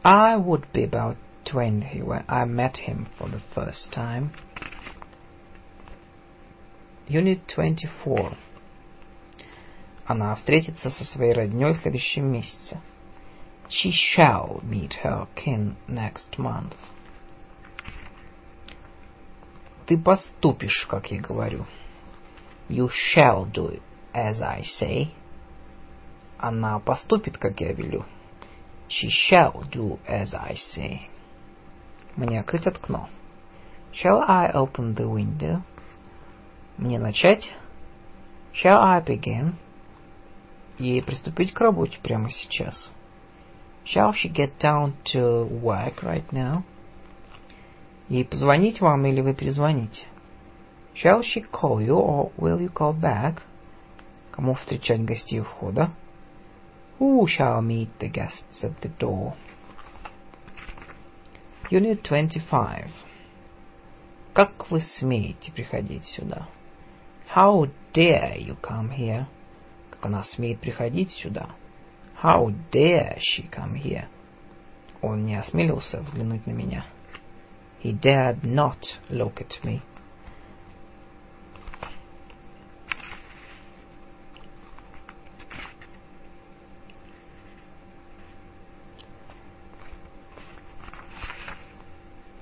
I would be about twenty when I met him for the first time.
Unit 24. Она встретится со своей роднёй в следующем месяце.
She shall meet her kin next month.
Ты поступишь, как я говорю.
You shall do as I say.
Она поступит, как я велю.
She shall do as I say.
Мне открыть окно.
Shall I open the window?
Мне начать?
Shall I begin?
Ей приступить к работе прямо сейчас.
Shall she get down to work right now?
Ей позвонить вам или вы перезвоните?
Shall she call you or will you call back?
Кому встречать гостей у входа?
Who shall meet the guests at the door?
Unit 25. Как вы смеете приходить сюда?
How dare you come here?
Как она смеет приходить сюда?
How dare she come here?
Он не осмелился взглянуть на меня.
He dared not look at me.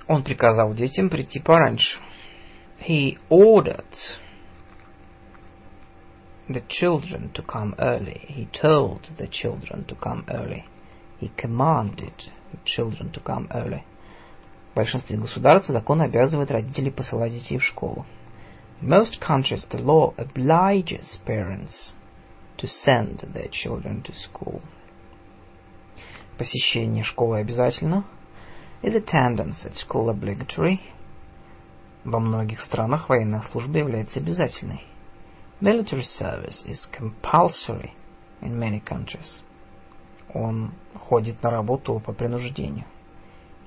Он приказал детям прийти пораньше.
He ordered the children to come early. He told the children to come early. He commanded the children to come early.
В большинстве государств закон обязывает родителей посылать детей в школу.
In most countries the law obliges parents to send their children to school.
Посещение школы обязательно.
Is attendance at school obligatory?
Во многих странах военная служба является обязательной.
Military service is compulsory in many countries.
Он ходит на работу по принуждению.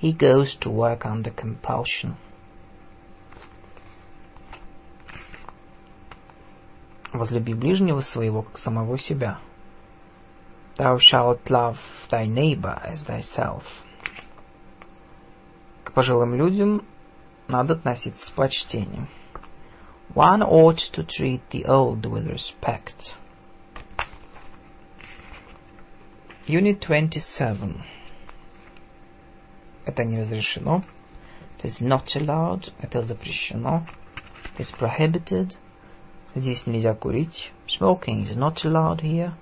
He goes to work under compulsion.
Возлюби ближнего своего, как самого себя.
Thou shalt love thy neighbor as thyself.
Пожилым людям надо относиться с почтением.
One ought to treat the old with respect.
Unit 27. Это не разрешено.
It is not allowed.
Это запрещено.
It is prohibited.
Здесь нельзя курить.
Smoking is not allowed here.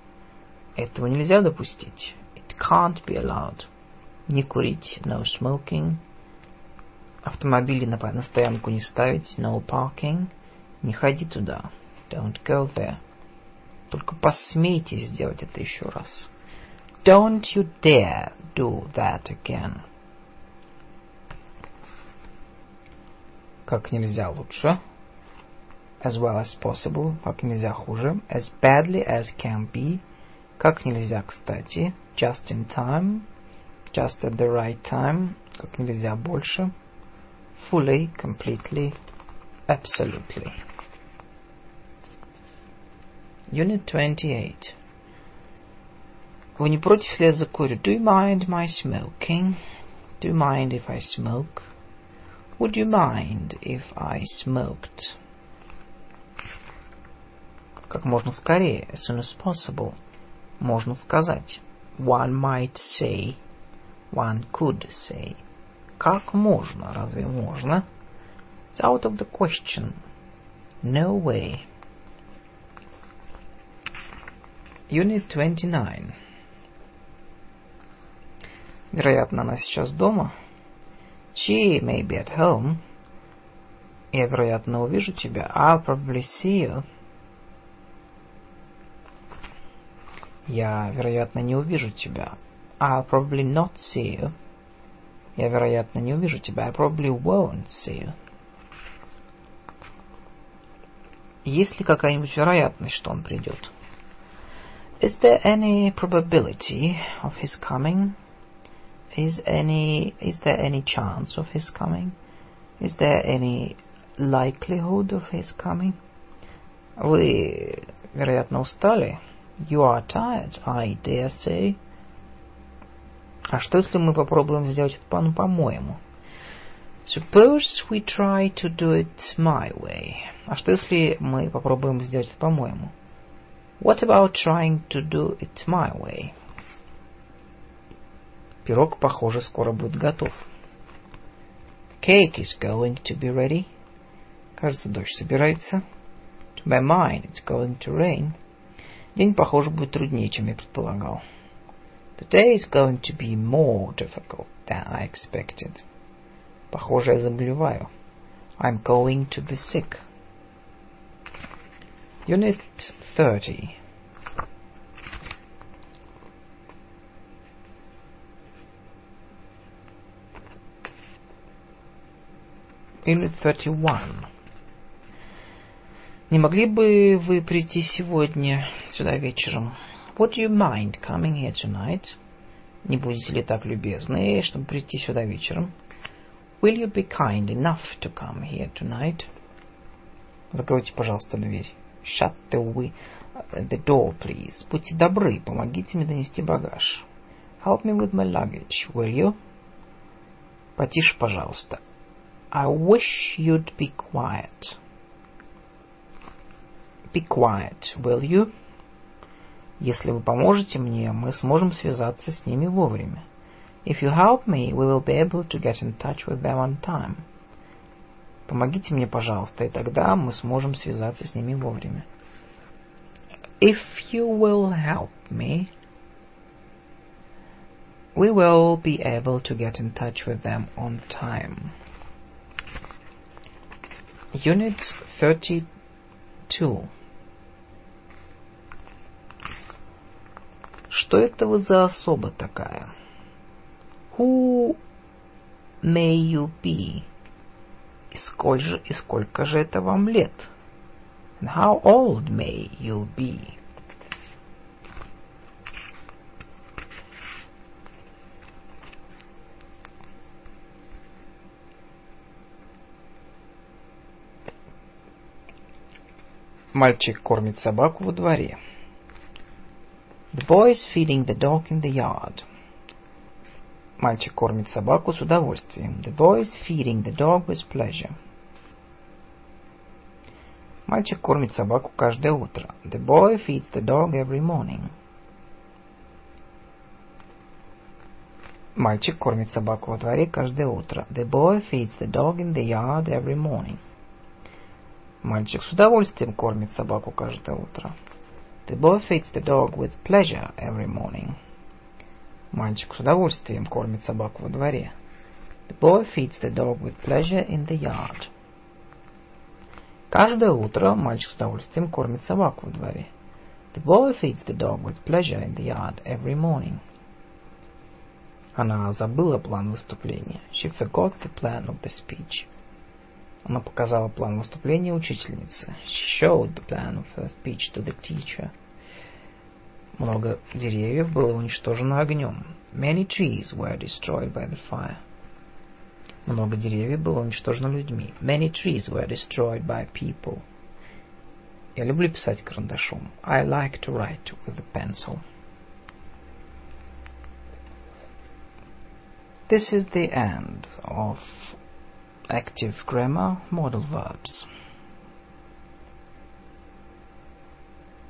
Этого нельзя допустить.
It can't be allowed.
Не курить.
No smoking.
Автомобили на, на стоянку не ставить.
No parking.
Не ходи туда.
Don't go there.
Только посмейте сделать это еще раз.
Don't you dare do that again.
Как нельзя лучше.
As well as possible.
Как нельзя хуже.
As badly as can be.
Как нельзя кстати.
Just in time.
Just at the right time. Как нельзя больше.
Fully, completely, absolutely.
Unit 28. Вы не против, если я закурю?
Do you mind my smoking? Do you mind if I smoke? Would you mind if I smoked?
Как можно скорее, as soon as possible. Можно сказать.
One might say. One could say.
Как можно? Разве можно?
It's out of the question. No way.
Unit 29. Вероятно, она сейчас дома.
She may be at home.
Я, вероятно, увижу тебя. I'll
probably see you.
Я, вероятно, не увижу тебя.
I'll probably not see you.
Я, вероятно, не увижу тебя.
I probably won't see you.
Есть ли какая-нибудь вероятность, что он придет?
Is there any probability of his coming? Is any is there any chance of his coming? Is there any likelihood of his coming?
Вы, вероятно, устали?
You are tired, I dare say.
А что, если мы попробуем сделать это по, по-моему?
Suppose we try to do it my way.
А что, если мы попробуем сделать это по-моему?
What about trying to do it my way?
Пирог, похоже, скоро будет готов.
Cake is going to be ready.
Кажется, дождь собирается.
To my mind, it's going to rain.
День, похоже, будет труднее, чем я предполагал.
The day is going to be more difficult than I expected.
Похоже, я заболеваю.
I'm going to be sick.
Unit 30. Unit 31. Не могли бы вы прийти сегодня сюда вечером?
Would you mind coming here tonight?
Не будете ли так любезны, чтобы прийти сюда вечером?
Will you be kind enough to come here tonight?
Закройте, пожалуйста, дверь.
Shut the, we, the door, please.
Будьте добры, помогите мне донести багаж.
Help me with my luggage, will you?
Потише, пожалуйста.
I wish you'd be quiet.
Be quiet, will you? Если вы поможете мне, мы сможем связаться с ними вовремя.
If you help me, we will be able to get in touch with them on time.
Помогите мне, пожалуйста, и тогда мы сможем связаться с ними вовремя.
If you will help me, we will be able to get in touch with them on time.
Unit 32 Что это вы за особа такая?
Who may you be?
И сколь же, и сколько же это вам лет?
And how old may you be?
Мальчик кормит собаку во дворе.
The boy is feeding the dog in the yard.
Мальчик кормит собаку с удовольствием.
The boy is feeding the dog with pleasure.
Мальчик кормит собаку каждое утро.
The boy feeds the dog every morning.
Мальчик кормит собаку во дворе каждое утро.
The boy feeds the dog in the yard every morning.
Мальчик с удовольствием кормит собаку каждое утро.
The boy feeds the dog with pleasure every morning.
Мальчик с удовольствием кормит собаку во дворе.
The boy feeds the dog with pleasure in the yard.
Каждое утро мальчик с удовольствием кормит собаку во дворе.
The boy feeds the dog with pleasure in the yard every morning.
Она забыла план выступления.
She forgot the plan of the speech.
Она показала план выступления учительнице.
She showed the plan of her speech to the teacher.
Много деревьев было уничтожено огнем.
Many trees were destroyed by the fire.
Много деревьев было уничтожено людьми.
Many trees were destroyed by people.
Я люблю писать карандашом.
I like to write with a pencil.
This is the end of active grammar modal verbs.